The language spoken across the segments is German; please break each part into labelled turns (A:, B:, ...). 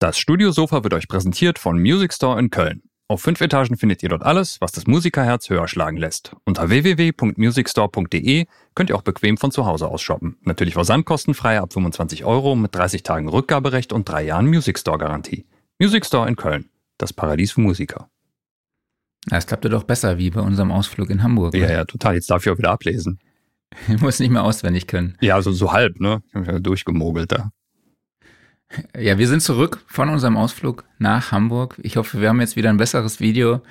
A: Das Studiosofa wird euch präsentiert von Music Store in Köln. Auf fünf Etagen findet ihr dort alles, was das Musikerherz höher schlagen lässt. Unter www.musicstore.de könnt ihr auch bequem von zu Hause aus shoppen. Natürlich versandkostenfrei ab 25 Euro mit 30 Tagen Rückgaberecht und drei Jahren Music Store Garantie. Music Store in Köln. Das Paradies für Musiker.
B: Das klappte doch besser wie bei unserem Ausflug in Hamburg.
A: Ja, ja, total. Jetzt darf ich auch wieder ablesen.
B: Ich muss nicht mehr auswendig können.
A: Ja, also so halb, ne? Ich habe ja durchgemogelt da.
B: Ja, wir sind zurück von unserem Ausflug nach Hamburg. Ich hoffe, wir haben jetzt wieder ein besseres Video,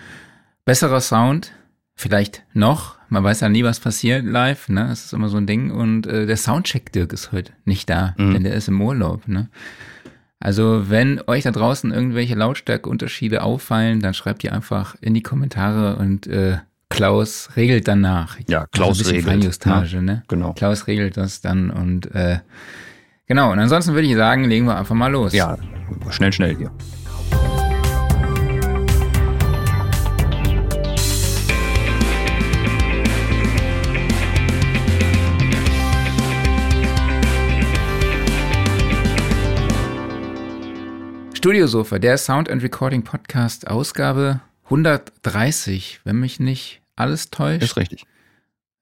B: besserer Sound, vielleicht noch. Man weiß ja nie, was passiert live, ne? Das ist immer so ein Ding. Und äh, der Soundcheck Dirk ist heute nicht da, mhm. denn der ist im Urlaub, ne? Also, wenn euch da draußen irgendwelche Lautstärkeunterschiede auffallen, dann schreibt ihr einfach in die Kommentare und äh, Klaus regelt dann nach.
A: Ja, Klaus also regelt.
B: Feinjustage, ja, ne? Genau. Klaus regelt das dann und äh, genau. Und ansonsten würde ich sagen, legen wir einfach mal los.
A: Ja, schnell, schnell hier.
B: Studiosofa, der Sound and Recording Podcast, Ausgabe 130, wenn mich nicht alles täuscht.
A: Ist richtig.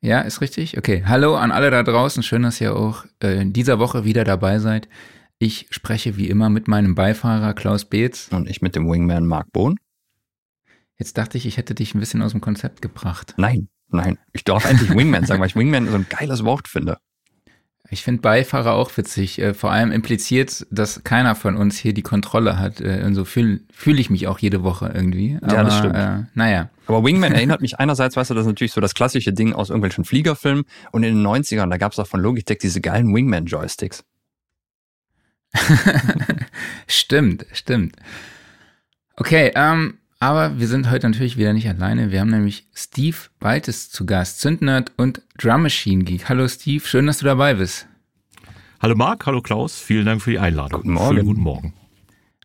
B: Ja, ist richtig? Okay. Hallo an alle da draußen. Schön, dass ihr auch äh, in dieser Woche wieder dabei seid. Ich spreche wie immer mit meinem Beifahrer Klaus Beetz.
A: Und ich mit dem Wingman Mark Bohn.
B: Jetzt dachte ich, ich hätte dich ein bisschen aus dem Konzept gebracht.
A: Nein, nein. Ich darf endlich Wingman sagen, weil ich Wingman so ein geiles Wort finde.
B: Ich finde Beifahrer auch witzig. Äh, vor allem impliziert, dass keiner von uns hier die Kontrolle hat. Äh, und so fühle fühl ich mich auch jede Woche irgendwie.
A: Aber, ja, das stimmt.
B: Äh, naja.
A: Aber Wingman erinnert mich einerseits, weißt du, das ist natürlich so das klassische Ding aus irgendwelchen Fliegerfilmen. Und in den 90ern, da gab es auch von Logitech diese geilen Wingman-Joysticks.
B: stimmt, stimmt. Okay, ähm, aber wir sind heute natürlich wieder nicht alleine. Wir haben nämlich Steve Baltes zu Gast, Zündnerd und Drum Machine Geek. Hallo Steve, schön, dass du dabei bist.
C: Hallo Marc, hallo Klaus, vielen Dank für die Einladung.
A: Guten Morgen.
C: Schönen guten Morgen.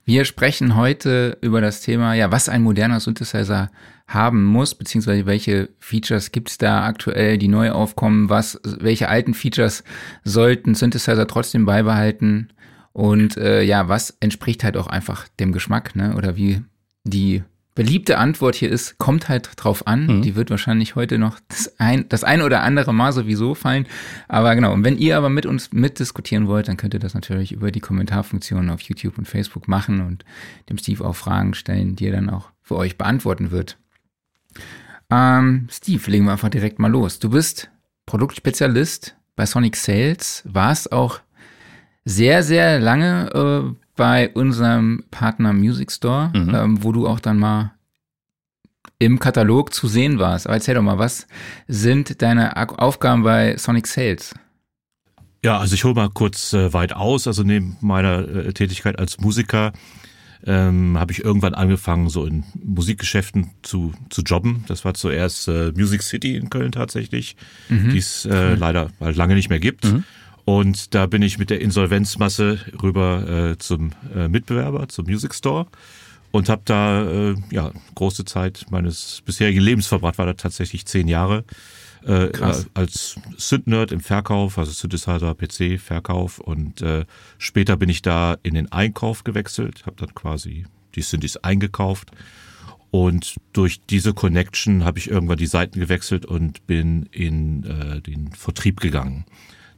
B: Wir sprechen heute über das Thema, ja, was ein moderner Synthesizer haben muss, beziehungsweise welche Features gibt es da aktuell, die neu aufkommen, was, welche alten Features sollten Synthesizer trotzdem beibehalten und äh, ja, was entspricht halt auch einfach dem Geschmack, ne? Oder wie die beliebte Antwort hier ist, kommt halt drauf an. Mhm. Die wird wahrscheinlich heute noch das ein, das ein oder andere Mal sowieso fallen. Aber genau, und wenn ihr aber mit uns mitdiskutieren wollt, dann könnt ihr das natürlich über die Kommentarfunktion auf YouTube und Facebook machen und dem Steve auch Fragen stellen, die er dann auch für euch beantworten wird. Ähm, Steve, legen wir einfach direkt mal los. Du bist Produktspezialist bei Sonic Sales, warst auch sehr, sehr lange äh, bei unserem Partner Music Store, mhm. ähm, wo du auch dann mal im Katalog zu sehen warst. Aber erzähl doch mal, was sind deine Aufgaben bei Sonic Sales?
C: Ja, also ich hole mal kurz äh, weit aus. Also neben meiner äh, Tätigkeit als Musiker ähm, habe ich irgendwann angefangen, so in Musikgeschäften zu, zu jobben. Das war zuerst äh, Music City in Köln tatsächlich, mhm. die es äh, leider halt lange nicht mehr gibt. Mhm. Und da bin ich mit der Insolvenzmasse rüber äh, zum äh, Mitbewerber, zum Music Store und habe da äh, ja große Zeit meines bisherigen Lebens verbracht, war da tatsächlich zehn Jahre äh, als Synth-Nerd im Verkauf, also Synthesizer, PC, Verkauf und äh, später bin ich da in den Einkauf gewechselt, habe dann quasi die Synthes eingekauft und durch diese Connection habe ich irgendwann die Seiten gewechselt und bin in äh, den Vertrieb gegangen.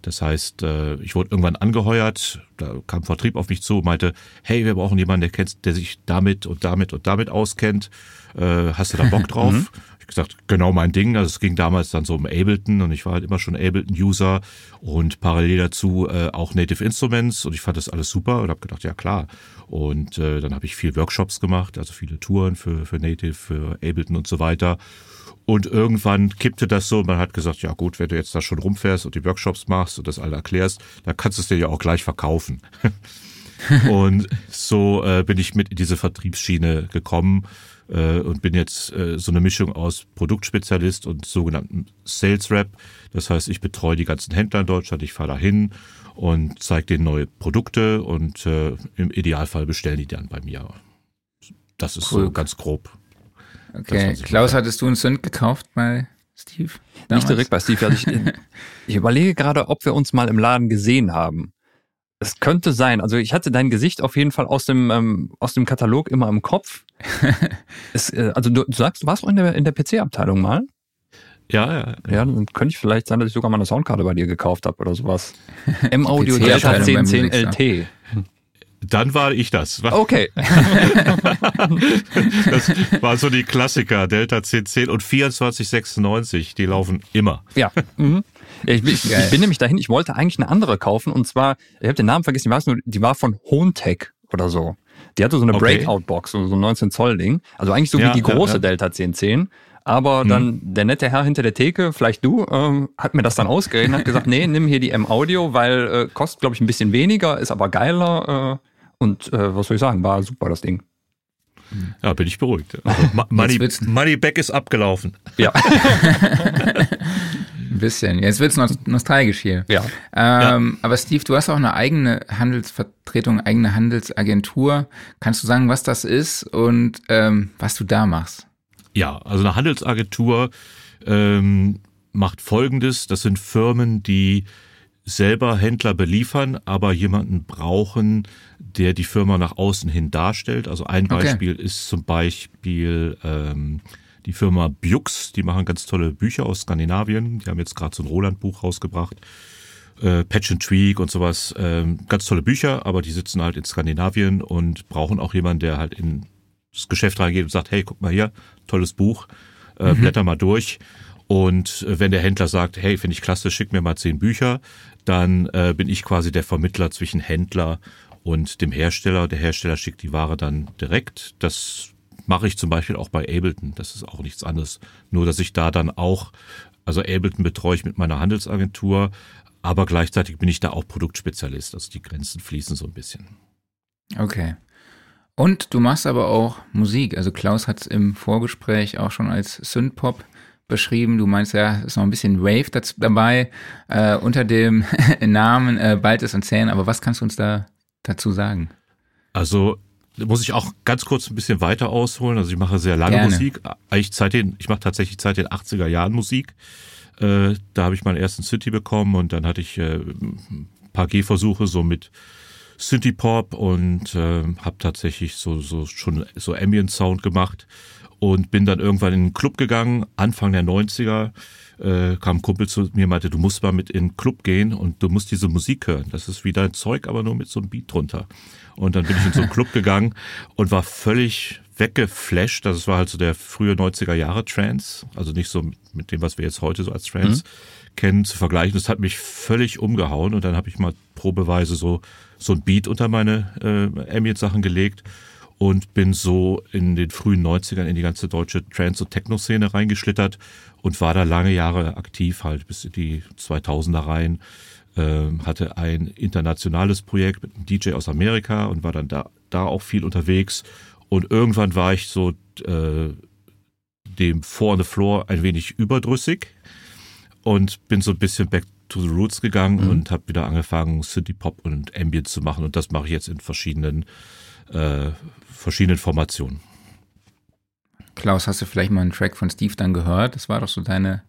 C: Das heißt, äh, ich wurde irgendwann angeheuert, da kam Vertrieb auf mich zu, meinte, hey, wir brauchen jemanden, der kennt, der sich damit und damit und damit auskennt. Äh, hast du da Bock drauf? Mhm. Ich gesagt, genau mein Ding. Also es ging damals dann so um Ableton und ich war halt immer schon Ableton-User und parallel dazu äh, auch Native Instruments und ich fand das alles super und habe gedacht, ja klar. Und dann habe ich viel Workshops gemacht, also viele Touren für, für Native, für Ableton und so weiter. Und irgendwann kippte das so, man hat gesagt, ja gut, wenn du jetzt da schon rumfährst und die Workshops machst und das alle erklärst, dann kannst du es dir ja auch gleich verkaufen. und so äh, bin ich mit in diese Vertriebsschiene gekommen äh, und bin jetzt äh, so eine Mischung aus Produktspezialist und sogenannten Sales Rep. Das heißt, ich betreue die ganzen Händler in Deutschland, ich fahre dahin und zeige denen neue Produkte und äh, im Idealfall bestellen die dann bei mir. Das ist cool. so ganz grob.
B: Okay, Klaus, hattest du einen Synth gekauft bei Steve?
A: Damals? Nicht direkt bei Steve. Also ich, ich überlege gerade, ob wir uns mal im Laden gesehen haben. Es könnte sein. Also ich hatte dein Gesicht auf jeden Fall aus dem, ähm, aus dem Katalog immer im Kopf. es, äh, also du, du sagst, warst du in der, in der PC-Abteilung mal?
C: Ja, ja.
A: Ja, dann könnte ich vielleicht sein, dass ich sogar mal eine Soundkarte bei dir gekauft habe oder sowas. M-Audio
B: PC
A: Delta
B: Abteilung beim
A: 1010
B: Musikstar.
A: LT.
C: Dann war ich das.
A: Okay.
C: Das war so die Klassiker, Delta 1010 und 2496, die laufen immer.
A: Ja. Mhm. Ja, ich, bin, ich, ich bin nämlich dahin, ich wollte eigentlich eine andere kaufen und zwar, ich habe den Namen vergessen, ich weiß nur, die war von Hontech oder so. Die hatte so eine
C: Okay.
A: Breakout-Box, so so ein 19 Zoll Ding. Also eigentlich so
C: Ja,
A: wie die
C: ja,
A: große
C: ja.
A: Delta 1010. Aber dann der nette Herr hinter der Theke, vielleicht du, ähm, hat mir das dann ausgerechnet und hat gesagt, nee, nimm hier die M-Audio, weil äh, kostet, glaube ich, ein bisschen weniger, ist aber geiler. Äh, und äh, was soll ich sagen, war super das Ding.
C: Ja, bin ich beruhigt. Also, Money, Money Back ist abgelaufen.
A: Ja.
B: Ein bisschen. Jetzt wird's nos- nostalgisch hier.
A: ja.
B: Ähm, Aber Steve, du hast auch eine eigene Handelsvertretung, eigene Handelsagentur. Kannst du sagen, was das ist und ähm, was du da machst?
C: Ja, also eine Handelsagentur ähm, macht Folgendes. Das sind Firmen, die selber Händler beliefern, aber jemanden brauchen, der die Firma nach außen hin darstellt. Also ein
B: Okay.
C: Beispiel ist zum Beispiel ähm, die Firma Bjux. Die machen ganz tolle Bücher aus Skandinavien. Die haben jetzt gerade so ein Roland-Buch rausgebracht. Äh, Patch and Tweak und sowas. Ähm, ganz tolle Bücher, aber die sitzen halt in Skandinavien und brauchen auch jemanden, der halt in das Geschäft reingeht und sagt, hey, guck mal hier, tolles Buch, äh, blätter mal durch. Und wenn der Händler sagt, hey, finde ich klasse, schick mir mal zehn Bücher, dann äh, bin ich quasi der Vermittler zwischen Händler und dem Hersteller. Der Hersteller schickt die Ware dann direkt. Das mache ich zum Beispiel auch bei Ableton. Das ist auch nichts anderes. Nur, dass ich da dann auch, also Ableton betreue ich mit meiner Handelsagentur, aber gleichzeitig bin ich da auch Produktspezialist. Also die Grenzen fließen so ein bisschen.
B: Okay. Und du machst aber auch Musik. Also Klaus hat es im Vorgespräch auch schon als Synthpop beschrieben. Du meinst ja, ist noch ein bisschen Wave dazu, dabei äh, unter dem Namen äh, Baltes und Zähnen. Aber was kannst du uns da dazu sagen?
C: Also muss ich auch ganz kurz ein bisschen weiter ausholen. Also ich mache sehr lange
B: Gerne.
C: Musik. Eigentlich seit den, ich mache tatsächlich seit den 80er Jahren Musik. Äh, da habe ich meinen ersten City bekommen und dann hatte ich äh, ein paar Gehversuche so mit Synthie Pop und äh, habe tatsächlich so, so schon so Ambient Sound gemacht und bin dann irgendwann in einen Club gegangen, Anfang der 90er. Äh, kam ein Kumpel zu mir und meinte, du musst mal mit in den Club gehen und du musst diese Musik hören. Das ist wie dein Zeug, aber nur mit so einem Beat drunter. Und dann bin ich in so einen Club gegangen und war völlig weggeflasht. Das war halt so der frühe 90er Jahre Trance. Also nicht so mit dem, was wir jetzt heute so als Trance kennen, zu vergleichen. Das hat mich völlig umgehauen und dann habe ich mal probeweise so, so ein Beat unter meine äh, Ambient-Sachen gelegt und bin so in den frühen 90ern in die ganze deutsche Trance- und Techno-Szene reingeschlittert und war da lange Jahre aktiv, halt bis in die 2000er rein. Ähm, hatte ein internationales Projekt mit einem DJ aus Amerika und war dann da, da auch viel unterwegs. Und irgendwann war ich so äh, dem Four on the Floor ein wenig überdrüssig und bin so ein bisschen back to the roots gegangen und habe wieder angefangen, City Pop und Ambient zu machen. Und das mache ich jetzt in verschiedenen, äh, verschiedenen Formationen.
B: Klaus, hast du vielleicht mal einen Track von Steve dann gehört? Das war doch so deine,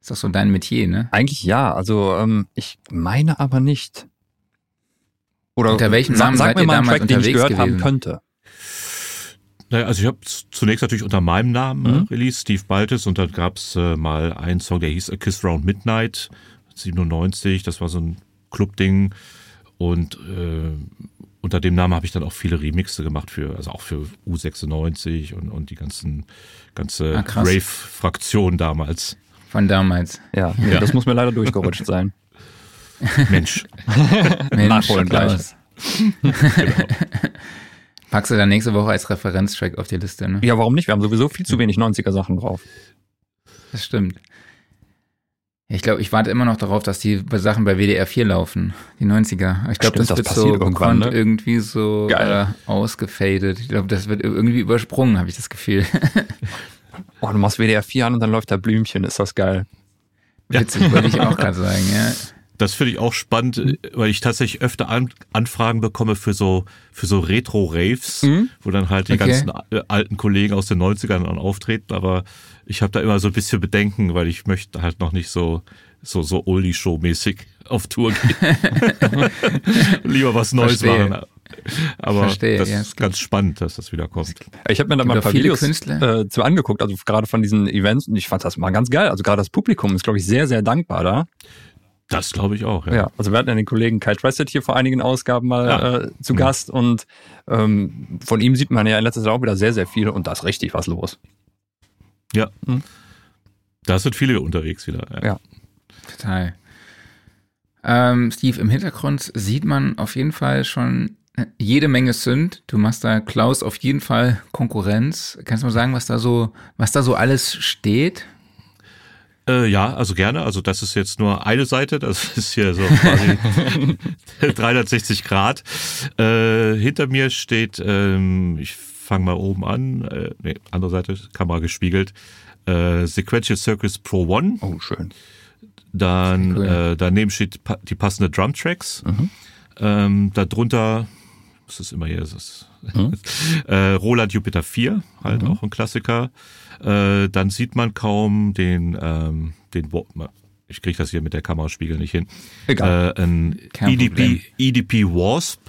B: ist doch so dein Metier, ne?
A: Eigentlich ja, also ähm, ich meine aber nicht. Oder
B: Unter welchem
A: sag,
B: Namen
A: sag
B: seid
A: mir
B: ihr
A: mal einen Track, den ich gehört haben
B: gewesen?
A: könnte.
C: Naja, also ich habe zunächst natürlich unter meinem Namen äh,
A: Mhm.
C: released, Steve Baltes, und dann gab's äh, mal einen Song, der hieß A Kiss Round Midnight, 97, das war so ein Clubding. Und äh, unter dem Namen habe ich dann auch viele Remixe gemacht für, also auch für U96 und, und die ganzen ganze
B: Ah.
C: Rave-Fraktion damals.
B: Von damals.
A: Ja,
C: Ja.
A: das muss mir leider durchgerutscht sein.
C: Mensch,
B: Mensch,
A: Nachholen gleich.
B: Klaus. Packst du dann nächste Woche als Referenztrack auf die Liste, ne?
A: Ja, warum nicht? Wir haben sowieso viel zu wenig 90er Sachen drauf.
B: Das stimmt. Ja, Ich glaube, ich warte immer noch darauf, dass die Sachen bei WDR 4 laufen, die 90er. Ich glaube, das,
A: das
B: wird so
A: irgendwann, ne?
B: irgendwie so
A: Geil.
B: äh, ausgefadet. Ich glaube, das wird irgendwie übersprungen, habe ich das Gefühl.
A: Oh, du machst WDR 4 an und dann läuft da Blümchen, ist das geil.
B: Witzig, wollte ich auch gerade sagen, ja.
C: Das finde ich auch spannend, weil ich tatsächlich öfter an, Anfragen bekomme für so, für so Retro-Raves,
A: Mhm.
C: wo dann halt die
B: Okay.
C: ganzen äh, alten Kollegen aus den 90ern dann auftreten. Aber ich habe da immer so ein bisschen Bedenken, weil ich möchte halt noch nicht so so, so Oldie-Show-mäßig auf Tour geht. Lieber was Neues
B: Verstehe.
C: machen. Aber
B: Verstehe,
C: das
B: ja, es
C: ist ganz spannend, dass das wieder kommt.
A: Ich habe mir da mal ein paar Videos
B: Künstler.
A: äh, zu angeguckt, also gerade von diesen Events und ich fand das mal ganz geil. Also gerade das Publikum ist, glaube ich, sehr, sehr dankbar da.
C: Das glaube ich auch, ja.
A: Ja, also wir hatten ja den Kollegen Kai Tressett hier vor einigen Ausgaben mal
C: Ja.
A: äh, zu Gast und ähm, von ihm sieht man ja in letzter Zeit auch wieder sehr, sehr viel und da ist richtig was los.
C: Ja.
A: Hm.
C: Da sind viele unterwegs wieder. Ja.
A: Ja.
B: Total. Ähm, Steve, im Hintergrund sieht man auf jeden Fall schon jede Menge Sünd. Du machst da Klaus auf jeden Fall Konkurrenz. Kannst du mal sagen, was da so, was da so alles steht?
C: Äh, ja, also gerne. Also das ist jetzt nur eine Seite. Das ist hier so quasi 360 Grad. Äh, hinter mir steht, ähm, ich fange mal oben an. Äh, nee, andere Seite, Kamera gespiegelt. Äh, Sequential Circus Pro One.
A: Oh, schön.
C: Dann
B: cool.
C: äh, daneben steht pa die passende Drum Tracks. Ähm, darunter, was ist immer hier? Ist das, äh, Roland Jupiter 4, halt auch ein Klassiker. Äh, dann sieht man kaum den, ähm, den ich kriege das hier mit der Kameraspiegel nicht hin.
A: Egal.
C: Äh, ein
B: Kein Problem.
C: EDP, EDP Wasp.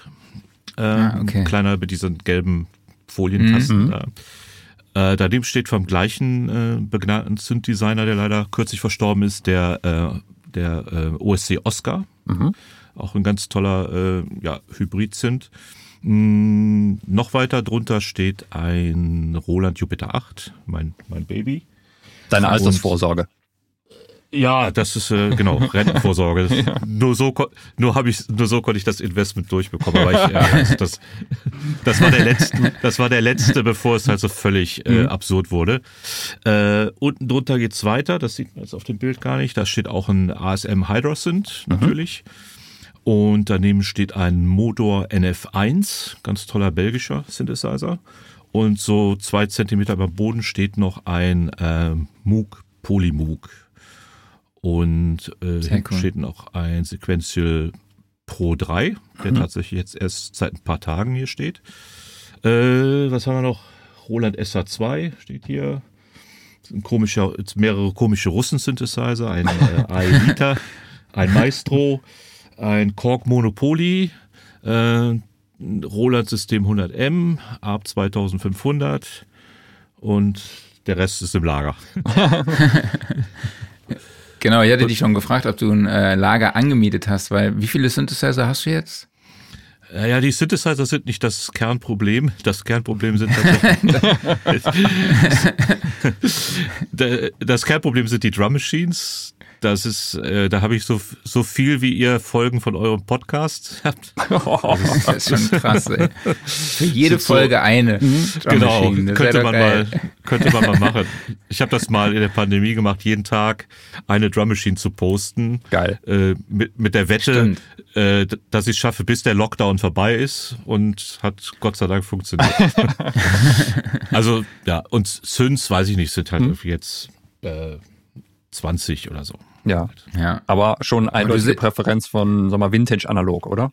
C: Äh,
B: Ah, okay.
C: ein Kleiner mit diesen gelben Folientasten. da. Äh, daneben steht vom gleichen äh, begnadeten Synth-Designer, der leider kürzlich verstorben ist, der, äh, der äh, OSC Oscar. Auch ein ganz toller äh, ja, Hybrid-Synth. Mm, noch weiter drunter steht ein Roland Jupiter 8, mein, mein Baby.
A: Deine Altersvorsorge.
C: Ja, das ist äh, genau Rentenvorsorge. Das, Nur so, nur habe ich, nur so konnte ich das Investment durchbekommen. Aber ich, ja, also das, das war der letzte, das war der letzte, bevor es halt so völlig äh, absurd wurde. Äh, unten drunter geht's weiter. Das sieht man jetzt auf dem Bild gar nicht. Da steht auch ein ASM Hydra Synth natürlich. Und daneben steht ein Motor NF1, ganz toller belgischer Synthesizer. Und so zwei Zentimeter über dem Boden steht noch ein äh, Moog Polymoog. Und äh, hinten
B: cool.
C: steht noch ein Sequential Pro 3, der tatsächlich jetzt erst seit ein paar Tagen hier steht. Äh, was haben wir noch? Roland SA2 steht hier. Ein komischer, mehrere komische Russen-Synthesizer, ein äh, Aelita, ein Maestro, ein Korg Monopoly, äh, ein Roland System 100M, ARP 2500 und der Rest ist im Lager.
B: Genau, ich hatte dich schon gefragt, ob du ein äh, Lager angemietet hast, weil wie viele Synthesizer hast du jetzt?
C: Ja, die Synthesizer sind nicht das Kernproblem. Das Kernproblem sind das Kernproblem sind die Drum Machines. Das ist, äh, da habe ich so, so viel wie ihr Folgen von eurem Podcast habt.
B: Das ist schon krass, ey. Für jede
C: so-
B: Folge eine. Drum
C: Genau, könnte man
B: geil.
C: mal, könnte man mal machen. Ich habe das mal in der Pandemie gemacht, jeden Tag eine Drum Machine zu posten.
A: Geil.
C: Äh, mit, mit der Wette, äh, dass ich es schaffe, bis der Lockdown vorbei ist und hat Gott sei Dank funktioniert. also ja, und Synths, weiß ich nicht, sind halt irgendwie jetzt äh, 20 oder so.
A: Ja.
B: Ja.
A: Aber schon eindeutige
B: se-
A: Präferenz von, sag mal, Vintage analog, oder?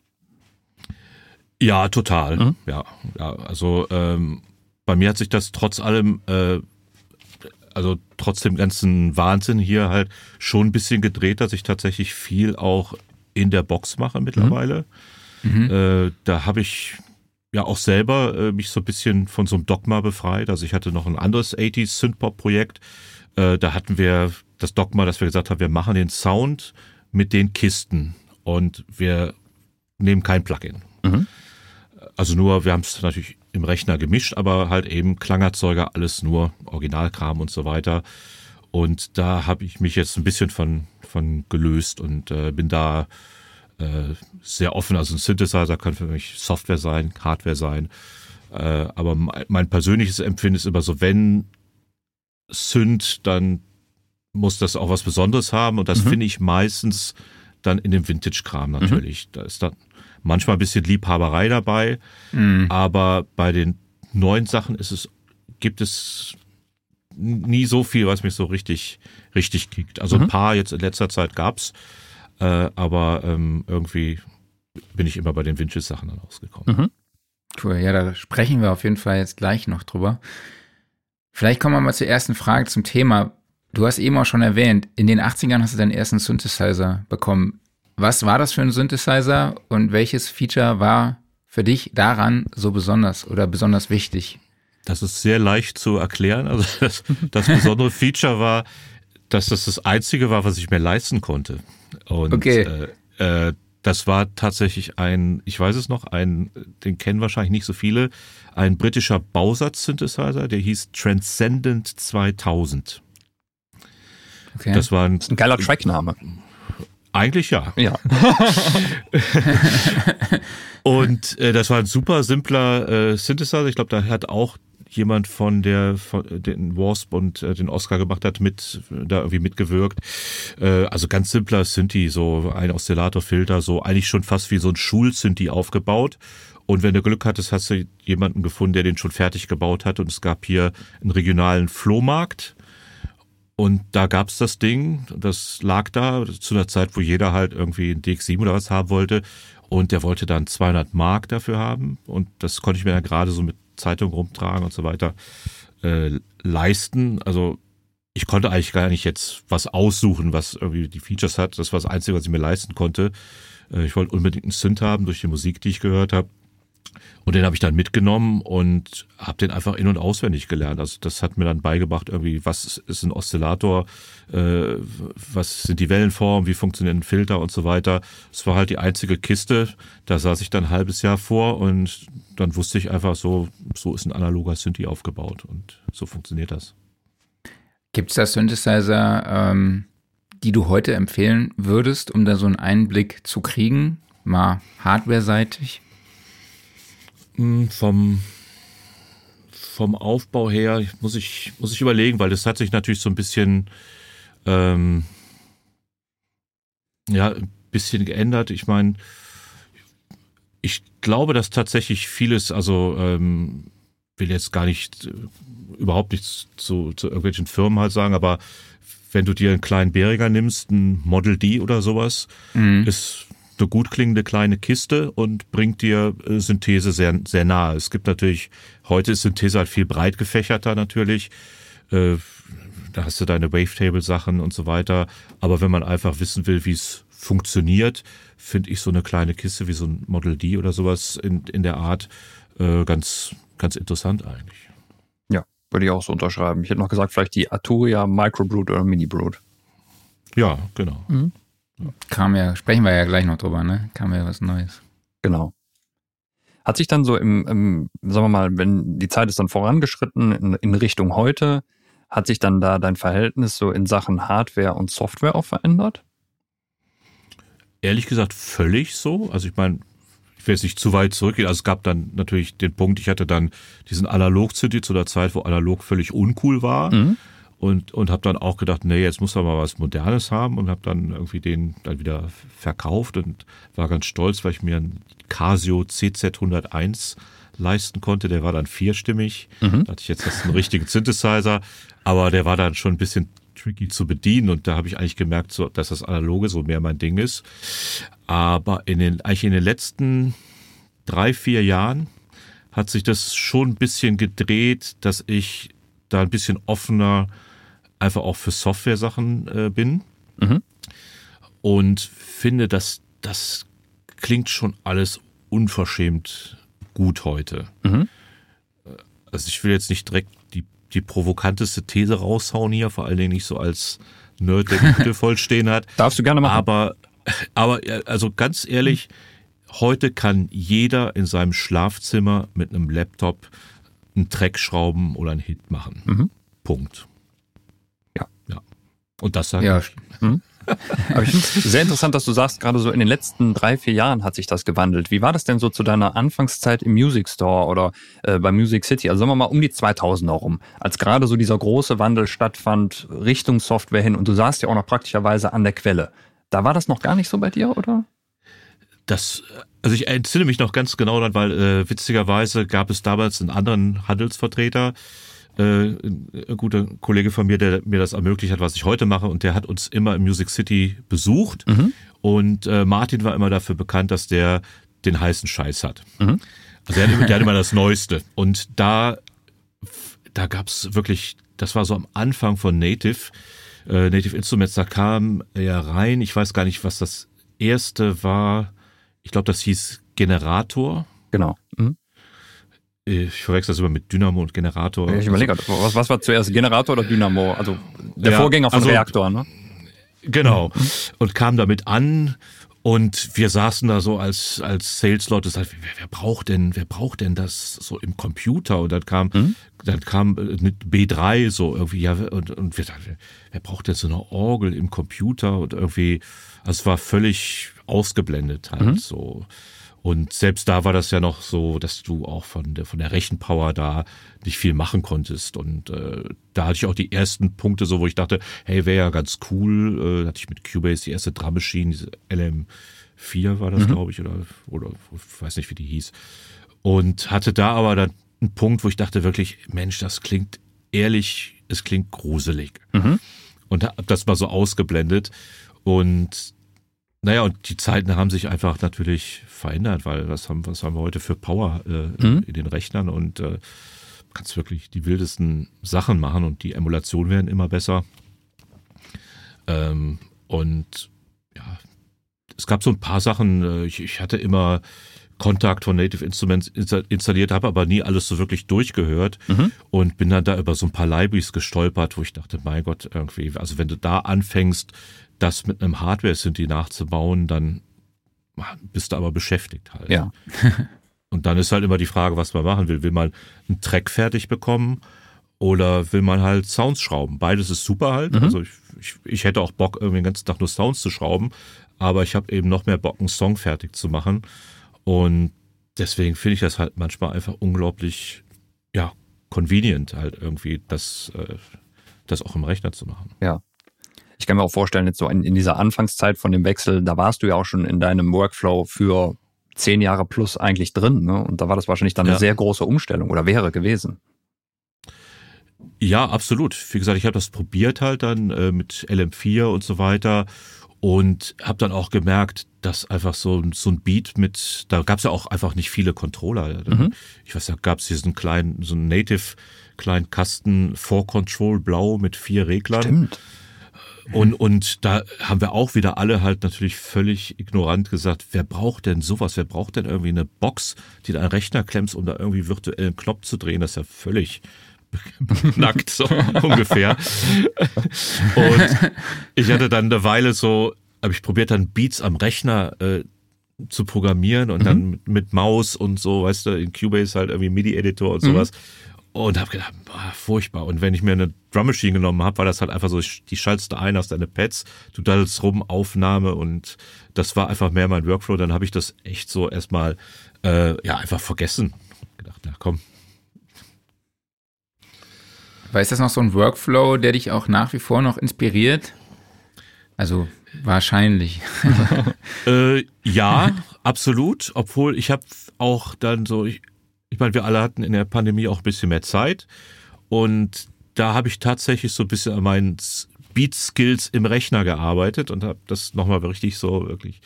C: Ja, total. Ja, ja, also ähm, bei mir hat sich das trotz allem, äh, also trotz dem ganzen Wahnsinn hier halt schon ein bisschen gedreht, dass ich tatsächlich viel auch in der Box mache mittlerweile. Äh, da habe ich ja auch selber äh, mich so ein bisschen von so einem Dogma befreit. Also ich hatte noch ein anderes 80s Synthpop-Projekt. Äh, da hatten wir das Dogma, dass wir gesagt haben, wir machen den Sound mit den Kisten und wir nehmen kein Plugin. Also nur, wir haben es natürlich im Rechner gemischt, aber halt eben Klangerzeuger, alles nur Originalkram und so weiter. Und da habe ich mich jetzt ein bisschen von, von gelöst und äh, bin da äh, sehr offen. Also ein Synthesizer kann für mich Software sein, Hardware sein. Äh, aber mein, mein persönliches Empfinden ist immer so, wenn Synth, dann muss das auch was Besonderes haben. Und das finde ich meistens dann in dem Vintage-Kram natürlich. Da ist dann manchmal ein bisschen Liebhaberei dabei. Aber bei den neuen Sachen ist es, gibt es nie so viel, was mich so richtig, richtig kickt. Also ein paar jetzt in letzter Zeit gab's, äh, aber ähm, irgendwie bin ich immer bei den Vintage-Sachen dann rausgekommen.
B: Cool, ja, da sprechen wir auf jeden Fall jetzt gleich noch drüber. Vielleicht kommen wir mal zur ersten Frage zum Thema. Du hast eben auch schon erwähnt, in den 80ern hast du deinen ersten Synthesizer bekommen. Was war das für ein Synthesizer und welches Feature war für dich daran so besonders oder besonders wichtig?
C: Das ist sehr leicht zu erklären. Also das, das besondere Feature war, dass das das einzige war, was ich mir leisten konnte. Und
B: okay.
C: äh, äh, das war tatsächlich ein, ich weiß es noch, ein, den kennen wahrscheinlich nicht so viele, ein britischer Bausatz-Synthesizer, der hieß Transcendent 2000.
B: Okay.
A: Das war ein, das ein geiler Trackname.
C: Eigentlich ja.
A: Ja.
C: und äh, das war ein super simpler äh, Synthesizer. Ich glaube, da hat auch jemand von der von den Wasp und äh, den Oscar gemacht hat, mit da irgendwie mitgewirkt. Äh, also ganz simpler Synthi, so ein Oszillatorfilter, so eigentlich schon fast wie so ein Schul-Synthi aufgebaut. Und wenn du Glück hattest, hast du jemanden gefunden, der den schon fertig gebaut hat. Und es gab hier einen regionalen Flohmarkt. Und da gab's das Ding, das lag da zu einer Zeit, wo jeder halt irgendwie ein DX7 oder was haben wollte. Und der wollte dann 200 Mark dafür haben. Und das konnte ich mir ja gerade so mit Zeitung rumtragen und so weiter äh, leisten. Also ich konnte eigentlich gar nicht jetzt was aussuchen, was irgendwie die Features hat. Das war das Einzige, was ich mir leisten konnte. Äh, ich wollte unbedingt einen Synth haben durch die Musik, die ich gehört habe. Und den habe ich dann mitgenommen und habe den einfach in- und auswendig gelernt. Also das hat mir dann beigebracht, irgendwie, was ist ein Oszillator, äh, was sind die Wellenformen, wie funktionieren Filter und so weiter. Es war halt die einzige Kiste, da saß ich dann ein halbes Jahr vor und dann wusste ich einfach so, so ist ein analoger Synthi aufgebaut und so funktioniert das.
B: Gibt es da Synthesizer, ähm, die du heute empfehlen würdest, um da so einen Einblick zu kriegen, mal hardware-seitig?
C: Vom, vom Aufbau her muss ich, muss ich überlegen, weil das hat sich natürlich so ein bisschen, ähm, ja, ein bisschen geändert. Ich meine, ich glaube, dass tatsächlich vieles, also ähm, will jetzt gar nicht, äh, überhaupt nichts zu, zu irgendwelchen Firmen halt sagen, aber wenn du dir einen kleinen Beriger nimmst, ein Model D oder sowas, mhm. ist eine gut klingende kleine Kiste und bringt dir äh, Synthese sehr, sehr nahe. Es gibt natürlich, heute ist Synthese halt viel breit gefächerter natürlich. Äh, da hast du deine Wavetable-Sachen und so weiter. Aber wenn man einfach wissen will, wie es funktioniert, finde ich so eine kleine Kiste wie so ein Model D oder sowas in, in der Art äh, ganz, ganz interessant eigentlich.
A: Ja, würde ich auch so unterschreiben. Ich hätte noch gesagt, vielleicht die Arturia Microbrood oder Mini-Brood.
C: Ja, genau. Mhm.
B: Kam ja, sprechen wir ja gleich noch drüber, ne? Kam ja was Neues.
A: Genau. Hat sich dann so im, im sagen wir mal, wenn die Zeit ist dann vorangeschritten in, in Richtung heute, hat sich dann da dein Verhältnis so in Sachen Hardware und Software auch verändert?
C: Ehrlich gesagt völlig so. Also ich meine, ich will jetzt nicht zu weit zurückgehen. Also es gab dann natürlich den Punkt, ich hatte dann diesen Analog-CD zu der Zeit, wo analog völlig uncool war. Mhm und, und habe dann auch gedacht, nee, jetzt muss er mal was Modernes haben und habe dann irgendwie den dann wieder verkauft und war ganz stolz, weil ich mir einen Casio CZ101 leisten konnte. Der war dann vierstimmig. Mhm. Da hatte ich jetzt einen richtigen Synthesizer, aber der war dann schon ein bisschen tricky zu bedienen und da habe ich eigentlich gemerkt, so, dass das Analoge so mehr mein Ding ist. Aber in den, eigentlich in den letzten drei, vier Jahren hat sich das schon ein bisschen gedreht, dass ich da ein bisschen offener einfach auch für Software-Sachen äh, bin. Mhm. Und finde, dass das klingt schon alles unverschämt gut heute. Mhm. Also ich will jetzt nicht direkt die, die provokanteste These raushauen hier, vor allen Dingen nicht so als Nerd, der die Hütte voll stehen hat.
A: Darfst du gerne machen.
C: Aber, aber also ganz ehrlich, heute kann jeder in seinem Schlafzimmer mit einem Laptop einen Track schrauben oder einen Hit machen. Mhm. Punkt. Und das sagt
B: ja. Hm?
A: Aber ich finde es sehr interessant, dass du sagst, gerade so in den letzten drei, vier Jahren hat sich das gewandelt. Wie war das denn so zu deiner Anfangszeit im Music Store oder äh, bei Music City? Also sagen wir mal um die 2000er rum, als gerade so dieser große Wandel stattfand Richtung Software hin und du saßt ja auch noch praktischerweise an der Quelle. Da war das noch gar nicht so bei dir, oder?
C: Das, also ich entsinne mich noch ganz genau daran, weil äh, witzigerweise gab es damals einen anderen Handelsvertreter, äh, ein guter Kollege von mir, der mir das ermöglicht hat, was ich heute mache, und der hat uns immer im Music City besucht. Mhm. Und äh, Martin war immer dafür bekannt, dass der den heißen Scheiß hat. Mhm. Also der, hat, der hat immer das Neueste. Und da, da gab's wirklich, das war so am Anfang von Native, äh, Native Instruments, da kam er rein. Ich weiß gar nicht, was das erste war. Ich glaube, das hieß Generator.
A: Genau. Mhm.
C: Ich verwechsel das immer mit Dynamo und Generator.
A: Ich überlege, was, was war zuerst Generator oder Dynamo? Also der ja, Vorgänger von also, Reaktor, ne?
C: Genau. Mhm. Und kam damit an und wir saßen da so als, als Sales-Leute, wer, wer braucht denn, wer braucht denn das so im Computer? Und dann kam, mhm. dann kam äh, B3 so irgendwie, ja, und, und wir dachten, wer braucht denn so eine Orgel im Computer? Und irgendwie, also es war völlig ausgeblendet halt mhm. so. Und selbst da war das ja noch so, dass du auch von der, von der Rechenpower da nicht viel machen konntest. Und äh, da hatte ich auch die ersten Punkte so, wo ich dachte, hey, wäre ja ganz cool. Äh, da hatte ich mit Cubase die erste Drum Machine, diese LM4 war das, mhm. glaube ich, oder, oder ich weiß nicht, wie die hieß. Und hatte da aber dann einen Punkt, wo ich dachte wirklich, Mensch, das klingt ehrlich, es klingt gruselig. Mhm. Und hab das mal so ausgeblendet. Und naja, und die Zeiten haben sich einfach natürlich verändert, weil was haben, was haben wir heute für Power äh, mhm. in den Rechnern und äh, kannst wirklich die wildesten Sachen machen und die Emulationen werden immer besser. Ähm, und ja, es gab so ein paar Sachen, äh, ich, ich hatte immer Kontakt von Native Instruments installiert, habe aber nie alles so wirklich durchgehört mhm. und bin dann da über so ein paar Libraries gestolpert, wo ich dachte, mein Gott, irgendwie, also wenn du da anfängst, das mit einem Hardware-Synthi nachzubauen, dann bist du aber beschäftigt halt.
A: Ja.
C: Und dann ist halt immer die Frage, was man machen will. Will man einen Track fertig bekommen oder will man halt Sounds schrauben? Beides ist super halt. Mhm. Also ich, ich, ich, hätte auch Bock, irgendwie den ganzen Tag nur Sounds zu schrauben, aber ich habe eben noch mehr Bock, einen Song fertig zu machen. Und deswegen finde ich das halt manchmal einfach unglaublich, ja, convenient halt irgendwie, das, äh, das auch im Rechner zu machen.
A: Ja, ich kann mir auch vorstellen, jetzt so in, in dieser Anfangszeit von dem Wechsel, da warst du ja auch schon in deinem Workflow für zehn Jahre plus eigentlich drin. Ne? Und da war das wahrscheinlich dann ja. eine sehr große Umstellung oder wäre gewesen.
C: Ja, absolut. Wie gesagt, ich habe das probiert halt dann äh, mit LM4 und so weiter und habe dann auch gemerkt, dass einfach so, so ein Beat mit, da gab es ja auch einfach nicht viele Controller. Mhm. Ich weiß, da gab es diesen kleinen, so einen Native kleinen Kasten 4Control Blau mit vier Reglern.
A: Stimmt.
C: Und, und da haben wir auch wieder alle halt natürlich völlig ignorant gesagt, wer braucht denn sowas? Wer braucht denn irgendwie eine Box, die du an Rechner klemmst, um da irgendwie virtuellen Knopf zu drehen? Das ist ja völlig nackt, so ungefähr. Und ich hatte dann eine Weile so, habe ich probiert dann Beats am Rechner äh, zu programmieren und mhm. dann mit, mit, Maus und so, weißt du, in Cubase halt irgendwie MIDI-Editor und sowas. Mhm und habe gedacht, boah, furchtbar. Und wenn ich mir eine Drum Machine genommen habe, war das halt einfach so, die schaltest du ein, hast deine Pads, du daddelst rum, Aufnahme und das war einfach mehr mein Workflow. Dann habe ich das echt so erstmal äh, ja einfach vergessen. Gedacht, na komm.
B: War ist das noch so ein Workflow, der dich auch nach wie vor noch inspiriert? Also wahrscheinlich.
C: äh, ja, absolut. Obwohl ich habe auch dann so, ich, ich meine, wir alle hatten in der Pandemie auch ein bisschen mehr Zeit und da habe ich tatsächlich so ein bisschen an meinen Beat-Skills im Rechner gearbeitet und habe das nochmal richtig so wirklich,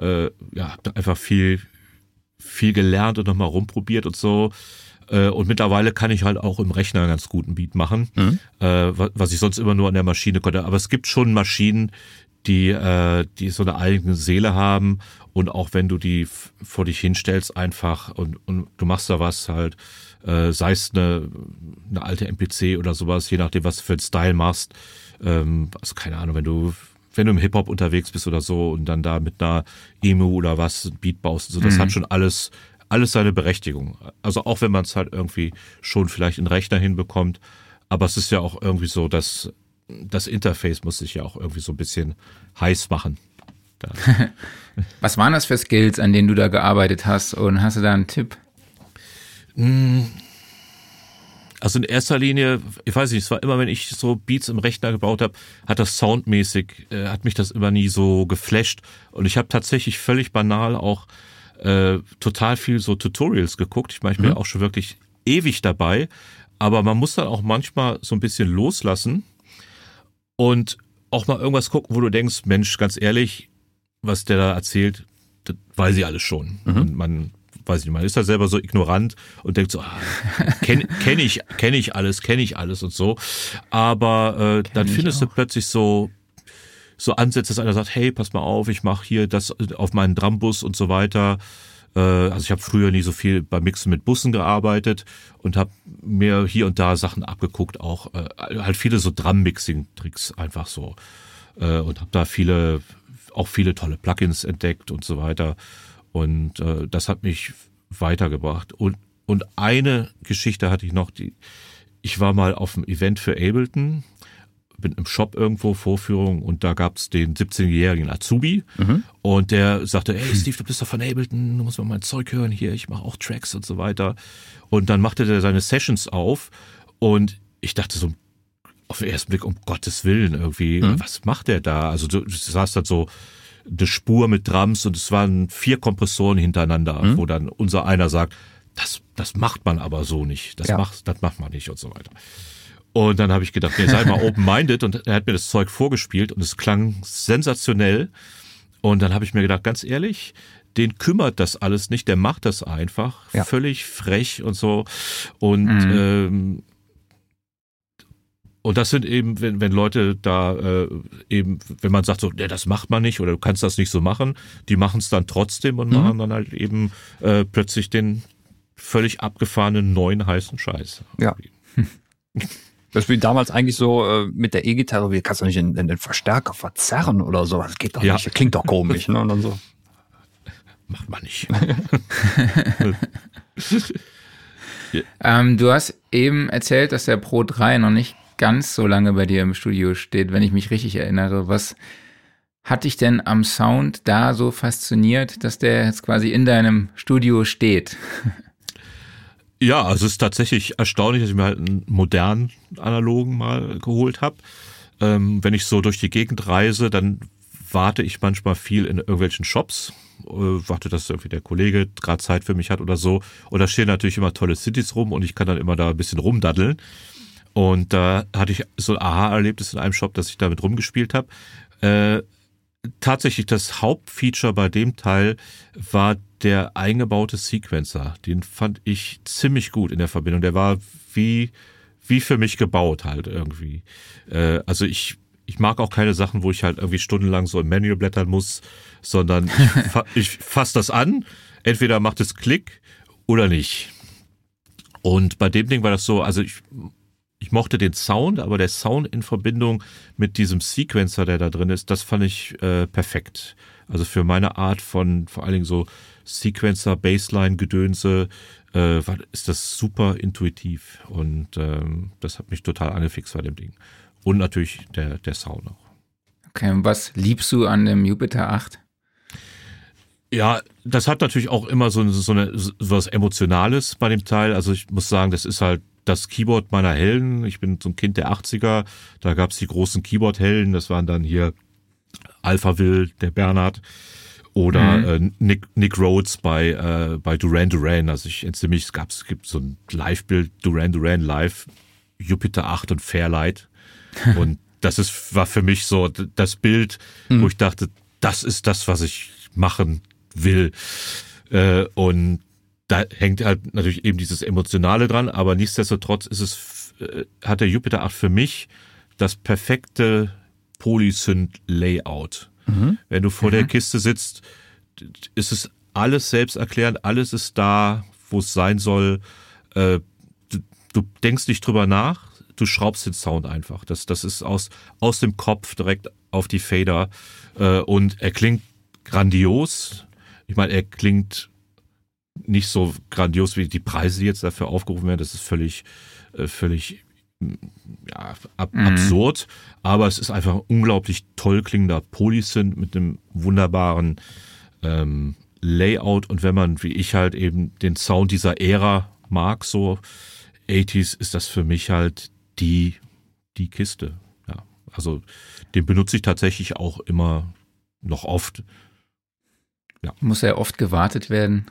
C: äh, ja, einfach viel, viel gelernt und nochmal rumprobiert und so. Äh, und mittlerweile kann ich halt auch im Rechner einen ganz guten Beat machen, mhm. äh, was ich sonst immer nur an der Maschine konnte. Aber es gibt schon Maschinen, die, äh, die so eine eigene Seele haben und auch wenn du die vor dich hinstellst einfach und, und du machst da was halt, äh, sei es eine, eine alte MPC oder sowas, je nachdem, was du für einen Style machst. Ähm, also keine Ahnung, wenn du wenn du im Hip-Hop unterwegs bist oder so und dann da mit einer Emu oder was Beat baust, so, das mhm. hat schon alles, alles seine Berechtigung. Also auch wenn man es halt irgendwie schon vielleicht in Rechner hinbekommt, aber es ist ja auch irgendwie so, dass das Interface muss sich ja auch irgendwie so ein bisschen heiß machen.
B: Was waren das für Skills, an denen du da gearbeitet hast? Und hast du da einen Tipp?
C: Hm. Also in erster Linie, ich weiß nicht, es war immer, wenn ich so Beats im Rechner gebaut habe, hat das soundmäßig, äh, hat mich das immer nie so geflasht. Und ich habe tatsächlich völlig banal auch äh, total viel so Tutorials geguckt. Ich meine, ich bin mhm. auch schon wirklich ewig dabei. Aber man muss dann auch manchmal so ein bisschen loslassen und auch mal irgendwas gucken, wo du denkst, Mensch, ganz ehrlich, was der da erzählt, das weiß ich alles schon. Mhm. Und man weiß ich nicht, man ist da selber so ignorant und denkt so, ah, kenne kenn ich, kenne ich alles, kenne ich alles und so. Aber äh, dann findest auch. du plötzlich so so Ansätze, dass einer sagt, hey, pass mal auf, ich mache hier das auf meinen Drambus und so weiter. Äh, also ich habe früher nie so viel beim Mixen mit Bussen gearbeitet und habe mir hier und da Sachen abgeguckt, auch äh, halt viele so Drum-Mixing-Tricks einfach so. Äh, und habe da viele auch viele tolle Plugins entdeckt und so weiter. Und äh, das hat mich weitergebracht. Und und eine Geschichte hatte ich noch, die ich war mal auf einem Event für Ableton bin im Shop irgendwo, Vorführung, und da gab's den 17-jährigen Azubi. Mhm. Und der sagte, hey Steve, du bist doch von Ableton, du musst mal mein Zeug hören hier, ich mache auch Tracks und so weiter. Und dann machte der seine Sessions auf und ich dachte so auf den ersten Blick, um Gottes Willen, irgendwie, mhm. was macht der da? Also du, du saß da so eine Spur mit Drums und es waren vier Kompressoren hintereinander, mhm. wo dann unser einer sagt, das, das macht man aber so nicht, das, ja. macht, das macht man nicht und so weiter. Und dann habe ich gedacht, nee, sei mal open-minded und er hat mir das Zeug vorgespielt und es klang sensationell. Und dann habe ich mir gedacht, ganz ehrlich, den kümmert das alles nicht, der macht das einfach, ja. völlig frech und so. Und mhm. ähm, und das sind eben, wenn, wenn Leute da äh, eben, wenn man sagt so, nee, das macht man nicht oder du kannst das nicht so machen, die machen es dann trotzdem und mhm. machen dann halt eben äh, plötzlich den völlig abgefahrenen neuen heißen Scheiß.
A: Ja. Das wie damals eigentlich so äh, mit der E-Gitarre, wie kannst du nicht in, in, den Verstärker verzerren oder so? Das geht doch ja. nicht, das klingt doch komisch. ne? Und dann so.
C: Macht man nicht.
B: ähm, du hast eben erzählt, dass der Pro 3 noch nicht ganz so lange bei dir im Studio steht, wenn ich mich richtig erinnere. Was hat dich denn am Sound da so fasziniert, dass der jetzt quasi in deinem Studio steht?
C: Ja, es ist tatsächlich erstaunlich, dass ich mir halt einen modernen analogen mal geholt habe. Ähm, wenn ich so durch die Gegend reise, dann warte ich manchmal viel in irgendwelchen Shops, äh, warte, dass irgendwie der Kollege gerade Zeit für mich hat oder so. Und da stehen natürlich immer tolle Cities rum und ich kann dann immer da ein bisschen rumdaddeln. Und da hatte ich so ein Aha-Erlebnis in einem Shop, dass ich damit rumgespielt habe. Äh, tatsächlich das Hauptfeature bei dem Teil war der eingebaute Sequencer. Den fand ich ziemlich gut in der Verbindung. Der war wie, wie für mich gebaut halt irgendwie. Äh, also ich, ich mag auch keine Sachen, wo ich halt irgendwie stundenlang so im Manual blättern muss, sondern ich, fa ich fasse das an, entweder macht es Klick oder nicht. Und bei dem Ding war das so, also ich ich mochte den Sound, aber der Sound in Verbindung mit diesem Sequencer, der da drin ist, das fand ich äh, perfekt. Also für meine Art von vor allen Dingen so Sequencer, Baseline-Gedönse äh, ist das super intuitiv und ähm, das hat mich total angefixt bei dem Ding. Und natürlich der, der Sound auch.
B: Okay, und was liebst du an dem Jupiter 8?
C: Ja, das hat natürlich auch immer so, so, eine, so was Emotionales bei dem Teil. Also ich muss sagen, das ist halt das Keyboard meiner Helden. Ich bin so ein Kind der 80er. Da gab's die großen Keyboard-Helden. Das waren dann hier Alpha Will, der Bernhard oder mhm. äh, Nick, Nick Rhodes bei, äh, bei Duran Duran. Also ich entsinne mich, es, gab, es gibt so ein Live-Bild, Duran Duran Live, Jupiter 8 und Fairlight. Und das ist, war für mich so das Bild, mhm. wo ich dachte, das ist das, was ich machen will. Äh, und da hängt halt natürlich eben dieses Emotionale dran, aber nichtsdestotrotz ist es, äh, hat der Jupiter 8 für mich das perfekte Polysynth-Layout. Mhm. Wenn du vor mhm. der Kiste sitzt, ist es alles selbsterklärend, alles ist da, wo es sein soll. Äh, du, du denkst nicht drüber nach, du schraubst den Sound einfach. Das, das ist aus, aus dem Kopf direkt auf die Fader. Äh, und er klingt grandios. Ich meine, er klingt nicht so grandios wie die Preise, die jetzt dafür aufgerufen werden. Das ist völlig, äh, völlig ja, ab, mhm. absurd. Aber es ist einfach ein unglaublich toll klingender Polysynth mit einem wunderbaren ähm, Layout. Und wenn man, wie ich halt eben den Sound dieser Ära mag, so 80s, ist das für mich halt die, die Kiste. Ja, also den benutze ich tatsächlich auch immer noch oft.
B: Ja. Muss ja oft gewartet werden.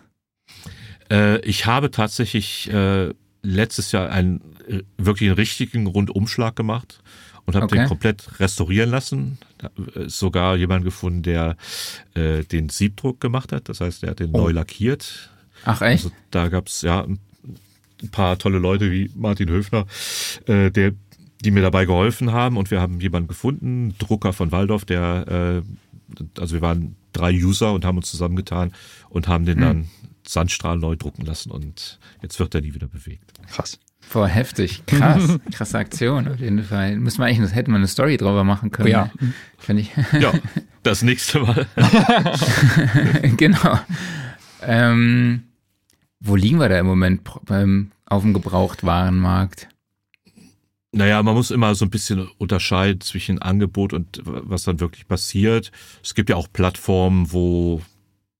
C: Äh, ich habe tatsächlich äh, letztes Jahr einen äh, wirklich einen richtigen Rundumschlag gemacht und habe okay. den komplett restaurieren lassen. Da ist sogar jemand gefunden, der äh, den Siebdruck gemacht hat. Das heißt, er hat den oh. neu lackiert.
B: Ach echt?
C: Also da gab's ja ein paar tolle Leute wie Martin Höfner, äh, der, die mir dabei geholfen haben und wir haben jemanden gefunden, Drucker von Waldorf, der, äh, also wir waren drei User und haben uns zusammengetan und haben den
B: Hm.
C: dann Sandstrahl neu drucken lassen und jetzt wird er nie wieder bewegt.
A: Krass.
B: Boah, heftig. Krass. Krasse Aktion auf jeden Fall. Müssen wir eigentlich, das hätten wir eine Story drüber machen können.
A: Ja.
B: ne? Finde ich.
C: Ja, das nächste Mal.
B: genau. Ähm, wo liegen wir da im Moment beim, auf dem Gebrauchtwarenmarkt?
C: Naja, man muss immer so ein bisschen unterscheiden zwischen Angebot und was dann wirklich passiert. Es gibt ja auch Plattformen, wo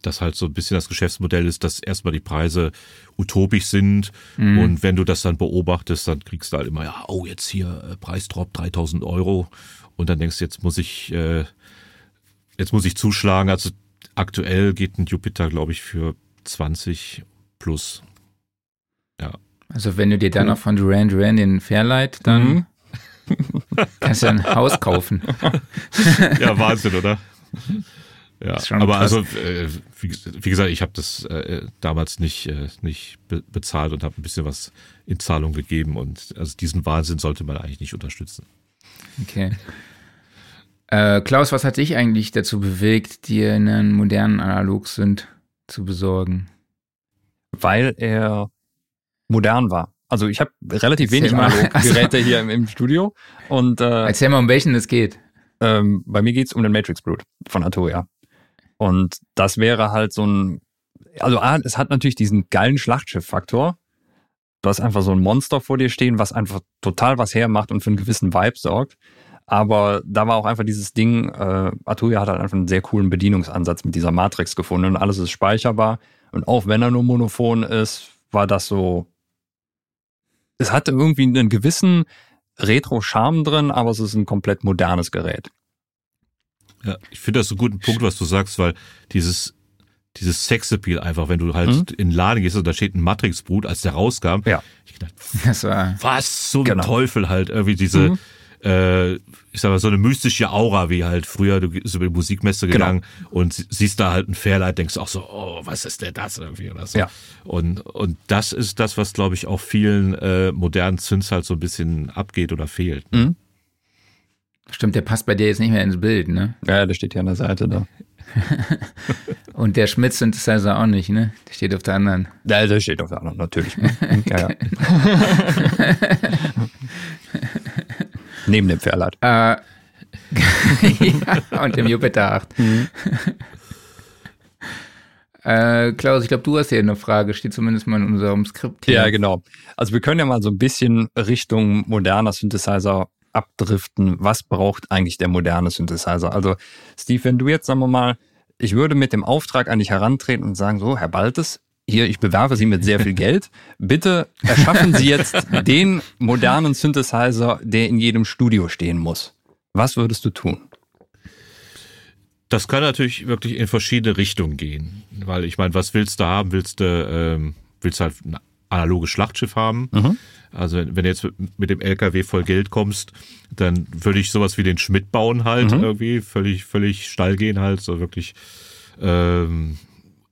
C: das halt so ein bisschen das Geschäftsmodell ist, dass erstmal die Preise utopisch sind
B: Mhm.
C: und wenn du das dann beobachtest, dann kriegst du halt immer, ja, oh, jetzt hier äh, Preisdrop 3000 Euro und dann denkst du, jetzt muss ich, äh, jetzt muss ich zuschlagen. Also aktuell geht ein Jupiter, glaube ich, für 20 plus.
B: Also wenn du dir dann noch von Duran Duran den Fairlight, dann
A: Mhm.
B: kannst du ein Haus kaufen.
C: Ja, Wahnsinn, oder? Ja,
B: Ist schon
C: aber
B: krass.
C: also, äh, wie, wie gesagt, ich habe das äh, damals nicht, äh, nicht be bezahlt und habe ein bisschen was in Zahlung gegeben und also diesen Wahnsinn sollte man eigentlich nicht unterstützen.
B: Okay. Äh, Klaus, was hat dich eigentlich dazu bewegt, dir einen modernen Analog-Synth zu besorgen?
A: Weil er modern war. Also ich habe relativ
B: Erzähl
A: wenig
B: mal.
A: Analoggeräte hier im, im Studio und äh,
B: Erzähl mal, um welchen es geht.
A: ähm, bei mir geht's um den Matrix Brute von Arturia. Und das wäre halt so ein, also A, es hat natürlich diesen geilen Schlachtschiff-Faktor. Du hast einfach so ein Monster vor dir stehen, was einfach total was hermacht und für einen gewissen Vibe sorgt. Aber da war auch einfach dieses Ding, äh, Arturia hat halt einfach einen sehr coolen Bedienungsansatz mit dieser Matrix gefunden und alles ist speicherbar. Und auch wenn er nur monophon ist, war das so, es hatte irgendwie einen gewissen Retro-Charme drin, aber es ist ein komplett modernes Gerät.
C: Ja, ich finde das so einen guten Punkt, was du sagst, weil dieses dieses Sexappeal einfach, wenn du halt
A: Mhm.
C: in den Laden gehst und da steht ein Matrix-Brut, als der rauskam,
A: Ja.
C: ich gedacht,
B: Das war,
C: was zum
A: Genau.
C: Teufel halt irgendwie diese,
A: Mhm.
C: äh, ich sag mal, so eine mystische Aura, wie halt früher, du bist über die Musikmesse
A: Genau.
C: gegangen und sie- siehst da halt ein Fairlight, denkst auch so, oh, was ist denn das irgendwie oder so.
A: Ja.
C: Und, und das ist das, was, glaube ich, auch vielen äh, modernen Synths halt so ein bisschen abgeht oder fehlt.
A: Mhm.
B: Stimmt, der passt bei dir jetzt nicht mehr ins Bild, ne?
A: Ja, der steht hier an der Seite da.
B: Und der Schmidt-Synthesizer auch nicht, ne? Der steht auf der anderen.
A: Ja, der steht auf der anderen, natürlich. ja, ja. Neben dem Fairlight.
B: Äh, ja, und dem Jupiter 8. Äh, Klaus, ich glaube, du hast hier eine Frage, steht zumindest mal in unserem Skript hier.
A: Ja, genau. Also wir können ja mal so ein bisschen Richtung moderner Synthesizer abdriften. Was braucht eigentlich der moderne Synthesizer? Also Steve, wenn du jetzt, sagen wir mal, ich würde mit dem Auftrag an dich herantreten und sagen, so, Herr Baltes, hier, ich bewerbe Sie mit sehr viel Geld. Bitte erschaffen Sie jetzt den modernen Synthesizer, der in jedem Studio stehen muss. Was würdest du tun?
C: Das kann natürlich wirklich in verschiedene Richtungen gehen. Weil ich meine, was willst du haben? Willst du, ähm, willst du halt ein analoges Schlachtschiff haben?
A: Mhm.
C: Also wenn du jetzt mit dem LKW voll Geld kommst, dann würde ich sowas wie den Schmidt bauen halt
A: Mhm.
C: irgendwie, völlig, völlig steil gehen halt, so wirklich ähm,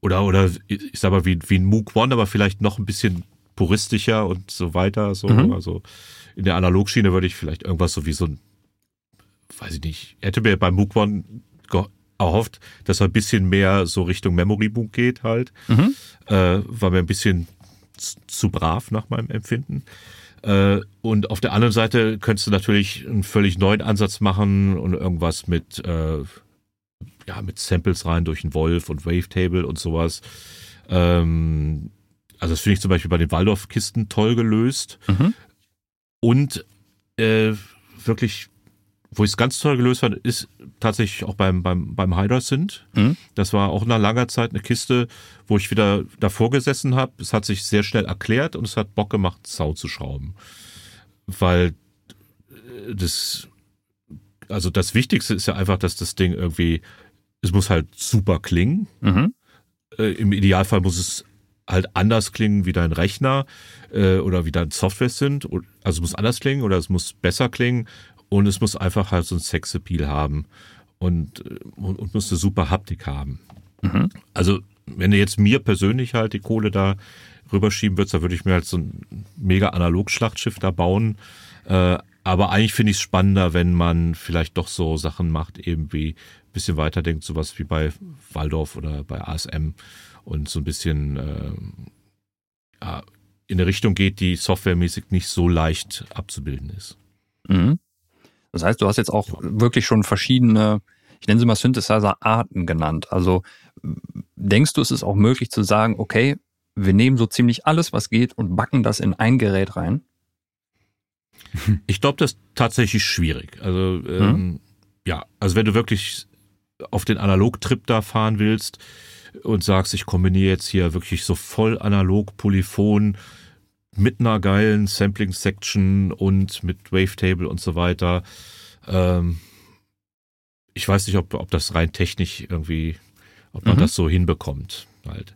C: oder oder ich sag mal wie, wie ein Moog One, aber vielleicht noch ein bisschen puristischer und so weiter. So.
A: Mhm.
C: Also in der Analogschiene würde ich vielleicht irgendwas so wie so ein, weiß ich nicht, hätte mir beim Moog One erhofft, dass er ein bisschen mehr so Richtung Memory Book geht halt.
A: Mhm.
C: Äh, war mir ein bisschen zu brav nach meinem Empfinden. Äh, und auf der anderen Seite könntest du natürlich einen völlig neuen Ansatz machen und irgendwas mit, äh, ja, mit Samples rein durch einen Wolf und Wavetable und sowas. Ähm, also das finde ich zum Beispiel bei den Waldorf-Kisten toll gelöst.
A: Mhm.
C: Und äh, wirklich, wo ich es ganz toll gelöst fand, ist tatsächlich auch beim, beim, beim Hydra Synth.
A: Mhm.
C: Das war auch nach langer Zeit eine Kiste, wo ich wieder davor gesessen habe. Es hat sich sehr schnell erklärt und es hat Bock gemacht, Sau zu schrauben. Weil äh, das, also das Wichtigste ist ja einfach, dass das Ding irgendwie, es muss halt super klingen.
A: Mhm.
C: Äh, Im Idealfall muss es halt anders klingen wie dein Rechner äh, oder wie dein Software sind. Also es muss anders klingen oder es muss besser klingen und es muss einfach halt so ein Sexappeal haben und, äh, und, und muss eine super Haptik haben.
A: Mhm.
C: Also wenn du jetzt mir persönlich halt die Kohle da rüberschieben würdest, dann würde ich mir halt so ein mega Analog-Schlachtschiff da bauen. Äh, aber eigentlich finde ich es spannender, wenn man vielleicht doch so Sachen macht, eben wie ein bisschen weiterdenkt, sowas wie bei Waldorf oder bei ASM und so ein bisschen äh, in eine Richtung geht, die softwaremäßig nicht so leicht abzubilden ist.
A: Mhm. Das heißt, du hast jetzt auch wirklich schon verschiedene, ich nenne sie mal Synthesizer-Arten genannt. Also denkst du, es ist auch möglich zu sagen, okay, wir nehmen so ziemlich alles, was geht und backen das in ein Gerät rein?
C: Ich glaube, das ist tatsächlich schwierig. Also ähm, hm? ja, also wenn du wirklich auf den Analog-Trip da fahren willst und sagst, ich kombiniere jetzt hier wirklich so voll analog, polyphon mit einer geilen Sampling-Section und mit Wavetable und so weiter. Ähm, ich weiß nicht, ob, ob das rein technisch irgendwie, ob man mhm. das so hinbekommt. Halt.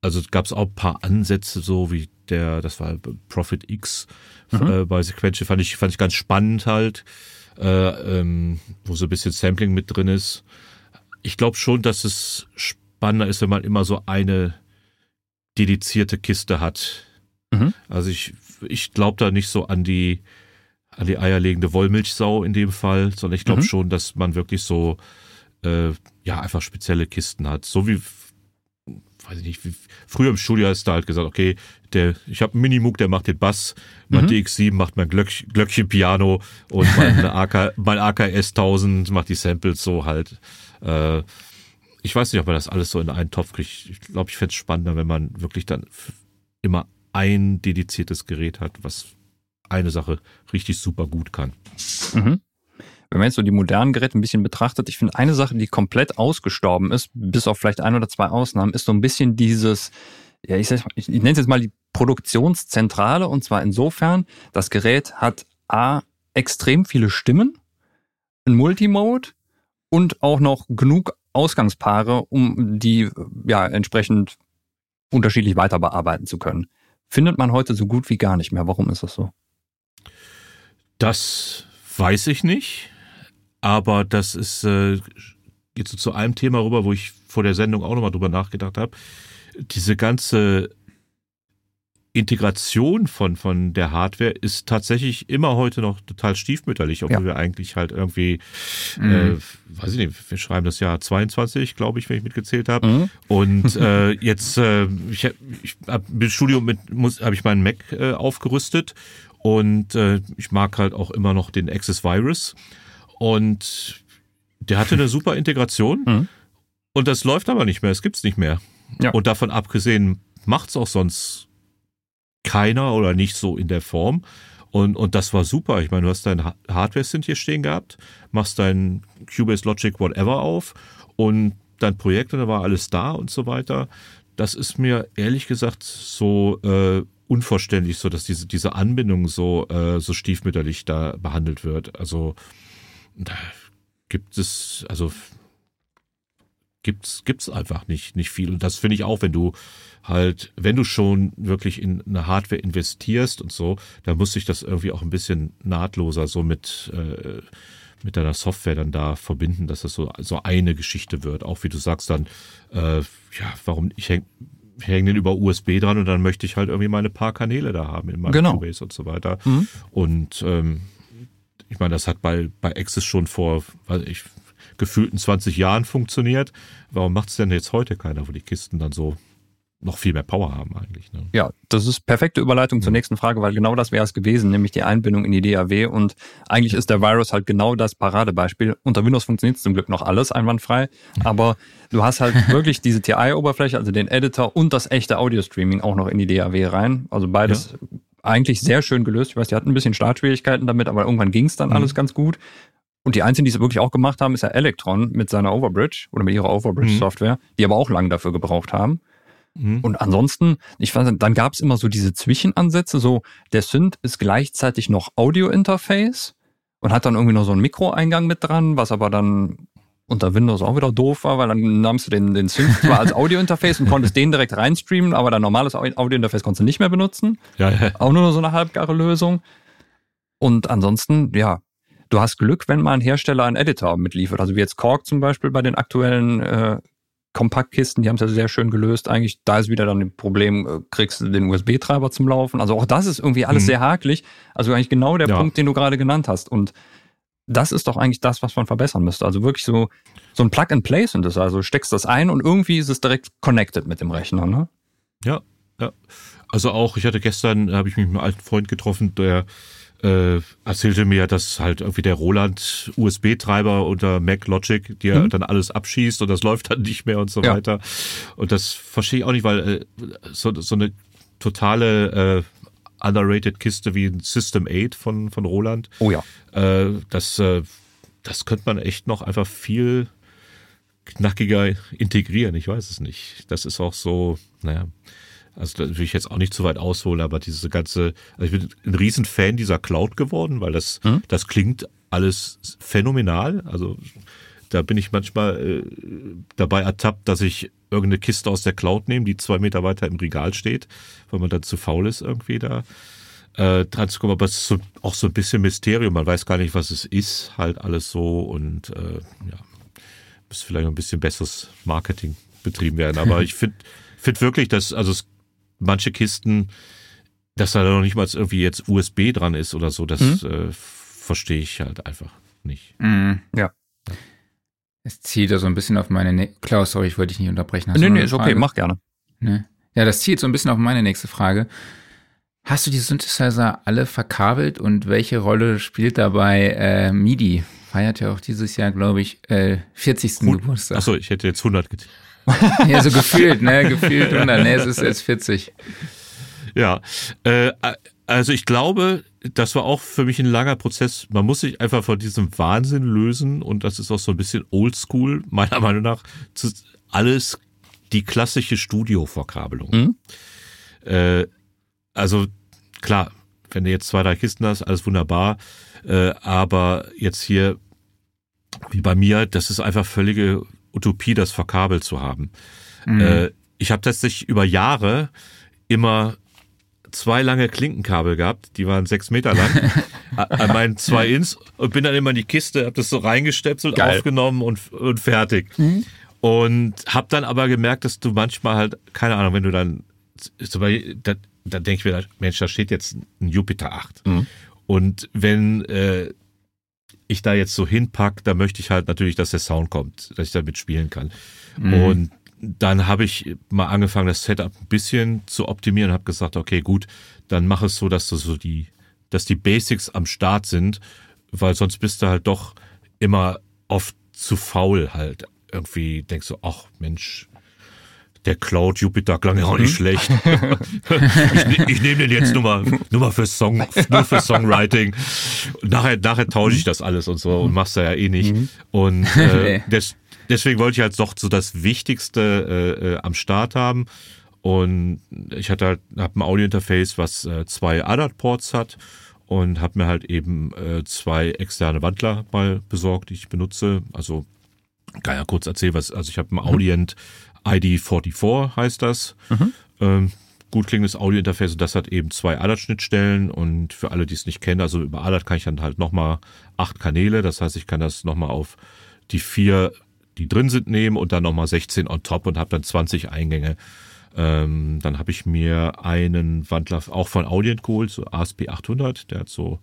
C: Also gab es auch ein paar Ansätze, so wie der, das war Profit X mhm. äh, bei Sequential, fand ich, fand ich ganz spannend halt, äh, ähm, wo so ein bisschen Sampling mit drin ist. Ich glaube schon, dass es spannender ist, wenn man immer so eine dedizierte Kiste hat. Mhm. Also ich, ich glaube da nicht so an die, an die eierlegende Wollmilchsau in dem Fall, sondern ich glaube mhm. schon, dass man wirklich so äh, ja einfach spezielle Kisten hat. So wie weiß ich nicht, wie, früher im Studio hast du halt gesagt, okay, der, ich habe einen Minimoog, der macht den Bass, mein mhm. DX7 macht mein Glöck, Glöckchen Piano und mein, AK, mein AKS 1000 macht die Samples so halt. Äh, ich weiß nicht, ob man das alles so in einen Topf kriegt. Ich glaube, ich fände es spannender, wenn man wirklich dann immer ein dediziertes Gerät hat, was eine Sache richtig super gut kann.
A: Mhm wenn man jetzt so die modernen Geräte ein bisschen betrachtet, ich finde eine Sache, die komplett ausgestorben ist, bis auf vielleicht ein oder zwei Ausnahmen, ist so ein bisschen dieses, ja, ich, ich, ich nenne es jetzt mal die Produktionszentrale und zwar insofern, das Gerät hat A, extrem viele Stimmen, ein Multimode und auch noch genug Ausgangspaare, um die ja entsprechend unterschiedlich weiter bearbeiten zu können. Findet man heute so gut wie gar nicht mehr. Warum ist das so?
C: Das weiß ich nicht. Aber das ist äh, jetzt zu einem Thema rüber, wo ich vor der Sendung auch nochmal drüber nachgedacht habe. Diese ganze Integration von, von der Hardware ist tatsächlich immer heute noch total stiefmütterlich, obwohl ja. wir eigentlich halt irgendwie, mhm. äh, weiß ich nicht, wir schreiben das Jahr 22, glaube ich, wenn ich mitgezählt habe. Mhm. Und äh, jetzt, äh, ich, ich hab, im Studium mit, habe ich meinen Mac äh, aufgerüstet und äh, ich mag halt auch immer noch den Access Virus. Und der hatte eine super Integration mhm. und das läuft aber nicht mehr, es gibt's nicht mehr. Ja. Und davon abgesehen macht's auch sonst keiner oder nicht so in der Form. Und, und das war super. Ich meine, du hast dein Hardware-Synth hier stehen gehabt, machst dein Cubase Logic whatever auf und dein Projekt und da war alles da und so weiter. Das ist mir ehrlich gesagt so äh, unverständlich, so dass diese, diese Anbindung so, äh, so stiefmütterlich da behandelt wird. Also da gibt es, also gibt's, gibt's einfach nicht, nicht viel. Und das finde ich auch, wenn du halt, wenn du schon wirklich in eine Hardware investierst und so, dann muss sich das irgendwie auch ein bisschen nahtloser so mit, äh, mit deiner Software dann da verbinden, dass das so, so eine Geschichte wird. Auch wie du sagst dann, äh, ja, warum, ich häng, hänge den über USB dran und dann möchte ich halt irgendwie meine paar Kanäle da haben in meinem genau. Cubase und so weiter. Mhm. Und ähm, ich meine, das hat bei, bei Access schon vor, weiß ich, gefühlten 20 Jahren funktioniert. Warum macht es denn jetzt heute keiner, wo die Kisten dann so noch viel mehr Power haben eigentlich. Ne?
A: Ja, das ist perfekte Überleitung zur nächsten Frage, weil genau das wäre es gewesen, nämlich die Einbindung in die DAW. Und eigentlich ist der Virus halt genau das Paradebeispiel. Unter Windows funktioniert zum Glück noch alles einwandfrei, aber du hast halt wirklich diese TI-Oberfläche, also den Editor und das echte Audio-Streaming auch noch in die DAW rein. Also beides ja eigentlich sehr schön gelöst. Ich weiß, die hatten ein bisschen Startschwierigkeiten damit, aber irgendwann ging es dann mhm. alles ganz gut. Und die einzigen, die es wirklich auch gemacht haben, ist ja Electron mit seiner Overbridge oder mit ihrer Overbridge-Software, mhm. die aber auch lange dafür gebraucht haben. Mhm. Und ansonsten, ich fand, dann gab es immer so diese Zwischenansätze, so der Synth ist gleichzeitig noch Audio-Interface und hat dann irgendwie noch so einen Mikroeingang mit dran, was aber dann unter Windows auch wieder doof war, weil dann nahmst du den, den Synth zwar als Audio-Interface und konntest den direkt reinstreamen, aber dein normales Audio-Interface konntest du nicht mehr benutzen. Ja, ja. Auch nur so eine halbgare Lösung. Und ansonsten, ja, du hast Glück, wenn mal ein Hersteller einen Editor mitliefert. Also wie jetzt Korg zum Beispiel bei den aktuellen äh, Kompaktkisten, die haben es ja sehr schön gelöst. Eigentlich, da ist wieder dann das Problem, äh, kriegst du den USB-Treiber zum Laufen. Also auch das ist irgendwie alles mhm. sehr hakelig. Also eigentlich genau der ja. Punkt, den du gerade genannt hast. Und das ist doch eigentlich das, was man verbessern müsste. Also wirklich so, so ein Plug-and-Play sind das. Also steckst das ein und irgendwie ist es direkt connected mit dem Rechner, ne?
C: Ja, ja. Also auch, ich hatte gestern, habe ich mich mit einem alten Freund getroffen, der äh, erzählte mir, dass halt irgendwie der Roland USB-Treiber unter Mac Logic dir mhm. dann alles abschießt und das läuft dann nicht mehr und so ja. weiter. Und das verstehe ich auch nicht, weil äh, so, so eine totale äh, underrated Kiste wie ein System 8 von, von Roland.
A: Oh ja.
C: Äh, das, äh, das könnte man echt noch einfach viel knackiger integrieren. Ich weiß es nicht. Das ist auch so, naja, also da will ich jetzt auch nicht zu weit ausholen, aber diese ganze, also ich bin ein Riesenfan dieser Cloud geworden, weil das, hm? das klingt alles phänomenal. Also da bin ich manchmal äh, dabei ertappt, dass ich irgendeine Kiste aus der Cloud nehme, die zwei Meter weiter im Regal steht, weil man dann zu faul ist, irgendwie da äh, dran zu kommen. Aber es ist so, auch so ein bisschen Mysterium. Man weiß gar nicht, was es ist, halt alles so und äh, ja, muss vielleicht ein bisschen besseres Marketing betrieben werden. Aber ich finde find wirklich, dass, also es manche Kisten, dass da noch nicht mal irgendwie jetzt USB dran ist oder so, das mhm. äh, verstehe ich halt einfach nicht.
B: Mhm. Ja. Es zielt ja so ein bisschen auf meine. Ne Klaus, sorry, ich wollte dich nicht unterbrechen.
A: Hast nee, nee, ist okay, mach gerne.
B: Ne? Ja, das zielt so ein bisschen auf meine nächste Frage. Hast du die Synthesizer alle verkabelt und welche Rolle spielt dabei äh, MIDI? Feiert ja auch dieses Jahr, glaube ich, äh, 40. Geburtstag.
C: Achso, ich hätte jetzt 100 getippt.
B: ja, so gefühlt, ne? Gefühlt 100. Ne, es ist jetzt 40.
C: Ja, äh, also ich glaube, das war auch für mich ein langer Prozess. Man muss sich einfach von diesem Wahnsinn lösen und das ist auch so ein bisschen oldschool, meiner Meinung nach, alles die klassische Studioverkabelung. Mhm. Äh, also klar, wenn du jetzt zwei, drei Kisten hast, alles wunderbar, äh, aber jetzt hier, wie bei mir, das ist einfach völlige Utopie, das verkabelt zu haben. Mhm. Äh, ich habe tatsächlich über Jahre immer zwei lange Klinkenkabel gehabt, die waren sechs Meter lang, an meinen zwei Ins und bin dann immer in die Kiste, habe das so reingestöpselt, Geil. aufgenommen und, und fertig. Mhm. Und habe dann aber gemerkt, dass du manchmal halt, keine Ahnung, wenn du dann, da, da denke ich mir, Mensch, da steht jetzt ein Jupiter 8. Mhm. Und wenn äh, ich da jetzt so hinpack, da möchte ich halt natürlich, dass der Sound kommt, dass ich damit spielen kann. Mhm. Und dann habe ich mal angefangen, das Setup ein bisschen zu optimieren und habe gesagt, okay, gut, dann mach es so, dass du so die, dass die Basics am Start sind, weil sonst bist du halt doch immer oft zu faul halt. Irgendwie denkst du, ach Mensch, der Cloud Jupiter klang ja auch nicht mhm. schlecht. ich, ich nehme den jetzt nur mal, nur mal für Song, nur für Songwriting. Nachher, nachher tausche ich das alles und so und machst da ja eh nicht. Mhm. Und äh, des, deswegen wollte ich halt doch so das Wichtigste äh, äh, am Start haben. Und ich hatte halt, hab ein Audio-Interface, was äh, zwei ADAT-Ports hat und habe mir halt eben äh, zwei externe Wandler mal besorgt, die ich benutze. Also kann ja kurz erzählen, was, also ich habe ein mhm. Audient ID44 heißt das. Mhm. Ähm, gut klingendes Audiointerface und das hat eben zwei ADAT-Schnittstellen und für alle, die es nicht kennen, also über ADAT kann ich dann halt nochmal acht Kanäle, das heißt, ich kann das nochmal auf die vier, die drin sind, nehmen und dann nochmal 16 on top und habe dann 20 Eingänge. Ähm, dann habe ich mir einen Wandler auch von Audient geholt, so ASP 800, der hat so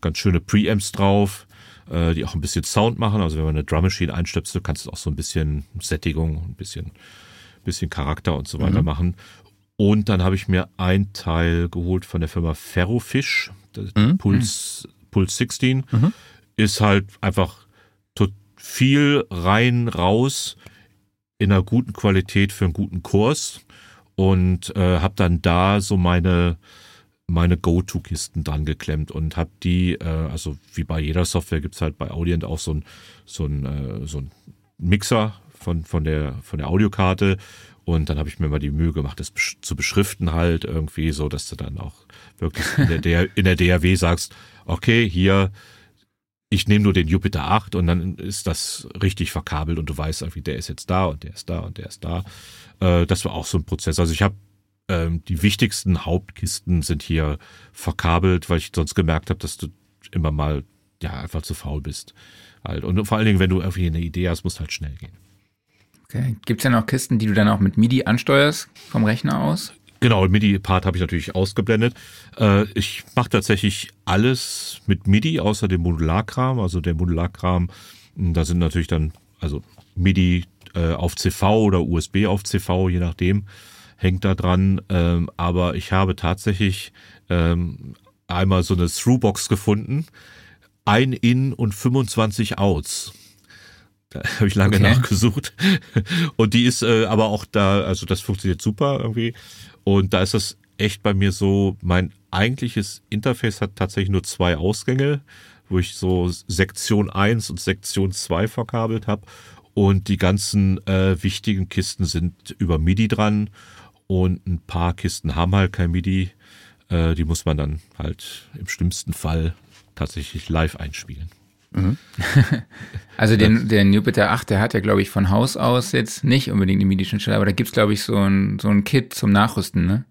C: ganz schöne Preamps drauf äh, die auch ein bisschen Sound machen. Also wenn man eine Drum Machine einstöpselt, kannst du auch so ein bisschen Sättigung, ein bisschen bisschen Charakter und so weiter mhm. machen. Und dann habe ich mir ein Teil geholt von der Firma Ferrofish, mhm. Pulse, Pulse 16. Mhm. Ist halt einfach viel rein, raus in einer guten Qualität für einen guten Kurs und äh, habe dann da so meine meine Go-To-Kisten dran geklemmt und habe die, äh, also wie bei jeder Software gibt's halt bei Audient auch so ein, so ein, äh, so ein Mixer von, von, der, von der Audiokarte und dann habe ich mir mal die Mühe gemacht, das zu beschriften halt irgendwie, so dass du dann auch wirklich in der, in der DAW sagst, okay, hier, ich nehme nur den Jupiter 8 und dann ist das richtig verkabelt und du weißt irgendwie, der ist jetzt da und der ist da und der ist da. Äh, das war auch so ein Prozess. Also ich habe ähm, die wichtigsten Hauptkisten sind hier verkabelt, weil ich sonst gemerkt habe, dass du immer mal ja einfach zu faul bist. Halt. Und vor allen Dingen, wenn du irgendwie eine Idee hast, muss halt schnell gehen.
B: Okay. Gibt es ja noch Kisten, die du dann auch mit MIDI ansteuerst vom Rechner aus?
C: Genau, MIDI-Part habe ich natürlich ausgeblendet. Äh, ich mache tatsächlich alles mit MIDI, außer dem Modularkram. Also der Modularkram, hm, da sind natürlich dann, also MIDI äh, auf CV oder USB auf CV, je nachdem, hängt da dran. Ähm, aber ich habe tatsächlich ähm, einmal so eine Throughbox gefunden. Ein In und 25 Outs. Da habe ich lange okay. nachgesucht. Und die ist äh, aber auch da, also das funktioniert super irgendwie. Und da ist das echt bei mir so, mein eigentliches Interface hat tatsächlich nur zwei Ausgänge, wo ich so Sektion 1 und Sektion 2 verkabelt habe. Und die ganzen äh, wichtigen Kisten sind über MIDI dran. Und ein paar Kisten haben halt kein MIDI. Äh, die muss man dann halt im schlimmsten Fall tatsächlich live einspielen. Mhm.
B: also den, der Jupiter 8, der hat ja, glaube ich, von Haus aus jetzt nicht unbedingt die MIDI-Schnittstelle, aber da gibt's glaube ich, so ein, so ein Kit zum Nachrüsten, ne?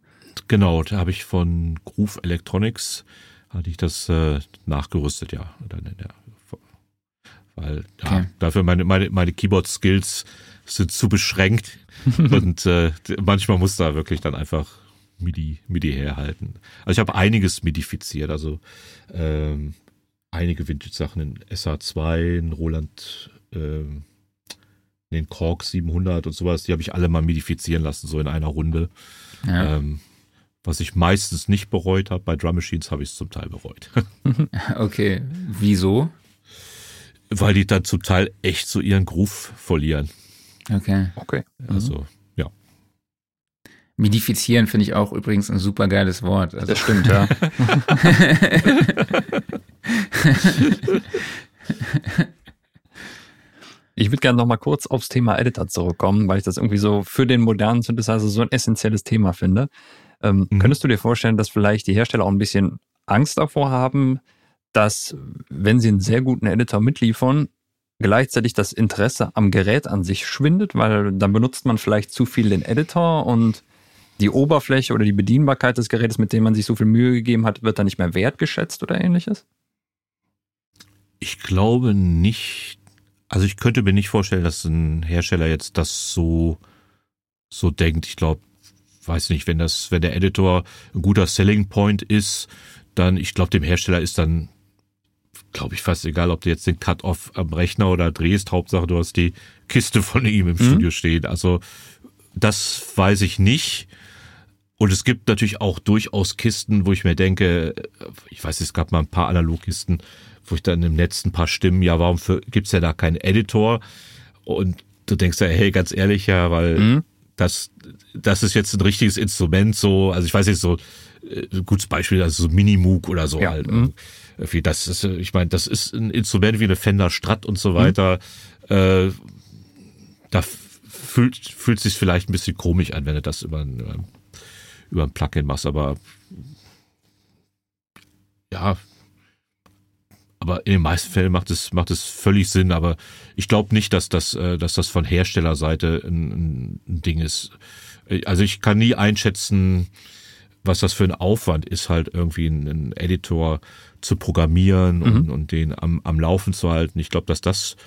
C: Genau, da habe ich von Groove Electronics, hatte ich das äh, nachgerüstet, ja. Dann in der, weil ja, okay. dafür meine, meine, meine Keyboard-Skills sind zu beschränkt und äh, manchmal muss da wirklich dann einfach MIDI, MIDI herhalten. Also ich habe einiges midifiziert, also ähm, einige Vintage-Sachen in SA2, in Roland, äh, den Korg 700 und sowas, die habe ich alle mal modifizieren lassen, so in einer Runde. Ja. Ähm, was ich meistens nicht bereut habe, bei Drum Machines habe ich es zum Teil bereut.
B: okay, wieso?
C: Weil die dann zum Teil echt so ihren Groove verlieren.
B: Okay.
C: Okay. Also, mhm. ja.
B: Midifizieren finde ich auch übrigens ein super geiles Wort.
A: Also, das stimmt, ja. Ich würde gerne noch mal kurz aufs Thema Editor zurückkommen, weil ich das irgendwie so für den modernen Synthesizer so ein essentielles Thema finde. Ähm, mhm. Könntest du dir vorstellen, dass vielleicht die Hersteller auch ein bisschen Angst davor haben, dass, wenn sie einen sehr guten Editor mitliefern, gleichzeitig das Interesse am Gerät an sich schwindet, weil dann benutzt man vielleicht zu viel den Editor und die Oberfläche oder die Bedienbarkeit des Gerätes, mit dem man sich so viel Mühe gegeben hat, wird dann nicht mehr wertgeschätzt oder ähnliches?
C: Ich glaube nicht. Also ich könnte mir nicht vorstellen, dass ein Hersteller jetzt das so, so denkt. Ich glaube, weiß nicht, wenn das, wenn der Editor ein guter Selling Point ist, dann, ich glaube, dem Hersteller ist dann, glaube ich, fast egal, ob du jetzt den Cut-Off am Rechner oder drehst. Hauptsache, du hast die Kiste von ihm im mhm. Studio stehen. Also, das weiß ich nicht. Und es gibt natürlich auch durchaus Kisten, wo ich mir denke, ich weiß, es gab mal ein paar Analogkisten, wo ich dann im Netz ein paar Stimmen, ja, warum für, gibt's ja da keinen Editor? Und du denkst ja, hey, ganz ehrlich, ja, weil mhm. das, das ist jetzt ein richtiges Instrument, so, also ich weiß nicht, so, äh, gutes Beispiel, also so Minimoog oder so mhm. halt. Mhm. Das ist, ich meine, das ist ein Instrument wie eine Fender Strat und so mhm. weiter. Mhm. Äh, da fühlt, fühlt sich vielleicht ein bisschen komisch an, wenn du das über ein, über ein Plugin machst, aber ja, aber in den meisten Fällen macht es, macht es völlig Sinn, aber ich glaube nicht, dass das, äh, dass das von Herstellerseite ein, ein Ding ist. Also ich kann nie einschätzen, was das für ein Aufwand ist, halt irgendwie einen Editor zu programmieren mhm. und, und den am, am Laufen zu halten. Ich glaube, dass das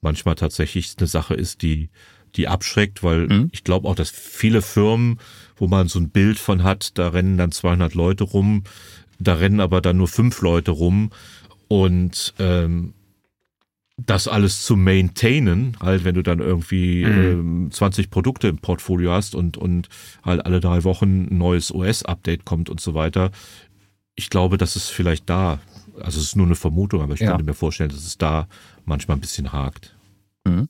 C: manchmal tatsächlich eine Sache ist, die, die abschreckt, weil mhm. ich glaube auch, dass viele Firmen, wo man so ein Bild von hat, da rennen dann 200 Leute rum, da rennen aber dann nur fünf Leute rum und ähm, das alles zu maintainen, halt, wenn du dann irgendwie mhm. ähm, 20 Produkte im Portfolio hast und, und halt alle drei Wochen ein neues OS-Update kommt und so weiter. Ich glaube, dass es vielleicht da, also es ist nur eine Vermutung, aber ich ja. könnte mir vorstellen, dass es da manchmal ein bisschen hakt. Mhm.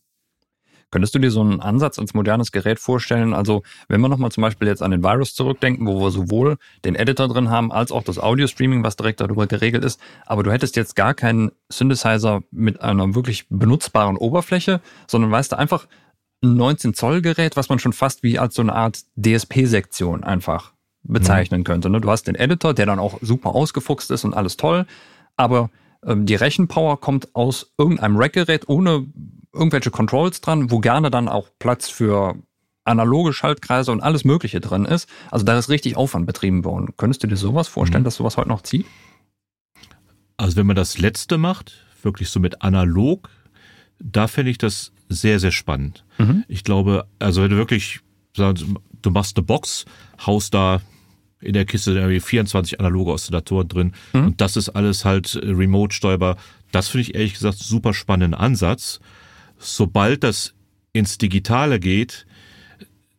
A: Könntest du dir so einen Ansatz als modernes Gerät vorstellen? Also, wenn wir nochmal zum Beispiel jetzt an den Virus zurückdenken, wo wir sowohl den Editor drin haben, als auch das Audio-Streaming, was direkt darüber geregelt ist, aber du hättest jetzt gar keinen Synthesizer mit einer wirklich benutzbaren Oberfläche, sondern weißt du einfach ein 19 Zoll Gerät, was man schon fast wie als so eine Art DSP-Sektion einfach bezeichnen mhm. könnte. Ne? Du hast den Editor, der dann auch super ausgefuchst ist und alles toll, aber ähm, die Rechenpower kommt aus irgendeinem Rack-Gerät ohne irgendwelche Controls dran, wo gerne dann auch Platz für analoge Schaltkreise und alles Mögliche drin ist. Also da ist richtig Aufwand betrieben worden. Könntest du dir sowas vorstellen, mhm. dass sowas heute noch zieht?
C: Also wenn man das letzte macht, wirklich so mit analog, da fände ich das sehr, sehr spannend. Mhm. Ich glaube, also wenn du wirklich sagst, du machst eine Box, haust da in der Kiste irgendwie 24 analoge Oszillatoren drin mhm. und das ist alles halt remote steuerbar. Das finde ich ehrlich gesagt super spannenden Ansatz. Sobald das ins Digitale geht,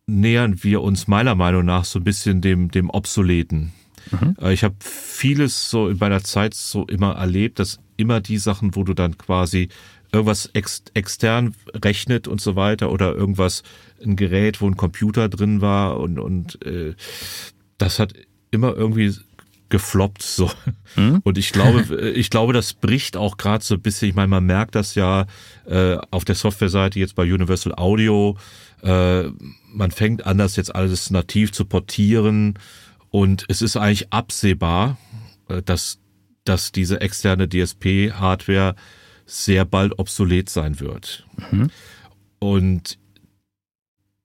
C: nähern wir uns meiner Meinung nach so ein bisschen dem, dem Obsoleten. Mhm. Äh, ich habe vieles so in meiner Zeit so immer erlebt, dass immer die Sachen, wo du dann quasi irgendwas ex extern rechnet und so weiter oder irgendwas, ein Gerät, wo ein Computer drin war und, und äh, das hat immer irgendwie gefloppt so. Hm? Und ich glaube, ich glaube, das bricht auch gerade so ein bisschen. Ich meine, man merkt das ja äh, auf der Softwareseite jetzt bei Universal Audio. Äh, man fängt an, das jetzt alles nativ zu portieren und es ist eigentlich absehbar, äh, dass dass diese externe DSP-Hardware sehr bald obsolet sein wird. Mhm. Und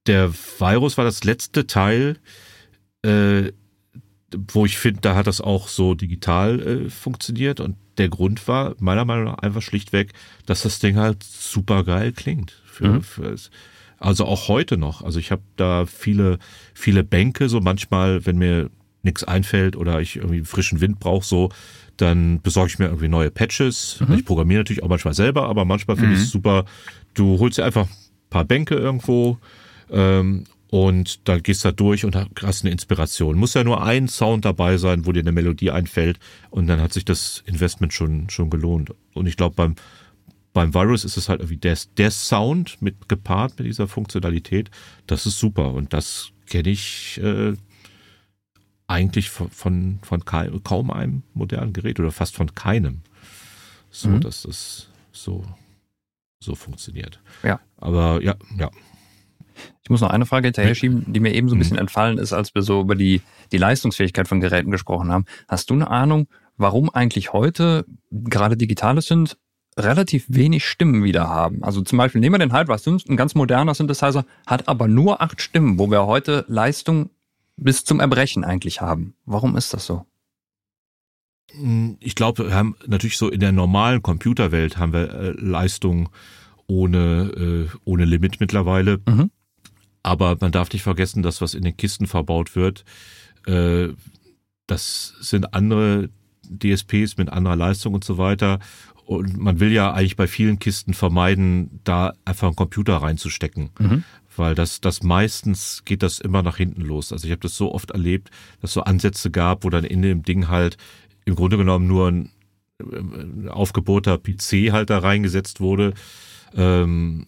C: der Virus war das letzte Teil, äh, wo ich finde, da hat das auch so digital äh, funktioniert. Und der Grund war meiner Meinung nach einfach schlichtweg, dass das Ding halt super geil klingt. Für, mhm. für, also auch heute noch. Also ich habe da viele, viele Bänke, so manchmal, wenn mir nichts einfällt oder ich irgendwie frischen Wind brauche, so, dann besorge ich mir irgendwie neue Patches. Mhm. Ich programmiere natürlich auch manchmal selber, aber manchmal finde mhm. ich es super. Du holst dir einfach ein paar Bänke irgendwo ähm, und dann gehst du da durch und hast eine Inspiration. Muss ja nur ein Sound dabei sein, wo dir eine Melodie einfällt und dann hat sich das Investment schon, schon gelohnt. Und ich glaube, beim, beim Virus ist es halt irgendwie der, der Sound mit gepaart mit dieser Funktionalität. Das ist super und das kenne ich äh, eigentlich von, von, von kaum einem modernen Gerät oder fast von keinem. So, mhm. dass das so, so funktioniert.
A: Ja.
C: Aber ja, ja.
A: Ich muss noch eine Frage hinterher schieben, die mir eben so ein bisschen mhm. entfallen ist, als wir so über die, die Leistungsfähigkeit von Geräten gesprochen haben. Hast du eine Ahnung, warum eigentlich heute gerade digitale sind relativ wenig Stimmen wieder haben. Also zum Beispiel nehmen wir den Halbwatt, ein ganz moderner Synthesizer, hat aber nur acht Stimmen, wo wir heute Leistung bis zum Erbrechen eigentlich haben. Warum ist das so?
C: Hm, ich glaube, wir haben natürlich so in der normalen Computerwelt haben wir äh, Leistung ohne, äh, ohne Limit mittlerweile. Mhm. Aber man darf nicht vergessen, dass was in den Kisten verbaut wird, äh, das sind andere DSPs mit anderer Leistung und so weiter. Und man will ja eigentlich bei vielen Kisten vermeiden, da einfach einen Computer reinzustecken. Mhm weil das, das meistens geht das immer nach hinten los. Also ich habe das so oft erlebt, dass so Ansätze gab, wo dann in dem Ding halt im Grunde genommen nur ein, ein aufgebohrter PC halt da reingesetzt wurde. Ähm,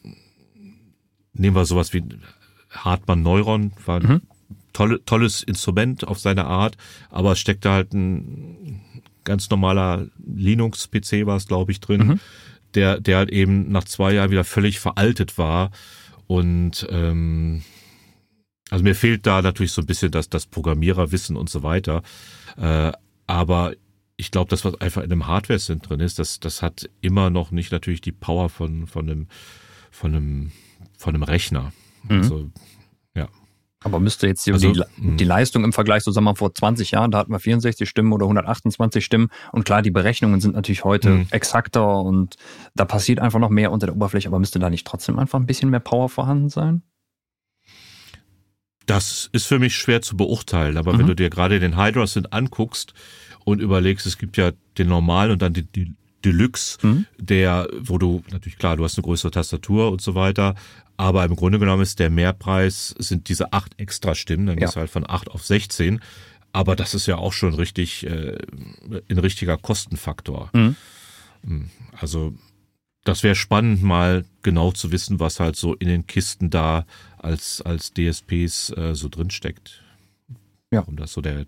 C: nehmen wir sowas wie Hartmann Neuron, war ein mhm. tolle, tolles Instrument auf seine Art, aber steckt da halt ein ganz normaler Linux-PC war es, glaube ich, drin, mhm. der, der halt eben nach zwei Jahren wieder völlig veraltet war und ähm, also mir fehlt da natürlich so ein bisschen das, das Programmiererwissen und so weiter. Äh, aber ich glaube, das, was einfach in einem Hardware-Cent drin ist, das, das hat immer noch nicht natürlich die Power von, von, einem, von, einem, von einem Rechner. Mhm. Also
A: aber müsste jetzt die, also, die, hm. die, Leistung im Vergleich zusammen vor 20 Jahren, da hatten wir 64 Stimmen oder 128 Stimmen. Und klar, die Berechnungen sind natürlich heute mhm. exakter und da passiert einfach noch mehr unter der Oberfläche. Aber müsste da nicht trotzdem einfach ein bisschen mehr Power vorhanden sein?
C: Das ist für mich schwer zu beurteilen. Aber mhm. wenn du dir gerade den Hydra Synth anguckst und überlegst, es gibt ja den normalen und dann die, die Deluxe, mhm. der, wo du natürlich klar, du hast eine größere Tastatur und so weiter, aber im Grunde genommen ist der Mehrpreis, sind diese acht extra Stimmen, dann ja. gehst du halt von acht auf 16. Aber das ist ja auch schon richtig, äh, ein richtiger Kostenfaktor. Mhm. Hm, also, das wäre spannend, mal genau zu wissen, was halt so in den Kisten da als, als DSPs äh, so drinsteckt. Ja. Um das so der,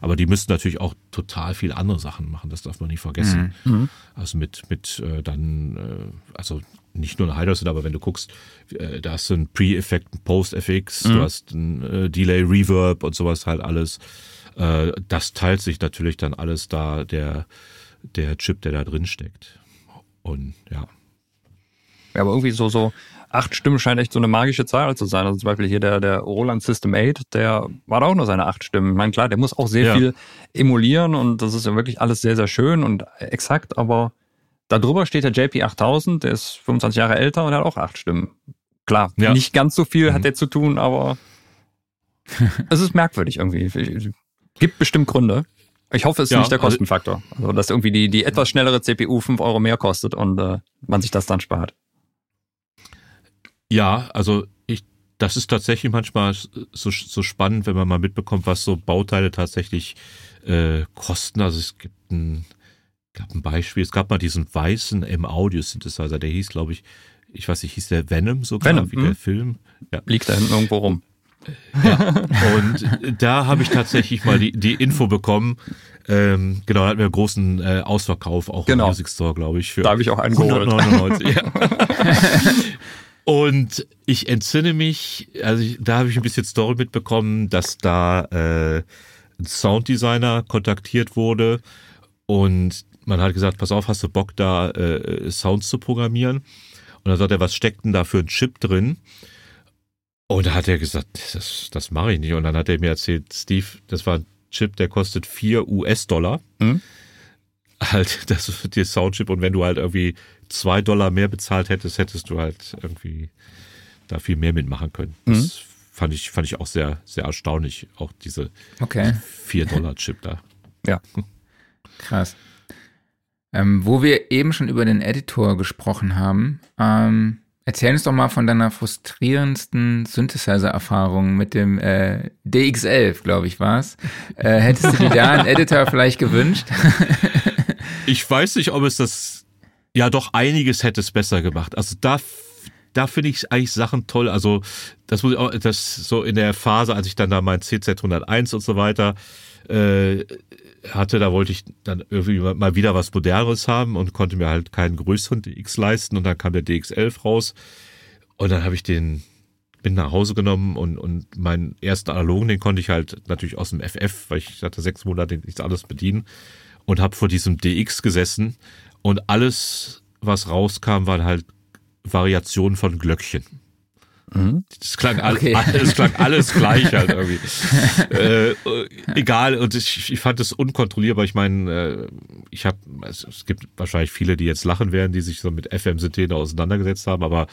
C: aber die müssten natürlich auch total viel andere Sachen machen, das darf man nicht vergessen. Mhm. mhm. Also mit, mit äh, dann, äh, also nicht nur eine High aber wenn du guckst, äh, da hast du einen Pre-Effekt, einen Post-FX, mhm. du hast ein äh, Delay, Reverb und sowas halt alles. Äh, das teilt sich natürlich dann alles da, der, der Chip, der da drin steckt. Und ja.
A: Ja, aber irgendwie so, so acht Stimmen scheint echt so eine magische Zahl zu sein. Also zum Beispiel hier der, der Roland System 8, der war da auch nur seine acht Stimmen. Ich meine, klar, der muss auch sehr ja. viel emulieren und das ist ja wirklich alles sehr, sehr schön und exakt, aber Darüber steht der JP8000, der ist 25 Jahre älter und hat auch acht Stimmen. Klar,
C: Ja.
A: nicht ganz so viel
C: Mhm.
A: hat der zu tun, aber es ist merkwürdig irgendwie. Gibt bestimmt Gründe. Ich hoffe, es ist
C: Ja,
A: nicht der
C: also-
A: Kostenfaktor. Also, dass irgendwie die, die etwas schnellere CPU 5 Euro mehr kostet und äh, man sich das dann spart.
C: Ja, also ich, das ist tatsächlich manchmal so, so spannend, wenn man mal mitbekommt, was so Bauteile tatsächlich äh, kosten. Also es gibt ein, gab ein Beispiel, es gab mal diesen weißen M-Audio-Synthesizer, der hieß, glaube ich, ich weiß nicht, hieß der Venom sogar,
A: Venom,
C: wie der
A: hm.
C: Film. Ja.
A: Liegt da hinten irgendwo rum.
C: Und da habe ich tatsächlich mal die, die Info bekommen. Ähm, genau, da hatten wir einen großen äh, Ausverkauf, auch
A: Genau.
C: im Music Store, glaube ich. Für
A: Da habe ich auch einen geholt.
C: 199. ja. Und ich entsinne mich, also ich, da habe ich ein bisschen Story mitbekommen, dass da äh, ein Sounddesigner kontaktiert wurde und man hat gesagt, pass auf, hast du Bock da äh, Sounds zu programmieren? Und dann sagt er, was steckt denn da für ein Chip drin? Und da hat er gesagt, das, das mache ich nicht. Und dann hat er mir erzählt, Steve, das war ein Chip, der kostet 4 US-Dollar.
A: Mhm.
C: Halt, das ist der Soundchip. Und wenn du halt irgendwie zwei Dollar mehr bezahlt hättest, hättest du halt irgendwie da viel mehr mitmachen können. Das fand ich, fand ich auch sehr, sehr erstaunlich. Auch diese
B: Okay,
C: 4 Dollar Chip da.
B: krass. Ähm, wo wir eben schon über den Editor gesprochen haben, ähm, erzähl uns doch mal von deiner frustrierendsten Synthesizer-Erfahrung mit dem äh, DX11, glaube ich, war's. Äh, hättest du dir da einen Editor vielleicht gewünscht?
C: Ich weiß nicht, ob es das, ja doch einiges hätte es besser gemacht. Also da, da finde ich eigentlich Sachen toll. Also das muss ich auch, das so in der Phase, als ich dann da mein CZ101 und so weiter äh, hatte, da wollte ich dann irgendwie mal wieder was Moderneres haben und konnte mir halt keinen größeren DX leisten. Und dann kam der DX11 raus. Und dann habe ich den bin nach Hause genommen und, und meinen ersten analogen, den konnte ich halt natürlich aus dem FF, weil ich hatte sechs Monate nicht alles bedienen. Und habe vor diesem DX gesessen. Und alles, was rauskam, waren halt Variationen von Glöckchen.
A: Mhm.
C: Das klang, all,
B: Okay.
C: alles, klang alles gleich halt irgendwie. äh, äh, egal, und ich, ich fand es unkontrollierbar. Ich meine, äh, ich habe, es, es gibt wahrscheinlich viele, die jetzt lachen werden, die sich so mit FM-Synthesen auseinandergesetzt haben, aber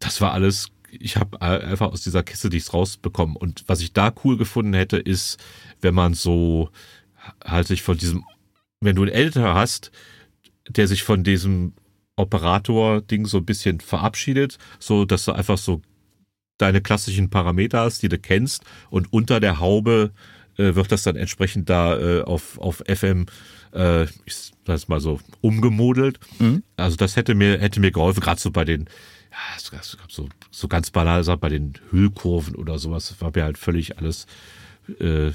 C: das war alles, ich habe einfach aus dieser Kiste nichts rausbekommen. Und was ich da cool gefunden hätte, ist, wenn man so halt sich von diesem, wenn du einen Editor hast, der sich von diesem Operator-Ding so ein bisschen verabschiedet, so dass du einfach so deine klassischen Parameter hast, die du kennst, und unter der Haube äh, wird das dann entsprechend da äh, auf, auf FM, äh, ich sag mal so, umgemodelt.
A: Mhm.
C: Also das hätte mir, hätte mir geholfen, gerade so bei den, ja, so, so ganz banal gesagt, bei den Hüllkurven oder sowas, war mir halt völlig alles äh,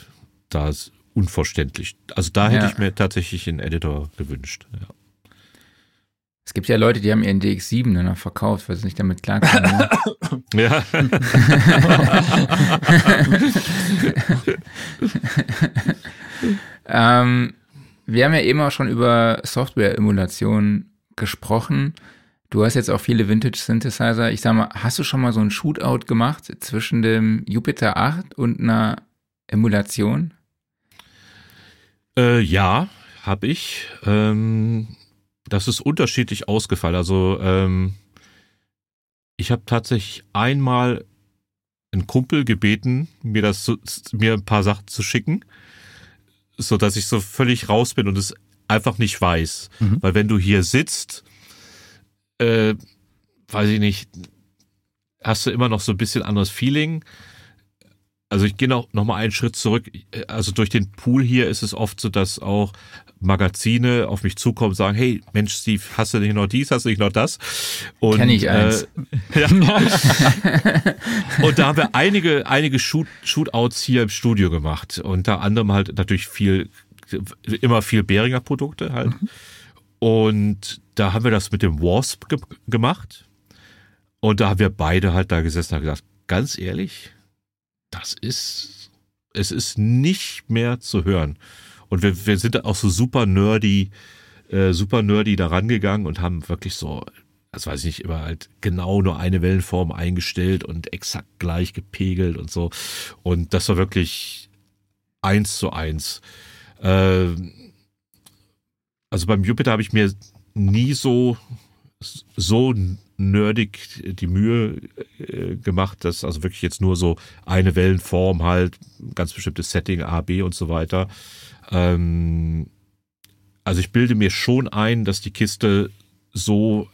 C: da unverständlich. Also da hätte
B: Ja.
C: ich mir tatsächlich einen Editor gewünscht. Ja.
B: Es gibt ja Leute, die haben ihren DX7 dann noch verkauft, weil sie nicht damit klarkommen.
C: Ja.
B: ähm, wir haben ja eben auch schon über Software-Emulation gesprochen. Du hast jetzt auch viele Vintage-Synthesizer. Ich sag mal, hast du schon mal so ein Shootout gemacht zwischen dem Jupiter 8 und einer Emulation?
C: Äh, ja, habe ich. Ähm, das ist unterschiedlich ausgefallen. Also ähm, ich habe tatsächlich einmal einen Kumpel gebeten, mir das mir ein paar Sachen zu schicken, so dass ich so völlig raus bin und es einfach nicht weiß,
A: Mhm.
C: weil wenn du hier sitzt, äh, weiß ich nicht, hast du immer noch so ein bisschen anderes Feeling. Also ich gehe noch, noch mal einen Schritt zurück. Also durch den Pool hier ist es oft so, dass auch Magazine auf mich zukommen und sagen, hey, Mensch, Steve, hast du nicht noch dies, hast du nicht noch das? Und,
B: Kenn ich eins.
C: Äh, ja. und da haben wir einige, einige Shoot, Shootouts hier im Studio gemacht. Unter anderem halt natürlich viel, immer viel Behringer Produkte halt. Und da haben wir das mit dem Wasp ge gemacht. Und da haben wir beide halt da gesessen und gesagt, ganz ehrlich, das ist, es ist nicht mehr zu hören. Und wir, wir sind auch so super nerdy, äh, super nerdy da rangegangen und haben wirklich so, das weiß ich nicht, immer halt genau nur eine Wellenform eingestellt und exakt gleich gepegelt und so. Und das war wirklich eins zu eins. Ähm, also beim Jupiter habe ich mir nie so, so nerdig die Mühe äh, gemacht, dass also wirklich jetzt nur so eine Wellenform halt, ganz bestimmtes Setting, A, B und so weiter. Ähm, also ich bilde mir schon ein, dass die Kiste so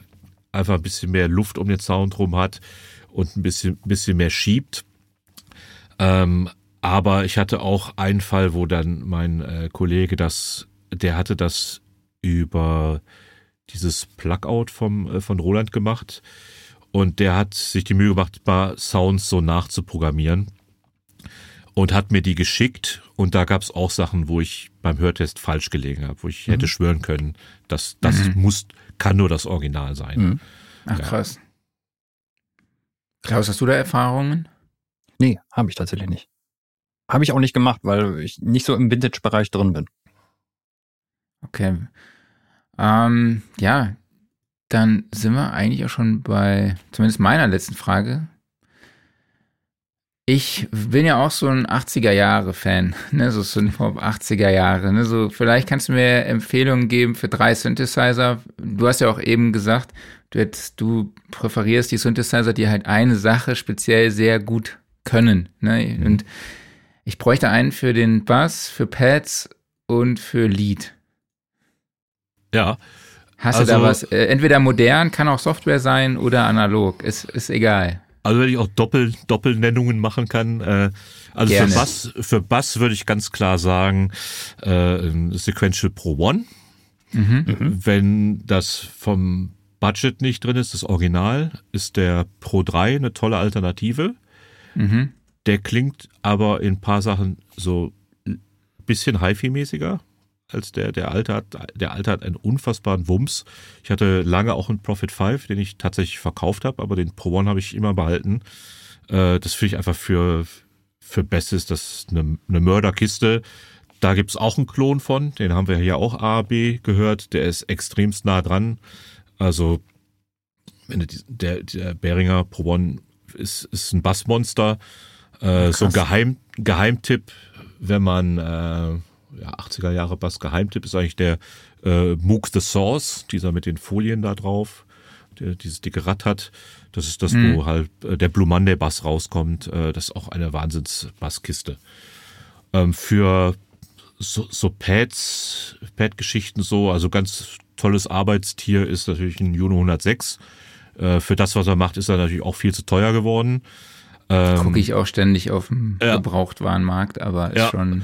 C: einfach ein bisschen mehr Luft um den Sound rum hat und ein bisschen, bisschen mehr schiebt. Ähm, aber ich hatte auch einen Fall, wo dann mein äh, Kollege das, der hatte das über dieses Plugout vom, äh, von Roland gemacht und der hat sich die Mühe gemacht, ein paar Sounds so nachzuprogrammieren und hat mir die geschickt und da gab es auch Sachen, wo ich beim Hörtest falsch gelegen habe, wo ich mhm. hätte schwören können, dass das mhm. muss, kann nur das Original sein. Mhm.
B: Ach ja. krass. Klaus, hast du da Erfahrungen?
A: Nee, habe ich tatsächlich nicht. Habe ich auch nicht gemacht, weil ich nicht so im Vintage-Bereich drin bin.
B: Okay. Ähm, ja, dann sind wir eigentlich auch schon bei zumindest meiner letzten Frage. Ich bin ja auch so ein 80er Jahre Fan, ne, so Synthpop 80er Jahre, ne, so vielleicht kannst du mir Empfehlungen geben für drei Synthesizer. Du hast ja auch eben gesagt, du, hättest, du präferierst die Synthesizer, die halt eine Sache speziell sehr gut können, ne, mhm. und ich bräuchte einen für den Bass, für Pads und für Lead.
C: Ja.
B: Hast also, du da was? Äh, entweder modern, kann auch Software sein oder analog. Ist, ist egal.
C: Also wenn ich auch Doppel, Doppelnennungen machen kann. Äh, also Gerne. für Bass, für Bass würde ich ganz klar sagen, äh, Sequential Pro One. Mhm. mhm. Wenn das vom Budget nicht drin ist, das Original, ist der Pro 3 eine tolle Alternative. Mhm. Der klingt aber in ein paar Sachen so ein bisschen HiFi-mäßiger als der, der alte hat. Der alte hat einen unfassbaren Wumms. Ich hatte lange auch einen Profit 5, den ich tatsächlich verkauft habe, aber den Pro One habe ich immer behalten. Äh, das finde ich einfach für, für Bestes, das ist eine, eine Mörderkiste. Da gibt's auch einen Klon von, den haben wir hier auch A, B gehört, der ist extremst nah dran. Also, wenn der, der Beringer Pro One ist, ist ein Bassmonster. Äh, so ein Geheim, Geheimtipp, wenn man äh, ja, 80er Jahre Bass Geheimtipp ist eigentlich der äh, Moog the Source, dieser mit den Folien da drauf, der dieses dicke Rad hat. Das ist das, mhm. wo halt äh, der Blue Monday Bass rauskommt. Äh, das ist auch eine Wahnsinns-Basskiste. Ähm, für so, so Pads, Pad-Geschichten so, also ganz tolles Arbeitstier ist natürlich ein Juno 106. Äh, für das, was er macht, ist er natürlich auch viel zu teuer geworden.
B: Ähm, Gucke ich auch ständig auf dem ja. Gebrauchtwarenmarkt, aber ist ja. schon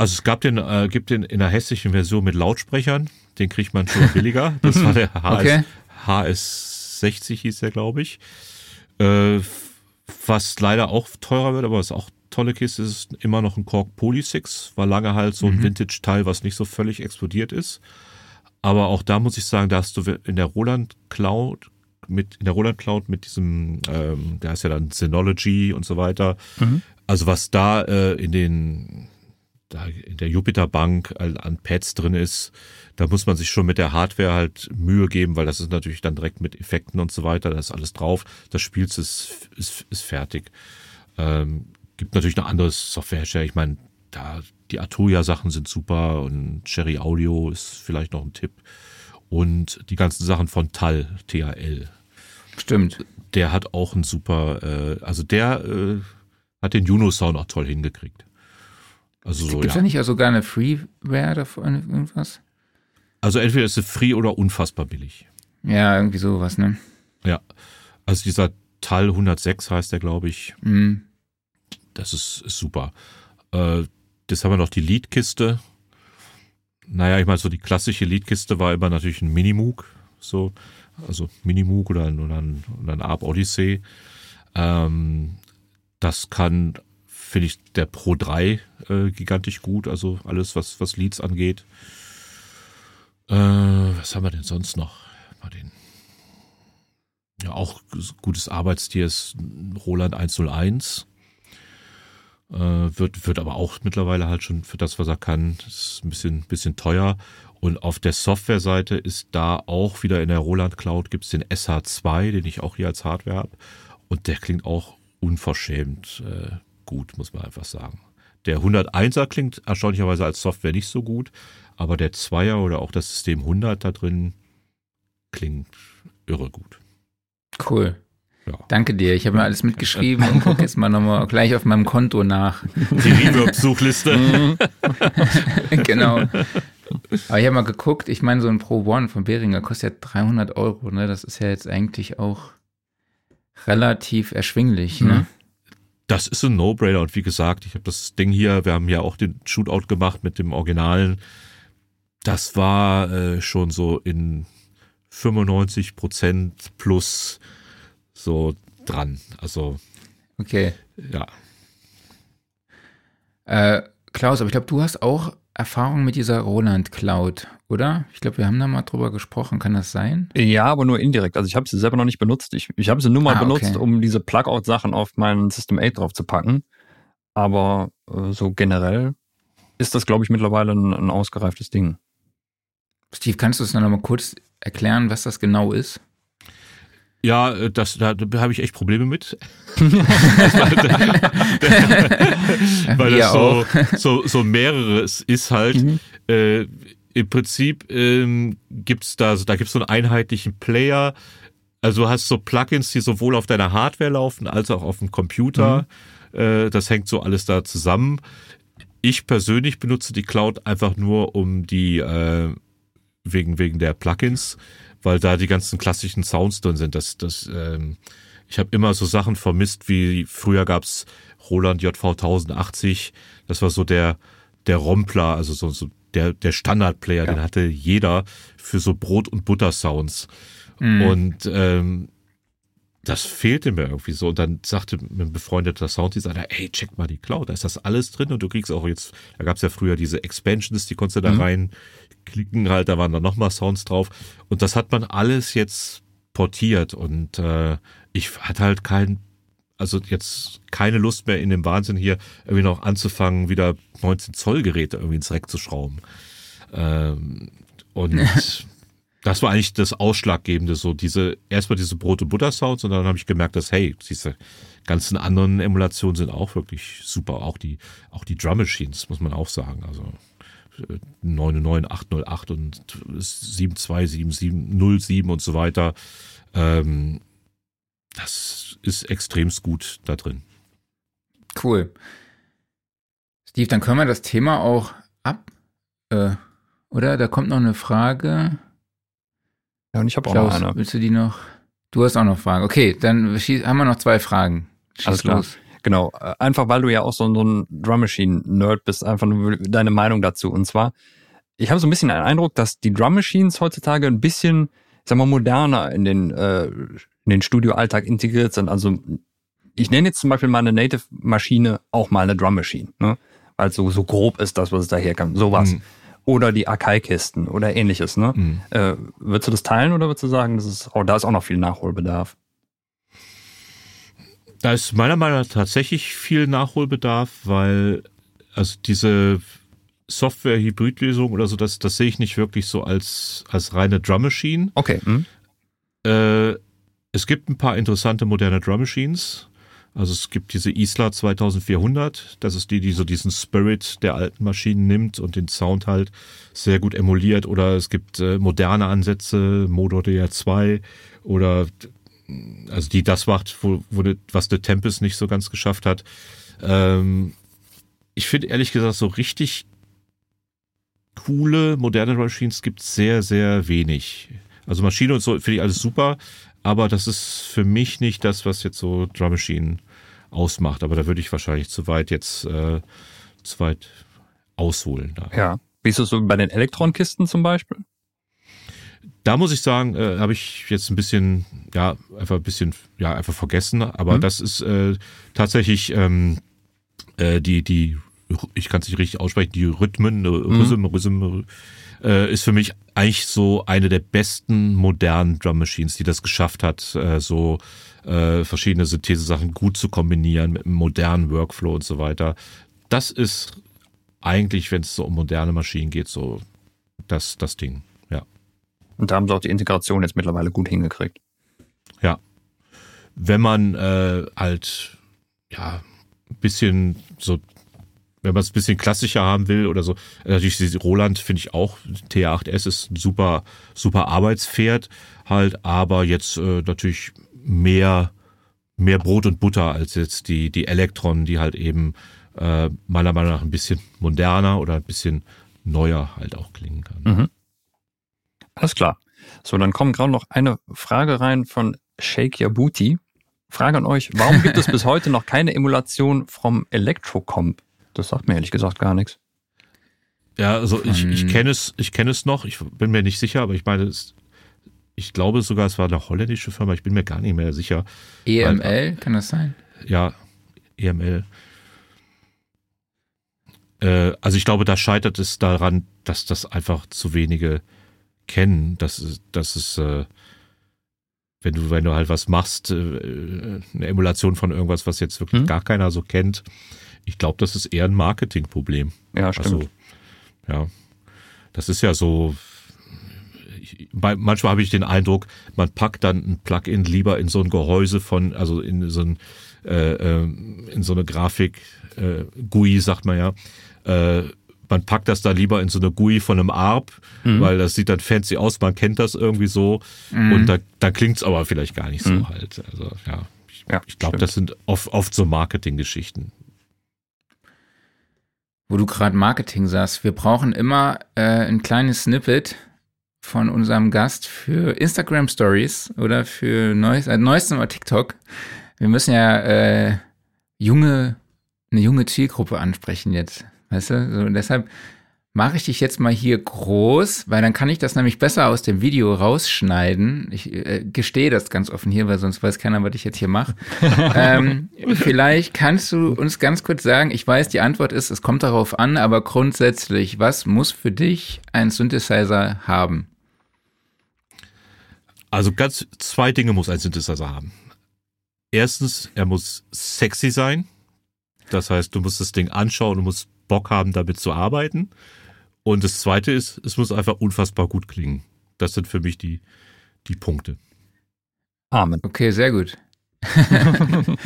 C: also es gab den, äh, gibt den in der hessischen Version mit Lautsprechern, den kriegt man schon billiger. Das war der HS, okay. HS60 hieß der, glaube ich. Äh, was leider auch teurer wird, aber was auch tolle Kiste ist, ist immer noch ein Korg Polysix. War lange halt so ein mhm. Vintage-Teil, was nicht so völlig explodiert ist. Aber auch da muss ich sagen, da hast du in der Roland Cloud mit in der Roland Cloud mit diesem, ähm, da ist ja dann Synology und so weiter. Mhm. Also was da äh, in den da in der Jupiter Bank an Pads drin ist, da muss man sich schon mit der Hardware halt Mühe geben, weil das ist natürlich dann direkt mit Effekten und so weiter, da ist alles drauf. Das Spiel ist, ist, ist fertig. Ähm, gibt natürlich noch andere Softwarehersteller. Ich meine, da die Atuya-Sachen sind super und Cherry Audio ist vielleicht noch ein Tipp. Und die ganzen Sachen von TAL, TAL.
B: Stimmt.
C: Der hat auch ein super, äh, also der äh, hat den Juno-Sound auch toll hingekriegt.
B: Also so, Gibt es ja. nicht sogar eine Freeware davon, irgendwas?
C: Also entweder ist sie free oder unfassbar billig.
B: Ja, irgendwie sowas, ne?
C: Ja. Also dieser Tal 106 heißt der, glaube ich. Mhm. Das ist, ist super. Äh, das haben wir noch die Leadkiste. Naja, ich meine, so die klassische Leadkiste war immer natürlich ein Minimoog. So, also Minimoog oder ein, oder ein, oder ein Arp Odyssey. Ähm, das kann finde ich der Pro 3 äh, gigantisch gut, also alles, was, was Leads angeht. Äh, was haben wir denn sonst noch? Mal den. Ja, auch gutes Arbeitstier ist Roland 101. Äh, wird, wird aber auch mittlerweile halt schon für das, was er kann, ist ein bisschen, bisschen teuer. Und auf der Softwareseite ist da auch wieder in der Roland Cloud gibt es den SH2, den ich auch hier als Hardware habe. Und der klingt auch unverschämt äh, gut, muss man einfach sagen. Der 101er klingt erstaunlicherweise als Software nicht so gut, aber der 2er oder auch das System 100 da drin klingt irre gut.
B: Cool. Ja. Danke dir. Ich habe mir alles mitgeschrieben und gucke jetzt mal nochmal gleich auf meinem Konto nach.
C: Die Reverb-Suchliste.
B: Genau. Aber ich habe mal geguckt, ich meine, so ein Pro One von Behringer kostet ja 300 Euro. Ne? Das ist ja jetzt eigentlich auch relativ erschwinglich. Ne? Mhm.
C: Das ist ein No-Brainer. Und wie gesagt, ich habe das Ding hier, wir haben ja auch den Shootout gemacht mit dem Originalen. Das war äh, schon so in 95 Prozent plus so dran. Also.
B: Okay.
C: Ja.
B: Äh, Klaus, aber ich glaube, du hast auch Erfahrung mit dieser Roland Cloud, oder? Ich glaube, wir haben da mal drüber gesprochen. Kann das sein?
A: Ja, aber nur indirekt. Also ich habe sie selber noch nicht benutzt. Ich, ich habe sie nur mal ah, benutzt, okay. um diese Plugout-Sachen auf meinen System 8 drauf zu packen. Aber äh, so generell ist das, glaube ich, mittlerweile ein, ein ausgereiftes Ding.
B: Steve, kannst du es noch mal kurz erklären, was das genau ist?
C: Ja, äh, das, da, da habe ich echt Probleme mit. weil das so, so, so mehreres ist halt. Mhm. Äh, Im Prinzip ähm, gibt's da, da gibt's so einen einheitlichen Player. Also du hast so Plugins, die sowohl auf deiner Hardware laufen als auch auf dem Computer. Mhm. Äh, das hängt so alles da zusammen. Ich persönlich benutze die Cloud einfach nur, um die äh, wegen wegen der Plugins weil da die ganzen klassischen Sounds drin sind. Das, das, ähm, ich habe immer so Sachen vermisst, wie früher gab's Roland JV 1080. Das war so der, der Rompler, also so, so der, der Standardplayer, ja. den hatte jeder für so Brot- und Butter-Sounds. Mhm. Und ähm, das fehlte mir irgendwie so. Und dann sagte ein befreundeter Sounddesigner, ey, check mal die Cloud, da ist das alles drin und du kriegst auch jetzt, da gab's ja früher diese Expansions, die konntest du da mhm. rein klicken halt, da waren dann nochmal Sounds drauf. Und das hat man alles jetzt portiert und äh, ich hatte halt kein, also jetzt keine Lust mehr in dem Wahnsinn hier irgendwie noch anzufangen, wieder 19 Zoll Geräte irgendwie ins Reck zu schrauben. Ähm, und das war eigentlich das Ausschlaggebende, so diese, erstmal diese Brot- und Butter-Sounds und dann habe ich gemerkt, dass, hey, diese ganzen anderen Emulationen sind auch wirklich super. Auch die, auch die Drum Machines, muss man auch sagen. Also 99808 und 727707 und so weiter. Ähm, das ist extremst gut da drin.
B: Cool. Steve, dann können wir das Thema auch ab, äh, oder? Da kommt noch eine Frage.
A: Ja, und ich habe auch noch eine.
B: Willst du die noch? Du hast auch noch Fragen. Okay, dann haben wir noch zwei Fragen.
A: Schieß Alles klar. Genau, äh, einfach weil du ja auch so, so ein Drum Machine Nerd bist, einfach nur deine Meinung dazu. Und zwar, ich habe so ein bisschen den Eindruck, dass die Drum Machines heutzutage ein bisschen, ich sag mal, moderner in den, äh, in den Studioalltag integriert sind. Also ich nenne jetzt zum Beispiel meine Native-Maschine auch mal eine Drum Machine, ne? weil so, so grob ist das, was es daher kann. Sowas. Mhm. Oder die Akai-Kisten oder ähnliches. Ne? Mhm. Äh, würdest du das teilen oder würdest du sagen, das ist, oh, da ist auch noch viel Nachholbedarf?
C: Da ist meiner Meinung nach tatsächlich viel Nachholbedarf, weil also diese Software-Hybrid-Lösung oder so, das, das sehe ich nicht wirklich so als, als reine Drum Machine.
A: Okay. Hm.
C: Äh, es gibt ein paar interessante moderne Drum Machines. Also es gibt diese Isla 2400, das ist die, die so diesen Spirit der alten Maschinen nimmt und den Sound halt sehr gut emuliert. Oder es gibt äh, moderne Ansätze, Modo DR2 oder also die das macht, wo, wo was The Tempest nicht so ganz geschafft hat. Ähm, ich finde ehrlich gesagt so richtig coole moderne Machines gibt es sehr, sehr wenig. Also Maschine und so finde ich alles super, aber das ist für mich nicht das, was jetzt so Drum Machine ausmacht. Aber da würde ich wahrscheinlich zu weit jetzt äh, zu weit ausholen. Da.
A: Ja. Wie ist es so bei den Elektronkisten zum Beispiel?
C: Da muss ich sagen, äh, habe ich jetzt ein bisschen, ja, einfach ein bisschen, ja, einfach vergessen. Aber mhm. das ist äh, tatsächlich ähm, äh, die, die ich kann es nicht richtig aussprechen, die Rhythmen, äh, mhm. Rhythm, Rhythm, äh, ist für mich eigentlich so eine der besten modernen Drum Machines, die das geschafft hat, äh, so verschiedene Synthese-Sachen gut zu kombinieren mit einem modernen Workflow und so weiter. Das ist eigentlich, wenn es so um moderne Maschinen geht, so das, das Ding.
A: Und da haben sie auch die Integration jetzt mittlerweile gut hingekriegt.
C: Ja. Wenn man äh, halt, ja, ein bisschen so wenn man es ein bisschen klassischer haben will oder so, äh, natürlich Roland finde ich auch, T8S ist ein super, super Arbeitspferd halt, aber jetzt äh, natürlich mehr, mehr Brot und Butter als jetzt die, die Elektron, die halt eben äh, meiner Meinung nach ein bisschen moderner oder ein bisschen neuer halt auch klingen kann.
A: Mhm. Alles klar. So, dann kommt gerade noch eine Frage rein von Shake Your Booty. Frage an euch, warum gibt es bis heute noch keine Emulation vom Electrocomp? Das sagt mir ehrlich gesagt gar nichts.
C: Ja, also ich, ich kenne es, ich kenne es noch, ich bin mir nicht sicher, aber ich meine, es, ich glaube sogar, es war eine holländische Firma, ich bin mir gar nicht mehr sicher.
B: EML, Weil, kann das sein?
C: Ja, EML. Äh, also ich glaube, da scheitert es daran, dass das einfach zu wenige kennen, dass, dass es, äh, wenn du, wenn du halt was machst, äh, eine Emulation von irgendwas, was jetzt wirklich hm? gar keiner so kennt, ich glaube, das ist eher ein Marketingproblem.
A: Ja, stimmt. Also,
C: ja, das ist ja so. Manchmal habe ich den Eindruck, man packt dann ein Plugin lieber in so ein Gehäuse von, also in so ein, äh, äh in so eine Grafik äh, GUI, sagt man ja. Äh, man packt das da lieber in so eine GUI von einem ARP, mhm. weil das sieht dann fancy aus, man kennt das irgendwie so mhm. und da, da klingt es aber vielleicht gar nicht so mhm. halt. Also ja, ich, ja, ich glaube, das sind oft, oft so Marketinggeschichten
B: wo du gerade Marketing sagst, wir brauchen immer äh, ein kleines Snippet von unserem Gast für Instagram Stories oder für Neues, äh, neuestem mal TikTok. Wir müssen ja äh, junge, eine junge Zielgruppe ansprechen jetzt. Weißt du? So, deshalb mache ich dich jetzt mal hier groß, weil dann kann ich das nämlich besser aus dem Video rausschneiden. Ich äh, gestehe das ganz offen hier, weil sonst weiß keiner, was ich jetzt hier mache. ähm, vielleicht kannst du uns ganz kurz sagen, ich weiß, die Antwort ist, es kommt darauf an, aber grundsätzlich, was muss für dich ein Synthesizer haben?
C: Also ganz zwei Dinge muss ein Synthesizer haben. Erstens, er muss sexy sein. Das heißt, du musst das Ding anschauen, du musst Bock haben, damit zu arbeiten. Und das Zweite ist, es muss einfach unfassbar gut klingen. Das sind für mich die, die Punkte.
B: Amen. Okay, sehr gut.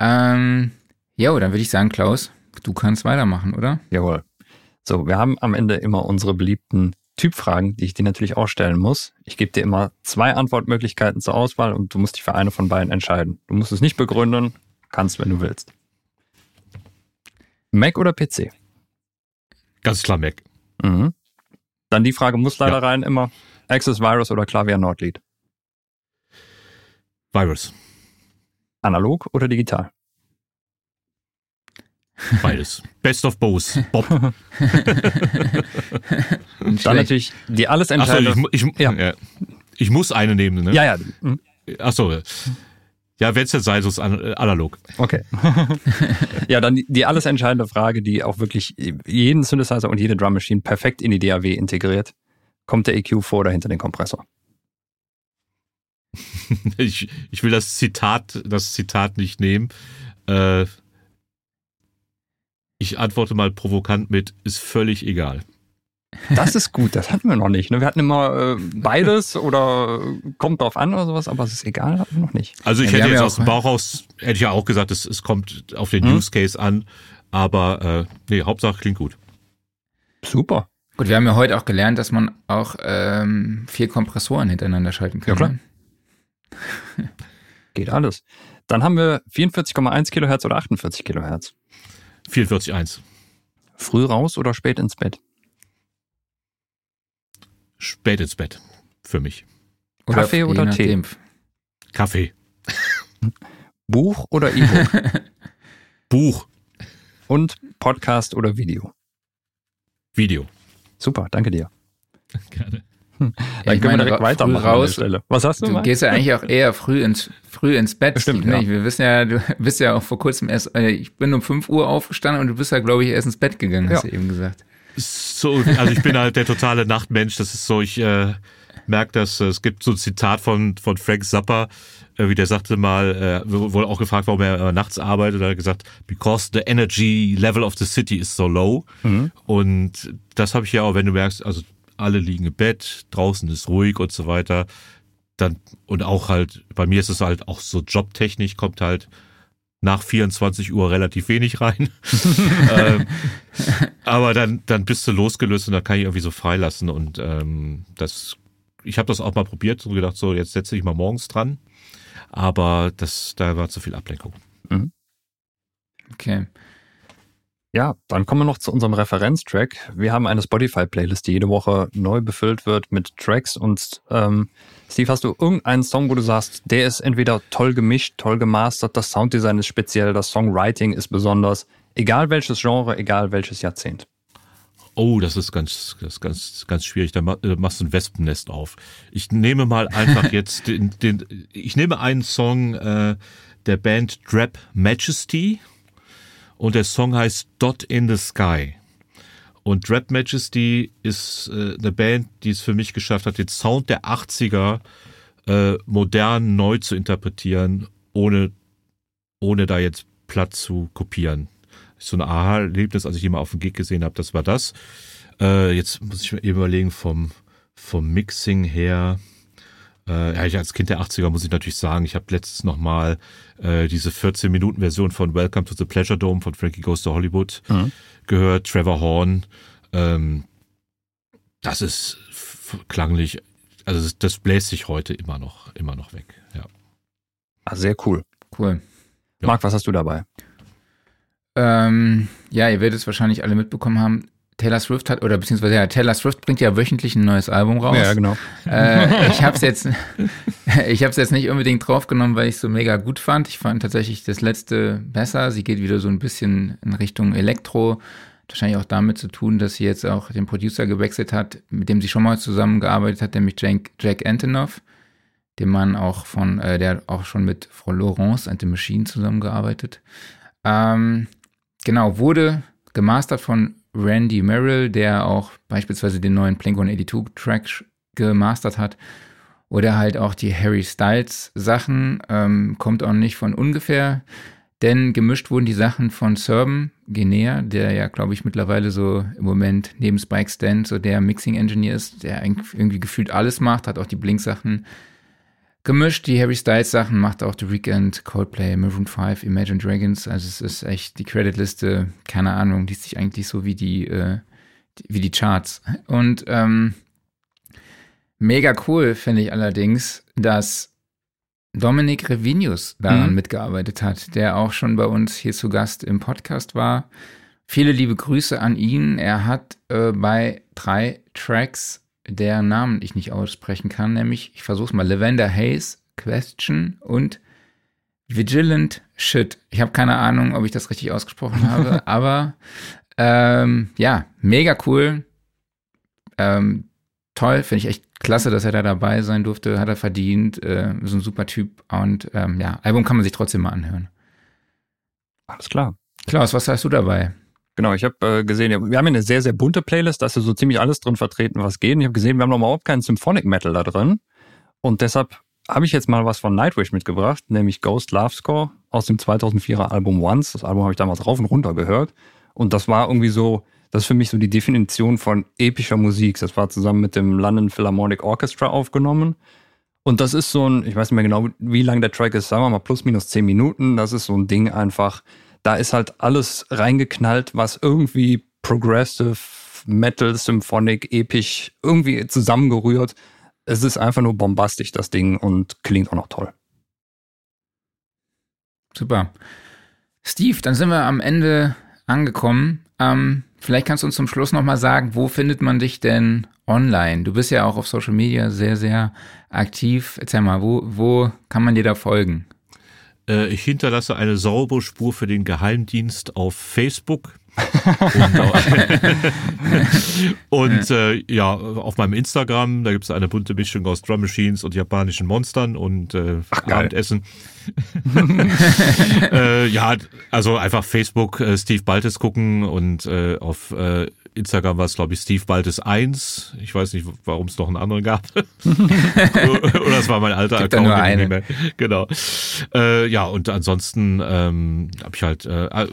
B: ähm, jo, dann würde ich sagen, Klaus, du kannst weitermachen, oder?
A: Jawohl. So, wir haben am Ende immer unsere beliebten Typfragen, die ich dir natürlich auch stellen muss. Ich gebe dir immer zwei Antwortmöglichkeiten zur Auswahl und du musst dich für eine von beiden entscheiden. Du musst es nicht begründen, kannst, wenn du willst. Mac oder PC?
C: Ganz klar Mac.
A: Mhm. Dann die Frage muss leider ja. rein immer. Access Virus oder Klavier Nordlied?
C: Virus.
A: Analog oder digital?
C: Beides. Best of both. Bob.
A: Dann natürlich die alles entscheidende.
C: Achso, ich, ich, ja. ich, muss eine nehmen, ne?
A: Ja, ja. Mhm.
C: Achso. Ja, wenn es jetzt sei, so ist äh, analog.
A: Okay. ja, dann die alles entscheidende Frage, die auch wirklich jeden Synthesizer und jede Drum Machine perfekt in die DAW integriert. Kommt der EQ vor oder hinter den Kompressor?
C: ich, ich will das Zitat, das Zitat nicht nehmen. Äh, ich antworte mal provokant mit, ist völlig egal.
A: Das ist gut, das hatten wir noch nicht. Ne? Wir hatten immer äh, beides oder kommt drauf an oder sowas, aber es ist egal, hatten wir noch nicht.
C: Also ich ja, hätte jetzt aus dem Bauch raus, hätte ich ja auch gesagt, es, es kommt auf den hm? Use Case an, aber äh, nee, Hauptsache klingt gut.
A: Super.
B: Gut, wir haben ja heute auch gelernt, dass man auch ähm, vier Kompressoren hintereinander schalten kann. Ja, klar.
A: Ne? Geht alles. Dann haben wir 44,1 Kilohertz oder 48 Kilohertz.
C: 44,1.
A: Früh raus oder spät ins Bett?
C: Spät ins Bett. Für mich.
A: Oder Kaffee oder Tee?
C: Kaffee.
A: Buch oder E-Book?
C: Buch.
A: Und Podcast oder Video?
C: Video.
A: Super, danke dir.
C: Gerne.
A: Hm. Dann ja, können wir direkt weitermachen raus.
B: Was hast du? Du mal? gehst ja eigentlich auch eher früh ins, früh ins Bett.
A: Stimmt,
B: ja. Wir wissen ja, du bist ja auch vor kurzem erst, äh, ich bin um 5 Uhr aufgestanden und du bist ja, glaube ich, erst ins Bett gegangen, hast ja. du eben gesagt
C: so, also ich bin halt der totale Nachtmensch. Das ist so, ich äh, merke das. Es gibt so ein Zitat von, von Frank Zappa, äh, wie der sagte mal, äh, wurde auch gefragt, warum er äh, nachts arbeitet. Er hat gesagt, because the energy level of the city is so low. Mhm. Und das habe ich ja auch, wenn du merkst, also alle liegen im Bett, draußen ist ruhig und so weiter. Dann, und auch halt, bei mir ist es halt auch so jobtechnisch, kommt halt nach 24 Uhr relativ wenig rein. ähm, aber dann, dann bist du losgelöst und dann kann ich irgendwie so freilassen. Und ähm, das, ich habe das auch mal probiert und gedacht, so, jetzt setze ich mal morgens dran. Aber das, da war zu viel Ablenkung. Mhm.
B: Okay.
A: Ja, dann kommen wir noch zu unserem Referenztrack. Wir haben eine Spotify-Playlist, die jede Woche neu befüllt wird mit Tracks. Und ähm, Steve, hast du irgendeinen Song, wo du sagst, der ist entweder toll gemischt, toll gemastert, das Sounddesign ist speziell, das Songwriting ist besonders, egal welches Genre, egal welches Jahrzehnt?
C: Oh, das ist ganz, das ist ganz, ganz schwierig. Da machst du ein Wespennest auf. Ich nehme mal einfach jetzt den, den ich nehme einen Song äh, der Band Drap Majesty und der Song heißt Dot in the Sky. Und Dread Majesty ist äh, eine Band, die es für mich geschafft hat, den Sound der 80er äh, modern neu zu interpretieren, ohne, ohne da jetzt platt zu kopieren. So ein Aha-Erlebnis, als ich die mal auf dem Gig gesehen habe, das war das. Äh, jetzt muss ich mir eben überlegen, vom, vom Mixing her, äh, ja, ich als Kind der 80er muss ich natürlich sagen, ich habe letztens nochmal äh, diese 14-Minuten-Version von Welcome to the Pleasure Dome von Frankie Goes to Hollywood mhm. gehört, Trevor Horn. Ähm, das ist klanglich, also das, das, bläst sich heute immer noch, immer noch weg. Ja.
A: Ah, sehr cool. Cool. Ja. Marc, was hast du dabei?
B: Ähm, ja, ihr werdet es wahrscheinlich alle mitbekommen haben. Taylor Swift hat, oder beziehungsweise ja, Taylor Swift bringt ja wöchentlich ein neues Album raus.
A: Ja, genau.
B: Äh, ich habe es jetzt, ich es jetzt nicht unbedingt draufgenommen, weil ich es so mega gut fand. Ich fand tatsächlich das letzte besser. Sie geht wieder so ein bisschen in Richtung Elektro. Wahrscheinlich auch damit zu tun, dass sie jetzt auch den Producer gewechselt hat, mit dem sie schon mal zusammengearbeitet hat, nämlich Jack, Jack Antonoff, dem Mann auch von, äh, der auch schon mit Frau Laurence and the Machine zusammengearbeitet. Ähm, genau, wurde gemastert von Randy Merrill, der auch beispielsweise den neuen Blink-182-Track gemastert hat. Oder halt auch die Harry Styles Sachen, ähm, kommt auch nicht von ungefähr. Denn gemischt wurden die Sachen von Serban Genea, der ja, glaube ich, mittlerweile so im Moment neben Spike Stan so der Mixing-Engineer ist, der irgendwie gefühlt alles macht, hat auch die Blink-Sachen gemischt. Die Harry Styles Sachen macht auch The Weeknd, Coldplay, Maroon 5, Imagine Dragons. Also es ist echt die Creditliste, keine Ahnung, liest sich eigentlich so wie die, äh, wie die Charts. Und ähm, mega cool finde ich allerdings, dass Dominik Revinius daran mhm. mitgearbeitet hat, der auch schon bei uns hier zu Gast im Podcast war. Viele liebe Grüße an ihn. Er hat äh, bei drei Tracks deren Namen ich nicht aussprechen kann, nämlich, ich versuche es mal, Lavender Haze, Question und Vigilant Shit. Ich habe keine Ahnung, ob ich das richtig ausgesprochen habe, aber ähm, ja, mega cool. Ähm, toll, finde ich echt klasse, dass er da dabei sein durfte, hat er verdient, äh, ist ein super Typ und ähm, ja, Album kann man sich trotzdem mal anhören.
A: Alles klar.
B: Klaus, was hast du dabei?
A: Genau, ich habe äh, gesehen, wir haben eine sehr, sehr bunte Playlist, da ist so ziemlich alles drin vertreten, was geht. Und ich habe gesehen, wir haben noch überhaupt keinen Symphonic Metal da drin. Und deshalb habe ich jetzt mal was von Nightwish mitgebracht, nämlich Ghost Love Score aus dem 2004er Album Once. Das Album habe ich damals rauf und runter gehört. Und das war irgendwie so, das ist für mich so die Definition von epischer Musik. Das war zusammen mit dem London Philharmonic Orchestra aufgenommen. Und das ist so ein, ich weiß nicht mehr genau, wie lang der Track ist, sagen wir mal plus minus zehn Minuten. Das ist so ein Ding einfach, da ist halt alles reingeknallt, was irgendwie Progressive, Metal, Symphonic, episch irgendwie zusammengerührt. Es ist einfach nur bombastisch, das Ding, und klingt auch noch toll.
B: Super. Steve, dann sind wir am Ende angekommen. Ähm, vielleicht kannst du uns zum Schluss nochmal sagen, wo findet man dich denn online? Du bist ja auch auf Social Media sehr, sehr aktiv. Erzähl mal, wo, wo kann man dir da folgen?
C: Äh, ich hinterlasse eine saubere Spur für den Geheimdienst auf Facebook. und, und äh, ja, auf meinem Instagram, da gibt es eine bunte Mischung aus Drum Machines und japanischen Monstern und äh, Ach, Abendessen. äh, ja, also einfach Facebook äh, Steve Baltes gucken und äh, auf äh, Instagram war es, glaube ich, Steve Baltes 1. Ich weiß nicht, warum es noch einen anderen gab. Oder es war mein alter
B: Gibt Account. Nur
C: eine. Genau. Äh, ja, und ansonsten ähm, habe ich halt äh,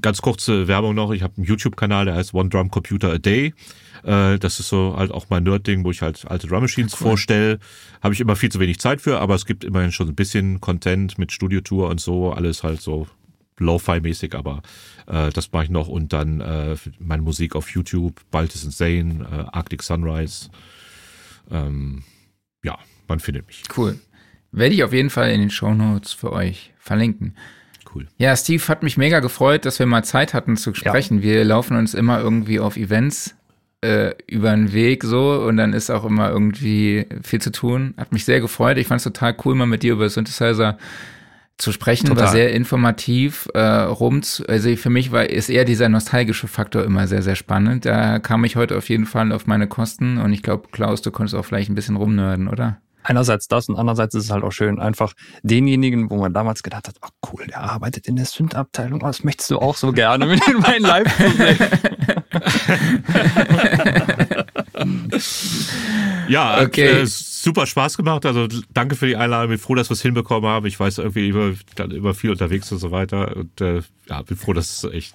C: ganz kurze Werbung noch. Ich habe einen YouTube-Kanal, der heißt One Drum Computer a Day. Äh, das ist so halt auch mein Nerd-Ding, wo ich halt alte Drum Machines cool. vorstelle. Habe ich immer viel zu wenig Zeit für, aber es gibt immerhin schon ein bisschen Content mit Studiotour und so, alles halt so Lo-Fi-mäßig, aber äh, das mache ich noch und dann äh, meine Musik auf YouTube, Baltis Insane, äh, Arctic Sunrise. Ähm, ja, man findet mich.
B: Cool. Werde ich auf jeden Fall in den Show Notes für euch verlinken.
C: Cool.
B: Ja, Steve hat mich mega gefreut, dass wir mal Zeit hatten zu sprechen. Ja. Wir laufen uns immer irgendwie auf Events äh, über den Weg so und dann ist auch immer irgendwie viel zu tun. Hat mich sehr gefreut. Ich fand es total cool, mal mit dir über Synthesizer zu sprechen, Total. war sehr informativ. Äh, rum, also für mich war ist eher dieser nostalgische Faktor immer sehr, sehr spannend. Da kam ich heute auf jeden Fall auf meine Kosten und ich glaube, Klaus, du konntest auch vielleicht ein bisschen rumnörden, oder?
A: Einerseits das und andererseits ist es halt auch schön, einfach denjenigen, wo man damals gedacht hat, ach cool, der arbeitet in der Synth-Abteilung, das möchtest du auch so gerne mit in meinen Live zu
C: ja, okay. Äh, super Spaß gemacht. Also danke für die Einladung. Bin froh, dass wir es hinbekommen haben. Ich weiß irgendwie immer, immer viel unterwegs und so weiter. Und äh, ja, bin froh, dass es echt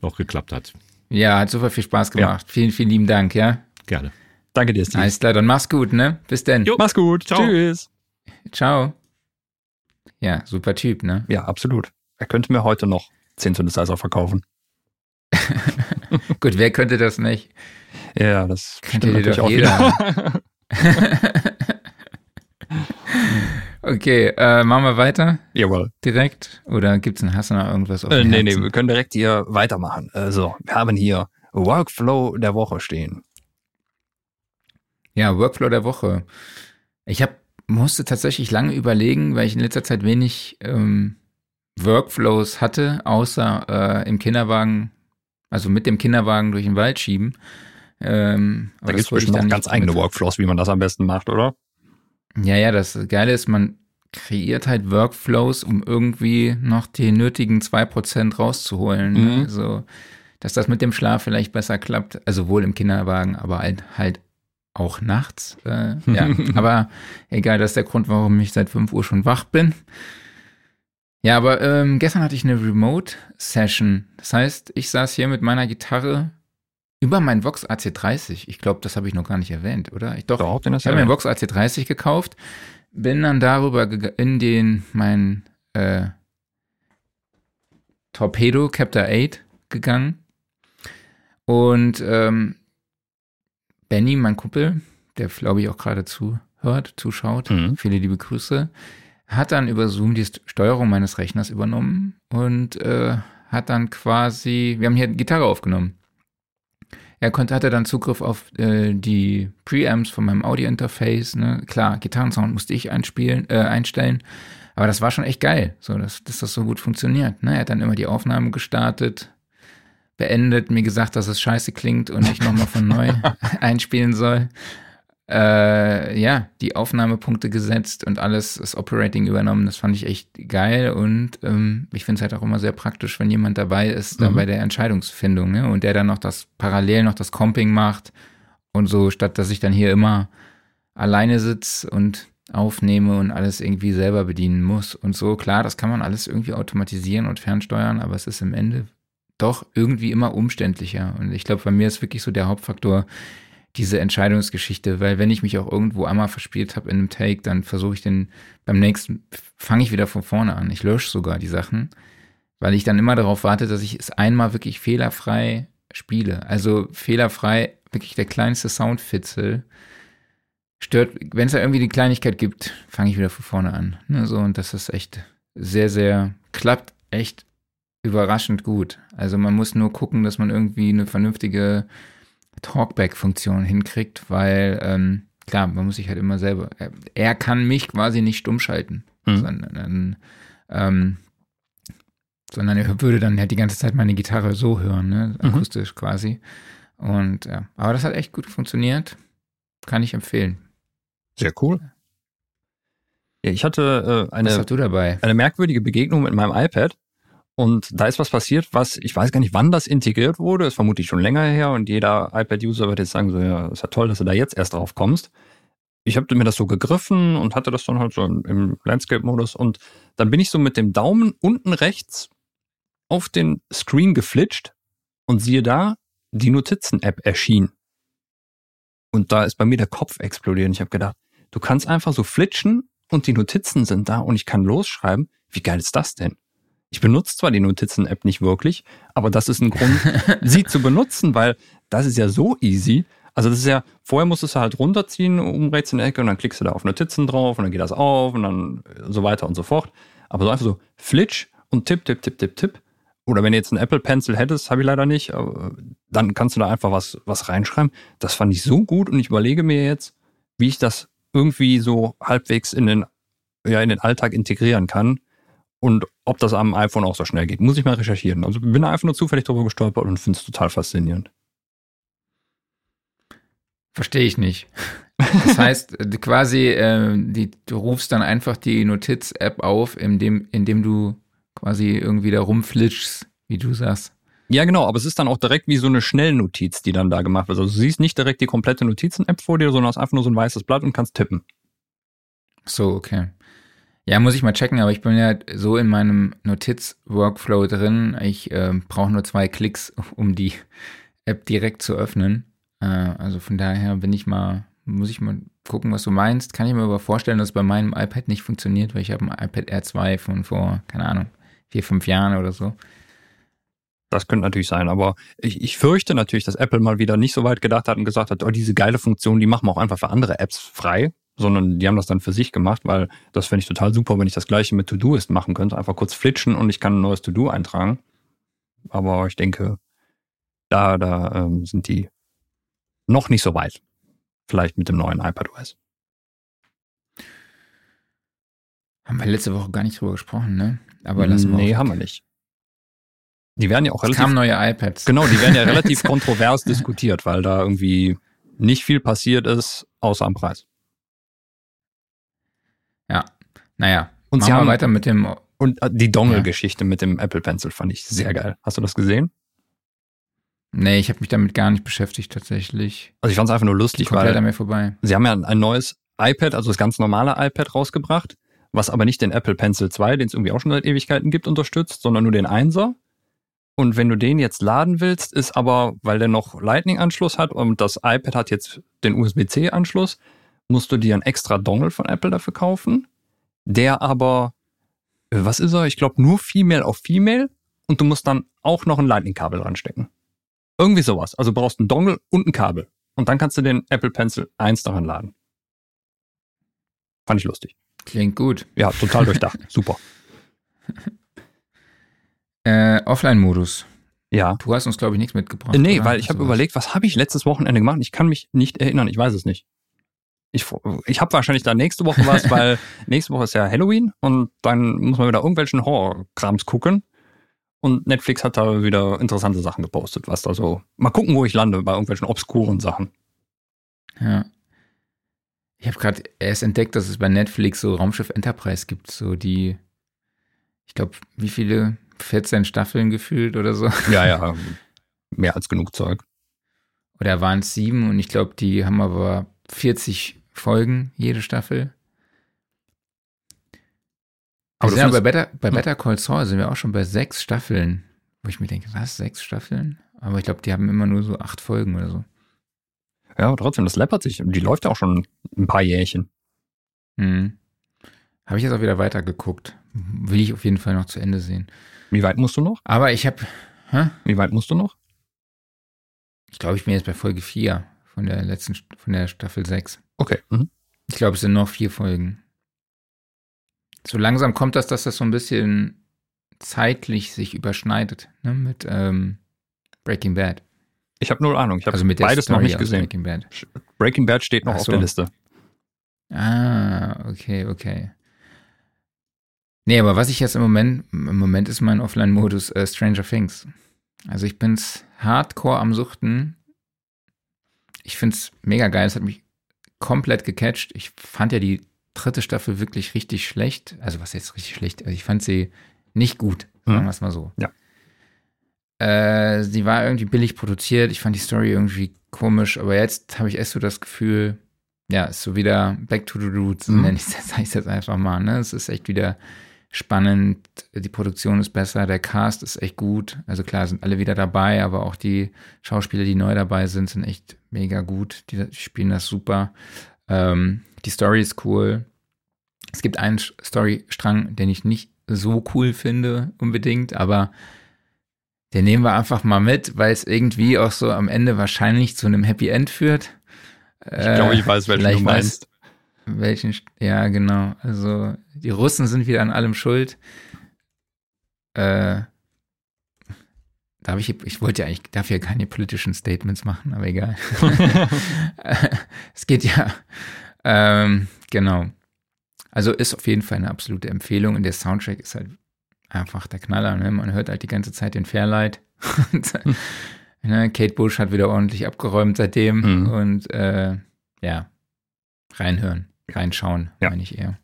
C: noch geklappt hat.
B: Ja, hat super viel Spaß gemacht. Ja. Vielen, vielen lieben Dank, ja.
C: Gerne.
A: Danke dir, Steve.
B: Alles klar, dann mach's gut, ne? Bis denn.
A: Jo, mach's gut. Ciao. Tschüss.
B: Ciao. Ja, super Typ, ne?
A: Ja, absolut. Er könnte mir heute noch 10 Synthesizer verkaufen.
B: gut, wer könnte das nicht?
A: Ja, das
B: könnte dir doch jeder. okay, äh, machen wir weiter?
A: Jawohl.
B: Direkt? Oder gibt es einen Hassener irgendwas
A: auf äh, Nee, nee, wir können direkt hier weitermachen. Also, wir haben hier Workflow der Woche stehen.
B: Ja, Workflow der Woche. Ich hab, musste tatsächlich lange überlegen, weil ich in letzter Zeit wenig ähm, Workflows hatte, außer äh, im Kinderwagen, also mit dem Kinderwagen durch den Wald schieben.
A: Ähm, da gibt es bestimmt auch ganz eigene Workflows, wie man das am besten macht, oder?
B: Ja, ja, das Geile ist, man kreiert halt Workflows, um irgendwie noch die nötigen 2% rauszuholen. Ne? Mhm. Also, dass das mit dem Schlaf vielleicht besser klappt, also wohl im Kinderwagen, aber halt, halt auch nachts. Äh, ja, aber egal, das ist der Grund, warum ich seit 5 Uhr schon wach bin. Ja, aber ähm, gestern hatte ich eine Remote-Session. Das heißt, ich saß hier mit meiner Gitarre über meinen Vox AC30. Ich glaube, das habe ich noch gar nicht erwähnt, oder? Ich doch, doch ich habe mir einen Vox AC30 gekauft, bin dann darüber in den mein äh, Torpedo Captor 8 gegangen und ähm, Benny, mein Kumpel, der glaube ich auch gerade zuhört, zuschaut, mhm. viele liebe Grüße, hat dann über Zoom die Steuerung meines Rechners übernommen und äh, hat dann quasi, wir haben hier Gitarre aufgenommen. Er konnte, hatte dann Zugriff auf äh, die Preamps von meinem Audio-Interface. Ne? Klar, Gitarrensound musste ich einspielen, äh, einstellen. Aber das war schon echt geil, so dass, dass das so gut funktioniert. Ne? Er hat dann immer die Aufnahme gestartet, beendet, mir gesagt, dass es scheiße klingt und ich nochmal von neu einspielen soll äh, ja, die Aufnahmepunkte gesetzt und alles, das Operating übernommen. Das fand ich echt geil und ähm, ich finde es halt auch immer sehr praktisch, wenn jemand dabei ist, mhm. bei der Entscheidungsfindung ne? und der dann noch das parallel noch das Comping macht und so, statt dass ich dann hier immer alleine sitze und aufnehme und alles irgendwie selber bedienen muss und so. Klar, das kann man alles irgendwie automatisieren und fernsteuern, aber es ist im Ende doch irgendwie immer umständlicher. Und ich glaube, bei mir ist wirklich so der Hauptfaktor, diese Entscheidungsgeschichte, weil wenn ich mich auch irgendwo einmal verspielt habe in einem Take, dann versuche ich den beim nächsten, fange ich wieder von vorne an. Ich lösche sogar die Sachen, weil ich dann immer darauf warte, dass ich es einmal wirklich fehlerfrei spiele. Also fehlerfrei, wirklich der kleinste Soundfitzel stört, wenn es da irgendwie die Kleinigkeit gibt, fange ich wieder von vorne an. Ne, so, und das ist echt sehr, sehr, klappt echt überraschend gut. Also man muss nur gucken, dass man irgendwie eine vernünftige Talkback-Funktion hinkriegt, weil ähm, klar, man muss sich halt immer selber, er, er kann mich quasi nicht stumm schalten, mhm. sondern, ähm, sondern er würde dann halt die ganze Zeit meine Gitarre so hören, ne? Mhm. akustisch mhm. quasi. Und ja, aber das hat echt gut funktioniert, kann ich empfehlen.
A: Sehr cool. Ja, ich hatte äh, eine,
B: dabei?
A: eine merkwürdige Begegnung mit meinem iPad. Und da ist was passiert, was, ich weiß gar nicht, wann das integriert wurde, ist vermutlich schon länger her und jeder iPad-User wird jetzt sagen, so, ja, ist ja toll, dass du da jetzt erst drauf kommst. Ich habe mir das so gegriffen und hatte das dann halt so im Landscape-Modus und dann bin ich so mit dem Daumen unten rechts auf den Screen geflitscht und siehe da, die Notizen-App erschien. Und da ist bei mir der Kopf explodiert. Und ich habe gedacht, du kannst einfach so flitschen und die Notizen sind da und ich kann losschreiben. Wie geil ist das denn? Ich benutze zwar die Notizen-App nicht wirklich, aber das ist ein Grund, sie zu benutzen, weil das ist ja so easy. Also das ist ja, vorher musstest du halt runterziehen um rechts in der Ecke und dann klickst du da auf Notizen drauf und dann geht das auf und dann so weiter und so fort. Aber so einfach so Flitsch und Tipp, Tipp, Tipp, Tipp, Tipp. Oder wenn du jetzt einen Apple Pencil hättest, habe ich leider nicht, dann kannst du da einfach was, was reinschreiben. Das fand ich so gut und ich überlege mir jetzt, wie ich das irgendwie so halbwegs in den, ja, in den Alltag integrieren kann und ob das am iPhone auch so schnell geht. Muss ich mal recherchieren. Also bin da einfach nur zufällig drüber gestolpert und finde es total faszinierend.
B: Verstehe ich nicht. Das heißt, quasi, äh, die, du rufst dann einfach die Notiz-App auf, indem, indem du quasi irgendwie da rumflitschst, wie du sagst.
A: Ja, genau, aber es ist dann auch direkt wie so eine Schnellnotiz, die dann da gemacht wird. Also du siehst nicht direkt die komplette Notizen-App vor dir, sondern hast einfach nur so ein weißes Blatt und kannst tippen.
B: So, okay. Ja, muss ich mal checken, aber ich bin ja so in meinem Notiz-Workflow drin. Ich äh, brauche nur zwei Klicks, um die App direkt zu öffnen. Äh, also von daher bin ich mal, muss ich mal gucken, was du meinst. Kann ich mir aber vorstellen, dass es bei meinem iPad nicht funktioniert, weil ich habe ein iPad Air 2 von vor, keine Ahnung, vier, fünf Jahren oder so.
A: Das könnte natürlich sein, aber ich, ich fürchte natürlich, dass Apple mal wieder nicht so weit gedacht hat und gesagt hat, oh, diese geile Funktion, die machen wir auch einfach für andere Apps frei, sondern die haben das dann für sich gemacht, weil das fände ich total super, wenn ich das gleiche mit To-Doist machen könnte. Einfach kurz flitschen und ich kann ein neues To-Do eintragen. Aber ich denke, da, da ähm, sind die noch nicht so weit. Vielleicht mit dem neuen iPadOS.
B: Haben wir letzte Woche gar nicht drüber gesprochen, ne? Aber lassen
A: wir Nee, haben wir nicht. Die werden ja auch relativ.
B: Es kamen neue iPads.
A: Genau, die werden ja relativ kontrovers diskutiert, weil da irgendwie nicht viel passiert ist, außer am Preis.
B: Ja, naja.
A: Und sie haben
B: weiter mit dem.
A: Und äh, die Dongle-Geschichte ja. mit dem Apple Pencil fand ich sehr geil. Hast du das gesehen?
B: Nee, ich habe mich damit gar nicht beschäftigt tatsächlich.
A: Also ich fand es einfach nur lustig,
B: weil an mir vorbei.
A: sie haben ja ein neues iPad, also das ganz normale iPad rausgebracht, was aber nicht den Apple Pencil 2, den es irgendwie auch schon seit Ewigkeiten gibt, unterstützt, sondern nur den 1er. Und wenn du den jetzt laden willst, ist aber, weil der noch Lightning-Anschluss hat und das iPad hat jetzt den USB-C-Anschluss, musst du dir einen extra Dongle von Apple dafür kaufen, der aber, äh, was ist er? Ich glaube nur Female auf Female und du musst dann auch noch ein Lightning-Kabel ranstecken. Irgendwie sowas. Also brauchst einen Dongle und ein Kabel. Und dann kannst du den Apple Pencil 1 daran laden. Fand ich lustig.
B: Klingt gut.
A: Ja, total durchdacht. Super.
B: Äh, Offline-Modus.
A: Ja.
B: Du hast uns, glaube ich, nichts mitgebracht.
A: Nee, oder? weil ich habe überlegt, was habe ich letztes Wochenende gemacht? Ich kann mich nicht erinnern, ich weiß es nicht. Ich, ich habe wahrscheinlich da nächste Woche was, weil nächste Woche ist ja Halloween und dann muss man wieder irgendwelchen Horrorkrams gucken. Und Netflix hat da wieder interessante Sachen gepostet, was da so. Mal gucken, wo ich lande bei irgendwelchen obskuren Sachen.
B: Ja. Ich habe gerade erst entdeckt, dass es bei Netflix so Raumschiff Enterprise gibt, so die, ich glaube, wie viele 14 Staffeln gefühlt oder so.
A: Ja, ja, mehr als genug Zeug.
B: Oder waren es sieben und ich glaube, die haben aber 40 Folgen, jede Staffel. Aber ja, bei, Better, bei Better Call Saul sind wir auch schon bei sechs Staffeln. Wo ich mir denke, was, sechs Staffeln? Aber ich glaube, die haben immer nur so acht Folgen oder so.
A: Ja, aber trotzdem, das läppert sich. Die läuft ja auch schon ein paar Jährchen.
B: Mhm. Habe ich jetzt auch wieder weitergeguckt. Will ich auf jeden Fall noch zu Ende sehen.
A: Wie weit musst du noch?
B: Aber ich habe.
A: Wie weit musst du noch?
B: Ich glaube, ich bin jetzt bei Folge 4 von der letzten, von der Staffel 6.
A: Okay. Mhm.
B: Ich glaube, es sind noch vier Folgen. So langsam kommt das, dass das so ein bisschen zeitlich sich überschneidet ne, mit ähm, Breaking Bad.
A: Ich habe null Ahnung. Ich habe also beides Story noch nicht gesehen.
B: Breaking Bad.
A: Breaking Bad steht noch so. auf der Liste.
B: Ah, okay, okay. Nee, aber was ich jetzt im Moment, im Moment ist mein Offline-Modus äh, Stranger Things. Also ich bin's hardcore am Suchten. Ich find's mega geil. Es hat mich komplett gecatcht. Ich fand ja die dritte Staffel wirklich richtig schlecht. Also was jetzt richtig schlecht? Also ich fand sie nicht gut, sagen mhm. wir es mal so.
A: Ja.
B: Äh, sie war irgendwie billig produziert. Ich fand die Story irgendwie komisch. Aber jetzt habe ich erst so das Gefühl, ja, ist so wieder Back to the Roots, mhm. nenne ich es jetzt einfach mal. Ne? Es ist echt wieder spannend, die Produktion ist besser, der Cast ist echt gut. Also klar, sind alle wieder dabei, aber auch die Schauspieler, die neu dabei sind, sind echt mega gut. Die spielen das super. Ähm, die Story ist cool. Es gibt einen Storystrang, den ich nicht so cool finde, unbedingt, aber den nehmen wir einfach mal mit, weil es irgendwie auch so am Ende wahrscheinlich zu einem Happy End führt.
A: Ich glaube, ich weiß, welchen du meinst.
B: Welchen, ja, genau. Also die Russen sind wieder an allem schuld. Äh, darf ich, ich wollte ja eigentlich, darf ja keine politischen Statements machen, aber egal. es geht ja, ähm, genau. Also ist auf jeden Fall eine absolute Empfehlung und der Soundtrack ist halt einfach der Knaller. Ne? Man hört halt die ganze Zeit den Fairlight. ne? Kate Bush hat wieder ordentlich abgeräumt seitdem mhm. und äh, ja, reinhören, reinschauen, ja. meine ich eher.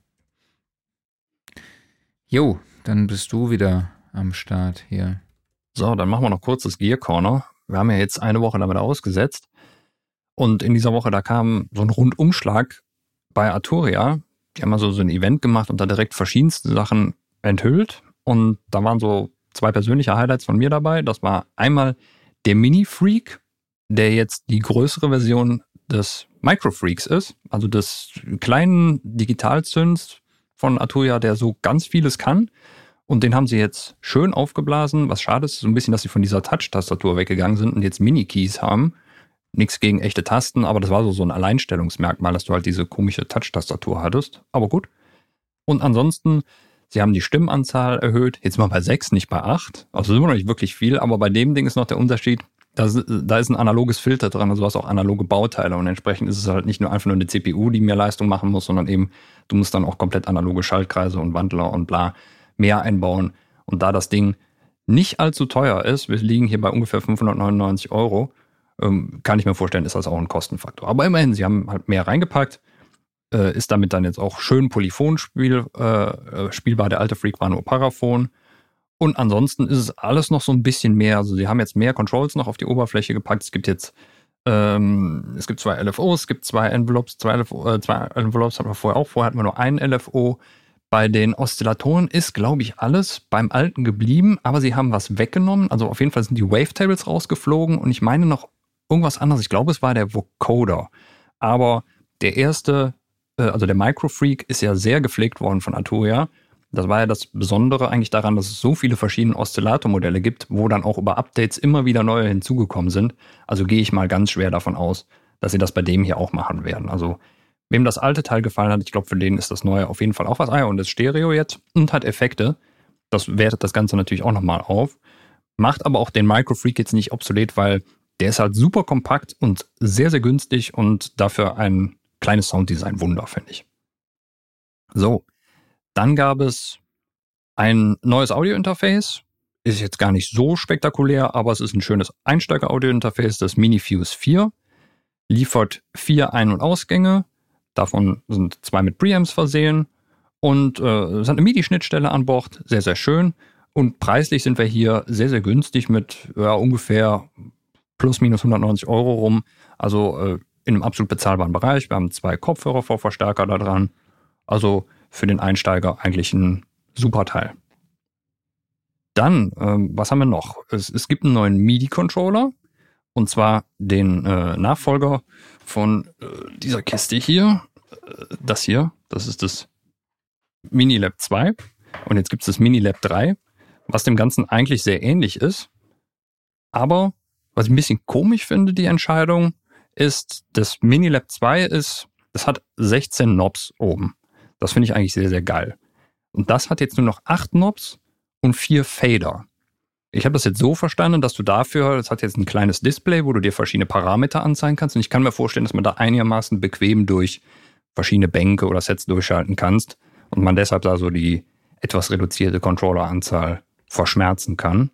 B: Jo, dann bist du wieder am Start hier.
A: So, dann machen wir noch kurz das Gear Corner. Wir haben ja jetzt eine Woche damit ausgesetzt. Und in dieser Woche, da kam so ein Rundumschlag bei Arturia. Die haben also so ein Event gemacht und da direkt verschiedenste Sachen enthüllt. Und da waren so zwei persönliche Highlights von mir dabei. Das war einmal der Mini Freak, der jetzt die größere Version des Micro Freaks ist, also des kleinen Digitalzünds von Arturia, der so ganz vieles kann. Und den haben sie jetzt schön aufgeblasen. Was schade ist, so ein bisschen, dass sie von dieser Touch-Tastatur weggegangen sind und jetzt Mini-Keys haben. Nichts gegen echte Tasten, aber das war so, so ein Alleinstellungsmerkmal, dass du halt diese komische Touch-Tastatur hattest. Aber gut. Und ansonsten, sie haben die Stimmenanzahl erhöht. Jetzt mal bei sechs, nicht bei acht. Also sind wir noch nicht wirklich viel, aber bei dem Ding ist noch der Unterschied. Da, da ist ein analoges Filter dran, also du hast auch analoge Bauteile und entsprechend ist es halt nicht nur einfach nur eine CPU, die mehr Leistung machen muss, sondern eben du musst dann auch komplett analoge Schaltkreise und Wandler und bla mehr einbauen. Und da das Ding nicht allzu teuer ist, wir liegen hier bei ungefähr 599 Euro, ähm, kann ich mir vorstellen, ist das auch ein Kostenfaktor. Aber immerhin, sie haben halt mehr reingepackt, äh, ist damit dann jetzt auch schön polyphon spiel, äh, äh, spielbar. Der alte Freak war nur Paraphon. Und ansonsten ist es alles noch so ein bisschen mehr. Also sie haben jetzt mehr Controls noch auf die Oberfläche gepackt. Es gibt jetzt ähm, es gibt zwei LFOs, es gibt zwei Envelopes, zwei, LFO, äh, zwei Envelopes hatten wir vorher auch. Vorher hatten wir nur einen LFO. Bei den Oszillatoren ist, glaube ich, alles beim Alten geblieben, aber sie haben was weggenommen. Also auf jeden Fall sind die Wavetables rausgeflogen und ich meine noch irgendwas anderes. Ich glaube, es war der Vocoder. Aber der erste, äh, also der Microfreak, ist ja sehr gepflegt worden von Arturia. Das war ja das Besondere eigentlich daran, dass es so viele verschiedene Oszillatormodelle gibt, wo dann auch über Updates immer wieder neue hinzugekommen sind. Also gehe ich mal ganz schwer davon aus, dass sie das bei dem hier auch machen werden. Also Wem das alte Teil gefallen hat, ich glaube, für den ist das neue auf jeden Fall auch was. Ah ja, und das Stereo jetzt und hat Effekte. Das wertet das Ganze natürlich auch nochmal auf. Macht aber auch den Micro Freak jetzt nicht obsolet, weil der ist halt super kompakt und sehr, sehr günstig und dafür ein kleines Sounddesign Wunder, finde ich. So, dann gab es ein neues Audio-Interface. Ist jetzt gar nicht so spektakulär, aber es ist ein schönes Einsteiger-Audio-Interface, das MiniFuse 4. Liefert vier Ein- und Ausgänge, Davon sind zwei mit Preamps versehen und äh, es hat eine MIDI-Schnittstelle an Bord, sehr, sehr schön. Und preislich sind wir hier sehr, sehr günstig mit ja, ungefähr plus minus 190 Euro rum. Also äh, in einem absolut bezahlbaren Bereich. Wir haben zwei Kopfhörer vor da dran. Also für den Einsteiger eigentlich ein super Teil. Dann, ähm, was haben wir noch? Es, es gibt einen neuen MIDI-Controller. Und zwar den äh, Nachfolger von äh, dieser Kiste hier. Äh, das hier, das ist das Minilab 2. Und jetzt gibt es das Minilab 3, was dem Ganzen eigentlich sehr ähnlich ist. Aber was ich ein bisschen komisch finde, die Entscheidung, ist, das Minilab 2 ist, das hat 16 Knobs oben. Das finde ich eigentlich sehr, sehr geil. Und das hat jetzt nur noch 8 Knobs und 4 Fader. Ich habe das jetzt so verstanden, dass du dafür, das hat jetzt ein kleines Display, wo du dir verschiedene Parameter anzeigen kannst. Und ich kann mir vorstellen, dass man da einigermaßen bequem durch verschiedene Bänke oder Sets durchschalten kannst und man deshalb da so die etwas reduzierte Controlleranzahl verschmerzen kann.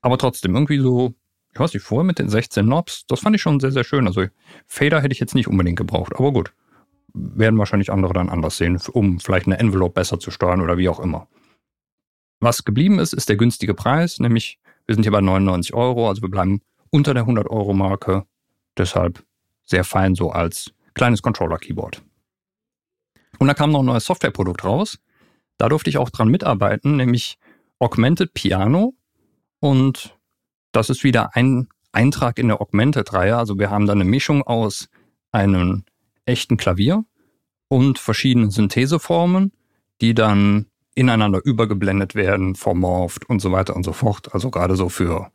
A: Aber trotzdem irgendwie so, ich weiß nicht, vorher mit den 16 Knobs, das fand ich schon sehr, sehr schön. Also Fader hätte ich jetzt nicht unbedingt gebraucht, aber gut. Werden wahrscheinlich andere dann anders sehen, um vielleicht eine Envelope besser zu steuern oder wie auch immer. Was geblieben ist, ist der günstige Preis, nämlich wir sind hier bei 99 Euro, also wir bleiben unter der 100 Euro Marke. Deshalb sehr fein so als kleines Controller-Keyboard. Und da kam noch ein neues Softwareprodukt raus. Da durfte ich auch dran mitarbeiten, nämlich Augmented Piano. Und das ist wieder ein Eintrag in der Augmented-Reihe. Also wir haben da eine Mischung aus einem echten Klavier und verschiedenen Syntheseformen, die dann ineinander übergeblendet werden, vermorft und so weiter und so fort. Also gerade so für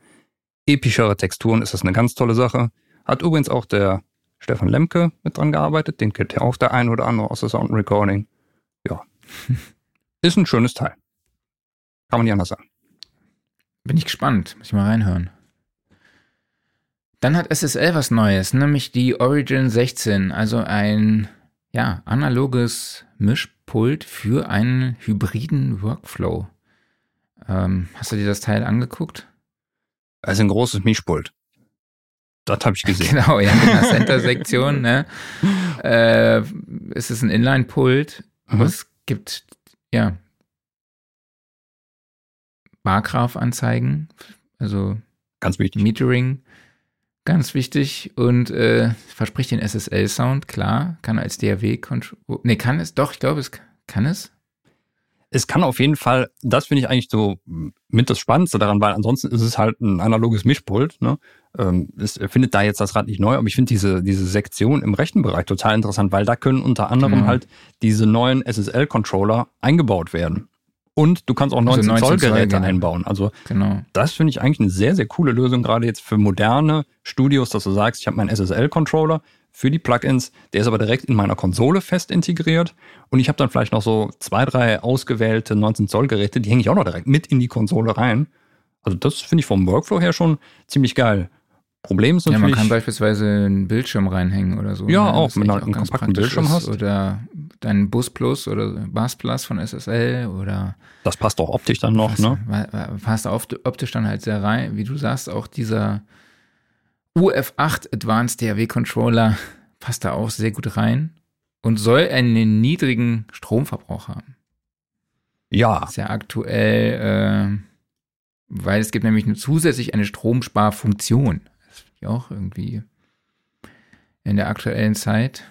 A: epischere Texturen ist das eine ganz tolle Sache. Hat übrigens auch der Stefan Lemke mit dran gearbeitet. Den kennt ja auch der ein oder andere aus der Sound Recording. Ja. Ist ein schönes Teil. Kann man nicht anders sagen.
B: Bin ich gespannt. Muss ich mal reinhören. Dann hat SSL was Neues, nämlich die Origin 16, also ein ja, analoges Mischpult für einen hybriden Workflow. Ähm, hast du dir das Teil angeguckt?
A: Also ein großes Mischpult. Das habe ich gesehen.
B: Genau, ja, in der Center-Sektion. ne? äh, es ist ein Inline-Pult. Mhm. Es gibt, ja, Bargraph-Anzeigen, also
A: ganz wichtig.
B: Metering, ganz wichtig und äh, verspricht den SSL-Sound, klar, kann als DAW, ne, kann es, doch, ich glaube, es kann es
A: es kann auf jeden Fall, das finde ich eigentlich so mit das Spannendste daran, weil ansonsten ist es halt ein analoges Mischpult. Ne? Ähm, es findet da jetzt das Rad nicht neu, aber ich finde diese, diese Sektion im rechten Bereich total interessant, weil da können unter anderem genau. halt diese neuen SSL-Controller eingebaut werden. Und du kannst auch 19, also 19 Zoll Geräte Zoll, einbauen. Also genau. das finde ich eigentlich eine sehr, sehr coole Lösung, gerade jetzt für moderne Studios, dass du sagst, ich habe meinen SSL-Controller, für die Plugins. Der ist aber direkt in meiner Konsole fest integriert. Und ich habe dann vielleicht noch so zwei, drei ausgewählte 19 Zoll Geräte, die hänge ich auch noch direkt mit in die Konsole rein. Also das finde ich vom Workflow her schon ziemlich geil. Problem ist natürlich.
B: Ja, man kann beispielsweise einen Bildschirm reinhängen oder so.
A: Ja, ne? auch, wenn du einen kompakten Bildschirm hast.
B: Oder deinen Bus Plus oder Bass Plus von SSL oder.
A: Das passt auch optisch dann noch, ne?
B: Passt optisch dann halt sehr rein. Wie du sagst, auch dieser UF8 Advanced DAW Controller passt da auch sehr gut rein und soll einen niedrigen Stromverbrauch haben.
A: Ja.
B: Ist ja aktuell, äh, weil es gibt nämlich zusätzlich eine Stromsparfunktion. Das finde ich auch irgendwie in der aktuellen Zeit.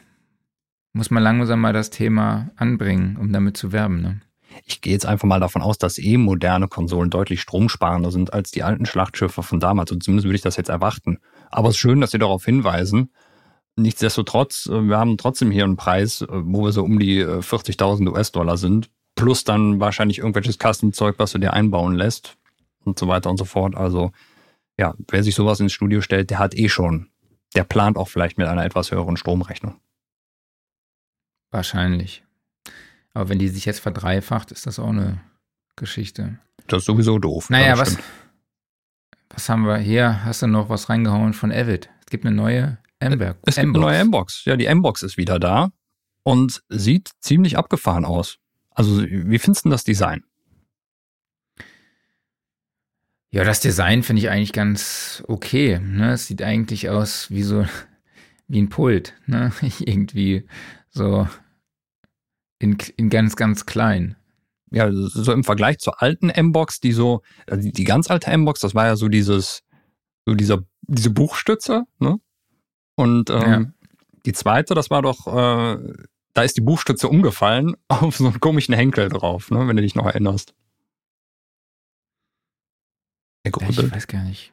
B: Muss man langsam mal das Thema anbringen, um damit zu werben. Ne?
A: Ich gehe jetzt einfach mal davon aus, dass eh moderne Konsolen deutlich stromsparender sind als die alten Schlachtschiffe von damals. Und zumindest würde ich das jetzt erwarten. Aber es ist schön, dass Sie darauf hinweisen. Nichtsdestotrotz, äh, wir haben trotzdem hier einen Preis, äh, wo wir so um die 40.000 äh, US-Dollar sind. Plus dann wahrscheinlich irgendwelches Custom-Zeug, was du dir einbauen lässt und so weiter und so fort. Also ja, wer sich sowas ins Studio stellt, der hat eh schon, der plant auch vielleicht mit einer etwas höheren Stromrechnung.
B: Wahrscheinlich. Aber wenn die sich jetzt verdreifacht, ist das auch eine Geschichte.
A: Das ist sowieso doof.
B: Naja, was, was haben wir hier? Hast du noch was reingehauen von Avid? Es gibt eine neue M-Box.
A: Es gibt eine neue M-Box. Ja, die M-Box ist wieder da und sieht ziemlich abgefahren aus. Also, wie findest du das Design?
B: Ja, das Design finde ich eigentlich ganz okay. Ne? Es sieht eigentlich aus wie so wie ein Pult. Ne? Irgendwie so in, in ganz, ganz klein.
A: Ja, so im Vergleich zur alten M-Box, die so, also die ganz alte M-Box, das war ja so dieses, so dieser, diese Buchstütze, ne? Und ähm, ja. die zweite, das war doch, äh, da ist die Buchstütze umgefallen auf so einen komischen Henkel drauf, ne? Wenn du dich noch erinnerst.
B: Ich weiß gar nicht.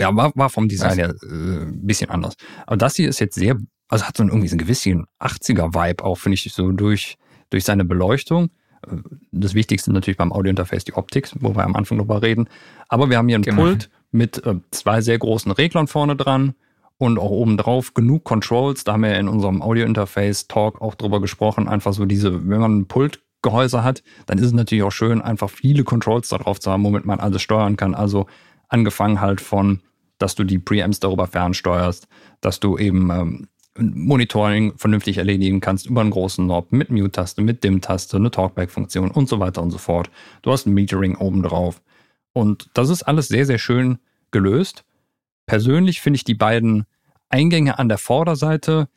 A: Ja, war, war vom Design her äh, ein bisschen anders. Aber das hier ist jetzt sehr, also hat so einen, irgendwie so einen gewissen 80er-Vibe auch, finde ich, so durch, durch seine Beleuchtung. Das Wichtigste natürlich beim Audiointerface die Optik, wo wir am Anfang drüber reden. Aber wir haben hier einen genau. Pult mit äh, zwei sehr großen Reglern vorne dran und auch oben drauf genug Controls. Da haben wir in unserem Audiointerface-Talk auch drüber gesprochen. Einfach so diese, wenn man ein Pultgehäuse hat, dann ist es natürlich auch schön, einfach viele Controls darauf zu haben, womit man alles steuern kann. Also angefangen halt von, dass du die Preamps darüber fernsteuerst, dass du eben ähm, Monitoring vernünftig erledigen kannst über einen großen Knob mit Mute-Taste, mit Dim-Taste, eine Talkback-Funktion und so weiter und so fort. Du hast ein Metering oben drauf. Und das ist alles sehr, sehr schön gelöst. Persönlich finde ich die beiden Eingänge an der Vorderseite,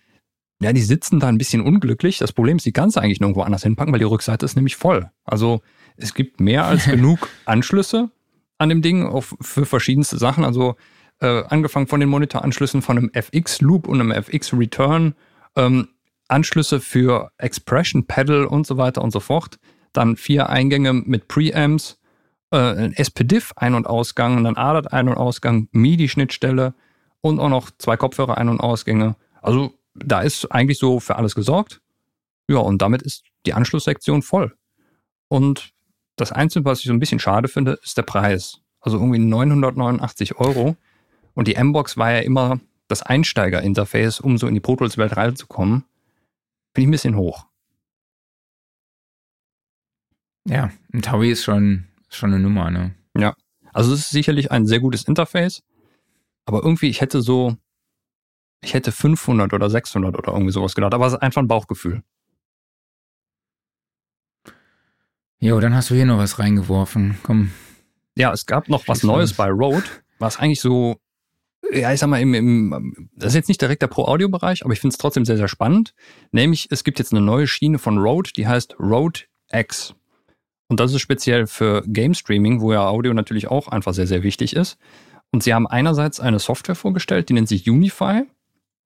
A: ja, die sitzen da ein bisschen unglücklich. Das Problem ist, die kannst du eigentlich nirgendwo anders hinpacken, weil die Rückseite ist nämlich voll. Also es gibt mehr als genug Anschlüsse an dem Ding auf, für verschiedenste Sachen. Also äh, angefangen von den Monitoranschlüssen von einem FX-Loop und einem FX-Return, ähm, Anschlüsse für Expression Pedal und so weiter und so fort. dann vier Eingänge mit Preamps, äh, ein SPDIF Ein- und Ausgang, ein ADAT Ein- und Ausgang, MIDI-Schnittstelle und auch noch zwei Kopfhörer Ein- und Ausgänge. Also da ist eigentlich so für alles gesorgt. Ja, und damit ist die Anschlusssektion voll. Und das Einzige, was ich so ein bisschen schade finde, ist der Preis. Also irgendwie 989 Euro. Und die M-Box war ja immer das Einsteiger-Interface, um so in die Pro Tools-Welt reinzukommen. Finde ich ein bisschen hoch.
B: Ja, ein Taui ist schon, schon eine Nummer, ne?
A: Ja. Also es ist sicherlich ein sehr gutes Interface. Aber irgendwie, ich hätte so, ich hätte 500 oder 600 oder irgendwie sowas gedacht. Aber es ist einfach ein Bauchgefühl.
B: Jo, dann hast du hier noch was reingeworfen. Komm.
A: Ja, es gab noch was
B: Schieß
A: Neues
B: los.
A: bei Rode, was eigentlich so, ja, ich sag mal, im, im, das ist jetzt nicht direkt der Pro-Audio-Bereich, aber ich finde es trotzdem sehr, sehr spannend. Nämlich, es gibt jetzt eine neue Schiene von Rode, die heißt Rode X. Und das ist speziell für Game Streaming, wo ja Audio natürlich auch einfach sehr, sehr wichtig ist. Und sie haben einerseits eine Software vorgestellt, die nennt sich Unify.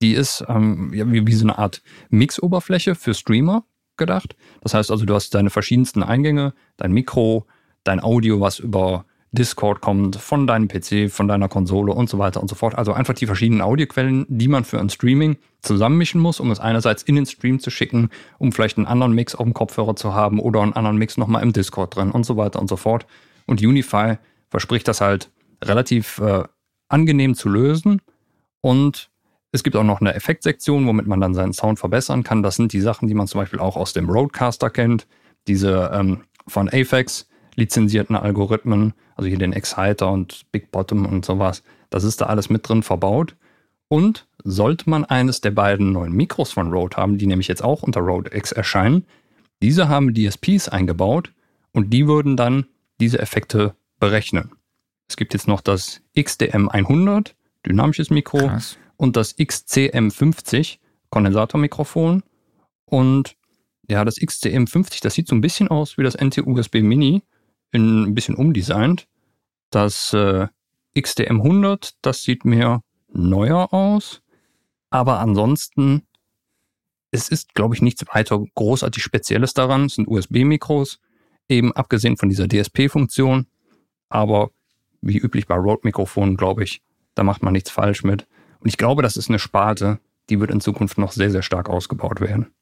A: Die ist ähm, ja, wie, wie so eine Art Mix-Oberfläche für Streamer gedacht. Das heißt also, du hast deine verschiedensten Eingänge, dein Mikro, dein Audio, was über Discord kommt, von deinem PC, von deiner Konsole und so weiter und so fort. Also einfach die verschiedenen Audioquellen, die man für ein Streaming zusammenmischen muss, um es einerseits in den Stream zu schicken, um vielleicht einen anderen Mix auf dem Kopfhörer zu haben oder einen anderen Mix nochmal im Discord drin und so weiter und so fort. Und Unify verspricht das halt relativ äh, angenehm zu lösen und es gibt auch noch eine Effektsektion, womit man dann seinen Sound verbessern kann. Das sind die Sachen, die man zum Beispiel auch aus dem Roadcaster kennt. Diese ähm, von Aphex lizenzierten Algorithmen, also hier den Exciter und Big Bottom und sowas. Das ist da alles mit drin verbaut. Und sollte man eines der beiden neuen Mikros von Rode haben, die nämlich jetzt auch unter Rode X erscheinen, diese haben DSPs eingebaut und die würden dann diese Effekte berechnen. Es gibt jetzt noch das XDM 100, dynamisches Mikro,
B: Krass.
A: und das XCM50 Kondensatormikrofon. Und ja, das XCM50, das sieht so ein bisschen aus wie das NT-USB Mini, in ein bisschen umdesignt. Das äh, XDM100, das sieht mehr neuer aus. Aber ansonsten, es ist, glaube ich, nichts weiter großartig Spezielles daran. Es sind USB-Mikros, eben abgesehen von dieser DSP-Funktion. Aber wie üblich bei Rode-Mikrofonen, glaube ich, da macht man nichts falsch mit. Und ich glaube, das ist eine Sparte, die wird in Zukunft noch sehr, sehr stark ausgebaut werden.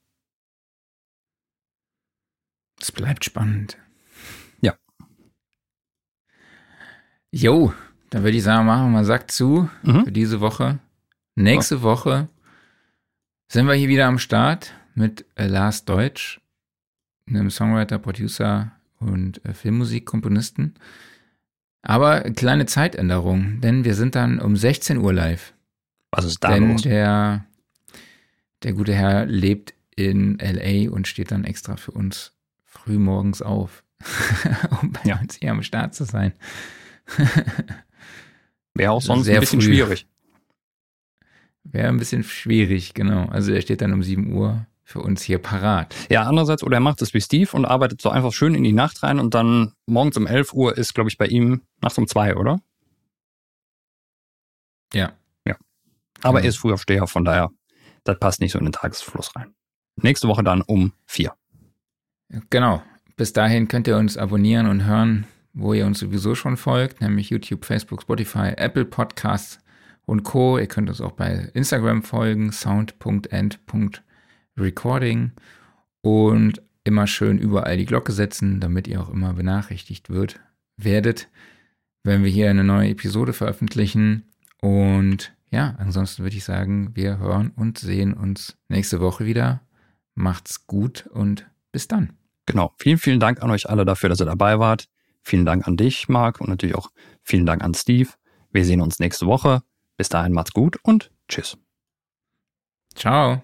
B: Es bleibt spannend. Jo, dann würde ich sagen, machen wir mal Sack zu
A: Mhm.
B: für diese Woche. Nächste Woche sind wir hier wieder am Start mit äh, Lars Deutsch, einem Songwriter, Producer und äh, Filmmusikkomponisten. Aber kleine Zeitänderung, denn wir sind dann um 16 Uhr live.
A: Was ist da
B: denn
A: los?
B: der, der gute Herr lebt in LA und steht dann extra für uns früh morgens auf, um bei
A: Ja.
B: uns hier am Start zu sein.
A: Wäre auch sonst
B: sehr
A: ein bisschen
B: früh.
A: schwierig.
B: Wäre ein bisschen schwierig, genau. Also er steht dann um 7 Uhr für uns hier parat.
A: Ja, andererseits, oder er macht es wie Steve und arbeitet so einfach schön in die Nacht rein und dann morgens um 11 Uhr ist, glaube ich, bei ihm nachts um 2, oder?
B: Ja.
A: Aber
B: Genau.
A: er ist Frühaufsteher, von daher, das passt nicht so in den Tagesfluss rein. Nächste Woche dann um 4.
B: Genau. Bis dahin könnt ihr uns abonnieren und hören, wo ihr uns sowieso schon folgt, nämlich YouTube, Facebook, Spotify, Apple Podcasts und Co. Ihr könnt uns auch bei Instagram folgen, sound.end.recording und immer schön überall die Glocke setzen, damit ihr auch immer benachrichtigt wird, werdet, wenn wir hier eine neue Episode veröffentlichen. Und ja, ansonsten würde ich sagen, wir hören und sehen uns nächste Woche wieder. Macht's gut und bis dann.
A: Genau. Vielen, vielen Dank an euch alle dafür, dass ihr dabei wart. Vielen Dank an dich, Marc, und natürlich auch vielen Dank an Steve. Wir sehen uns nächste Woche. Bis dahin macht's gut und tschüss.
B: Ciao.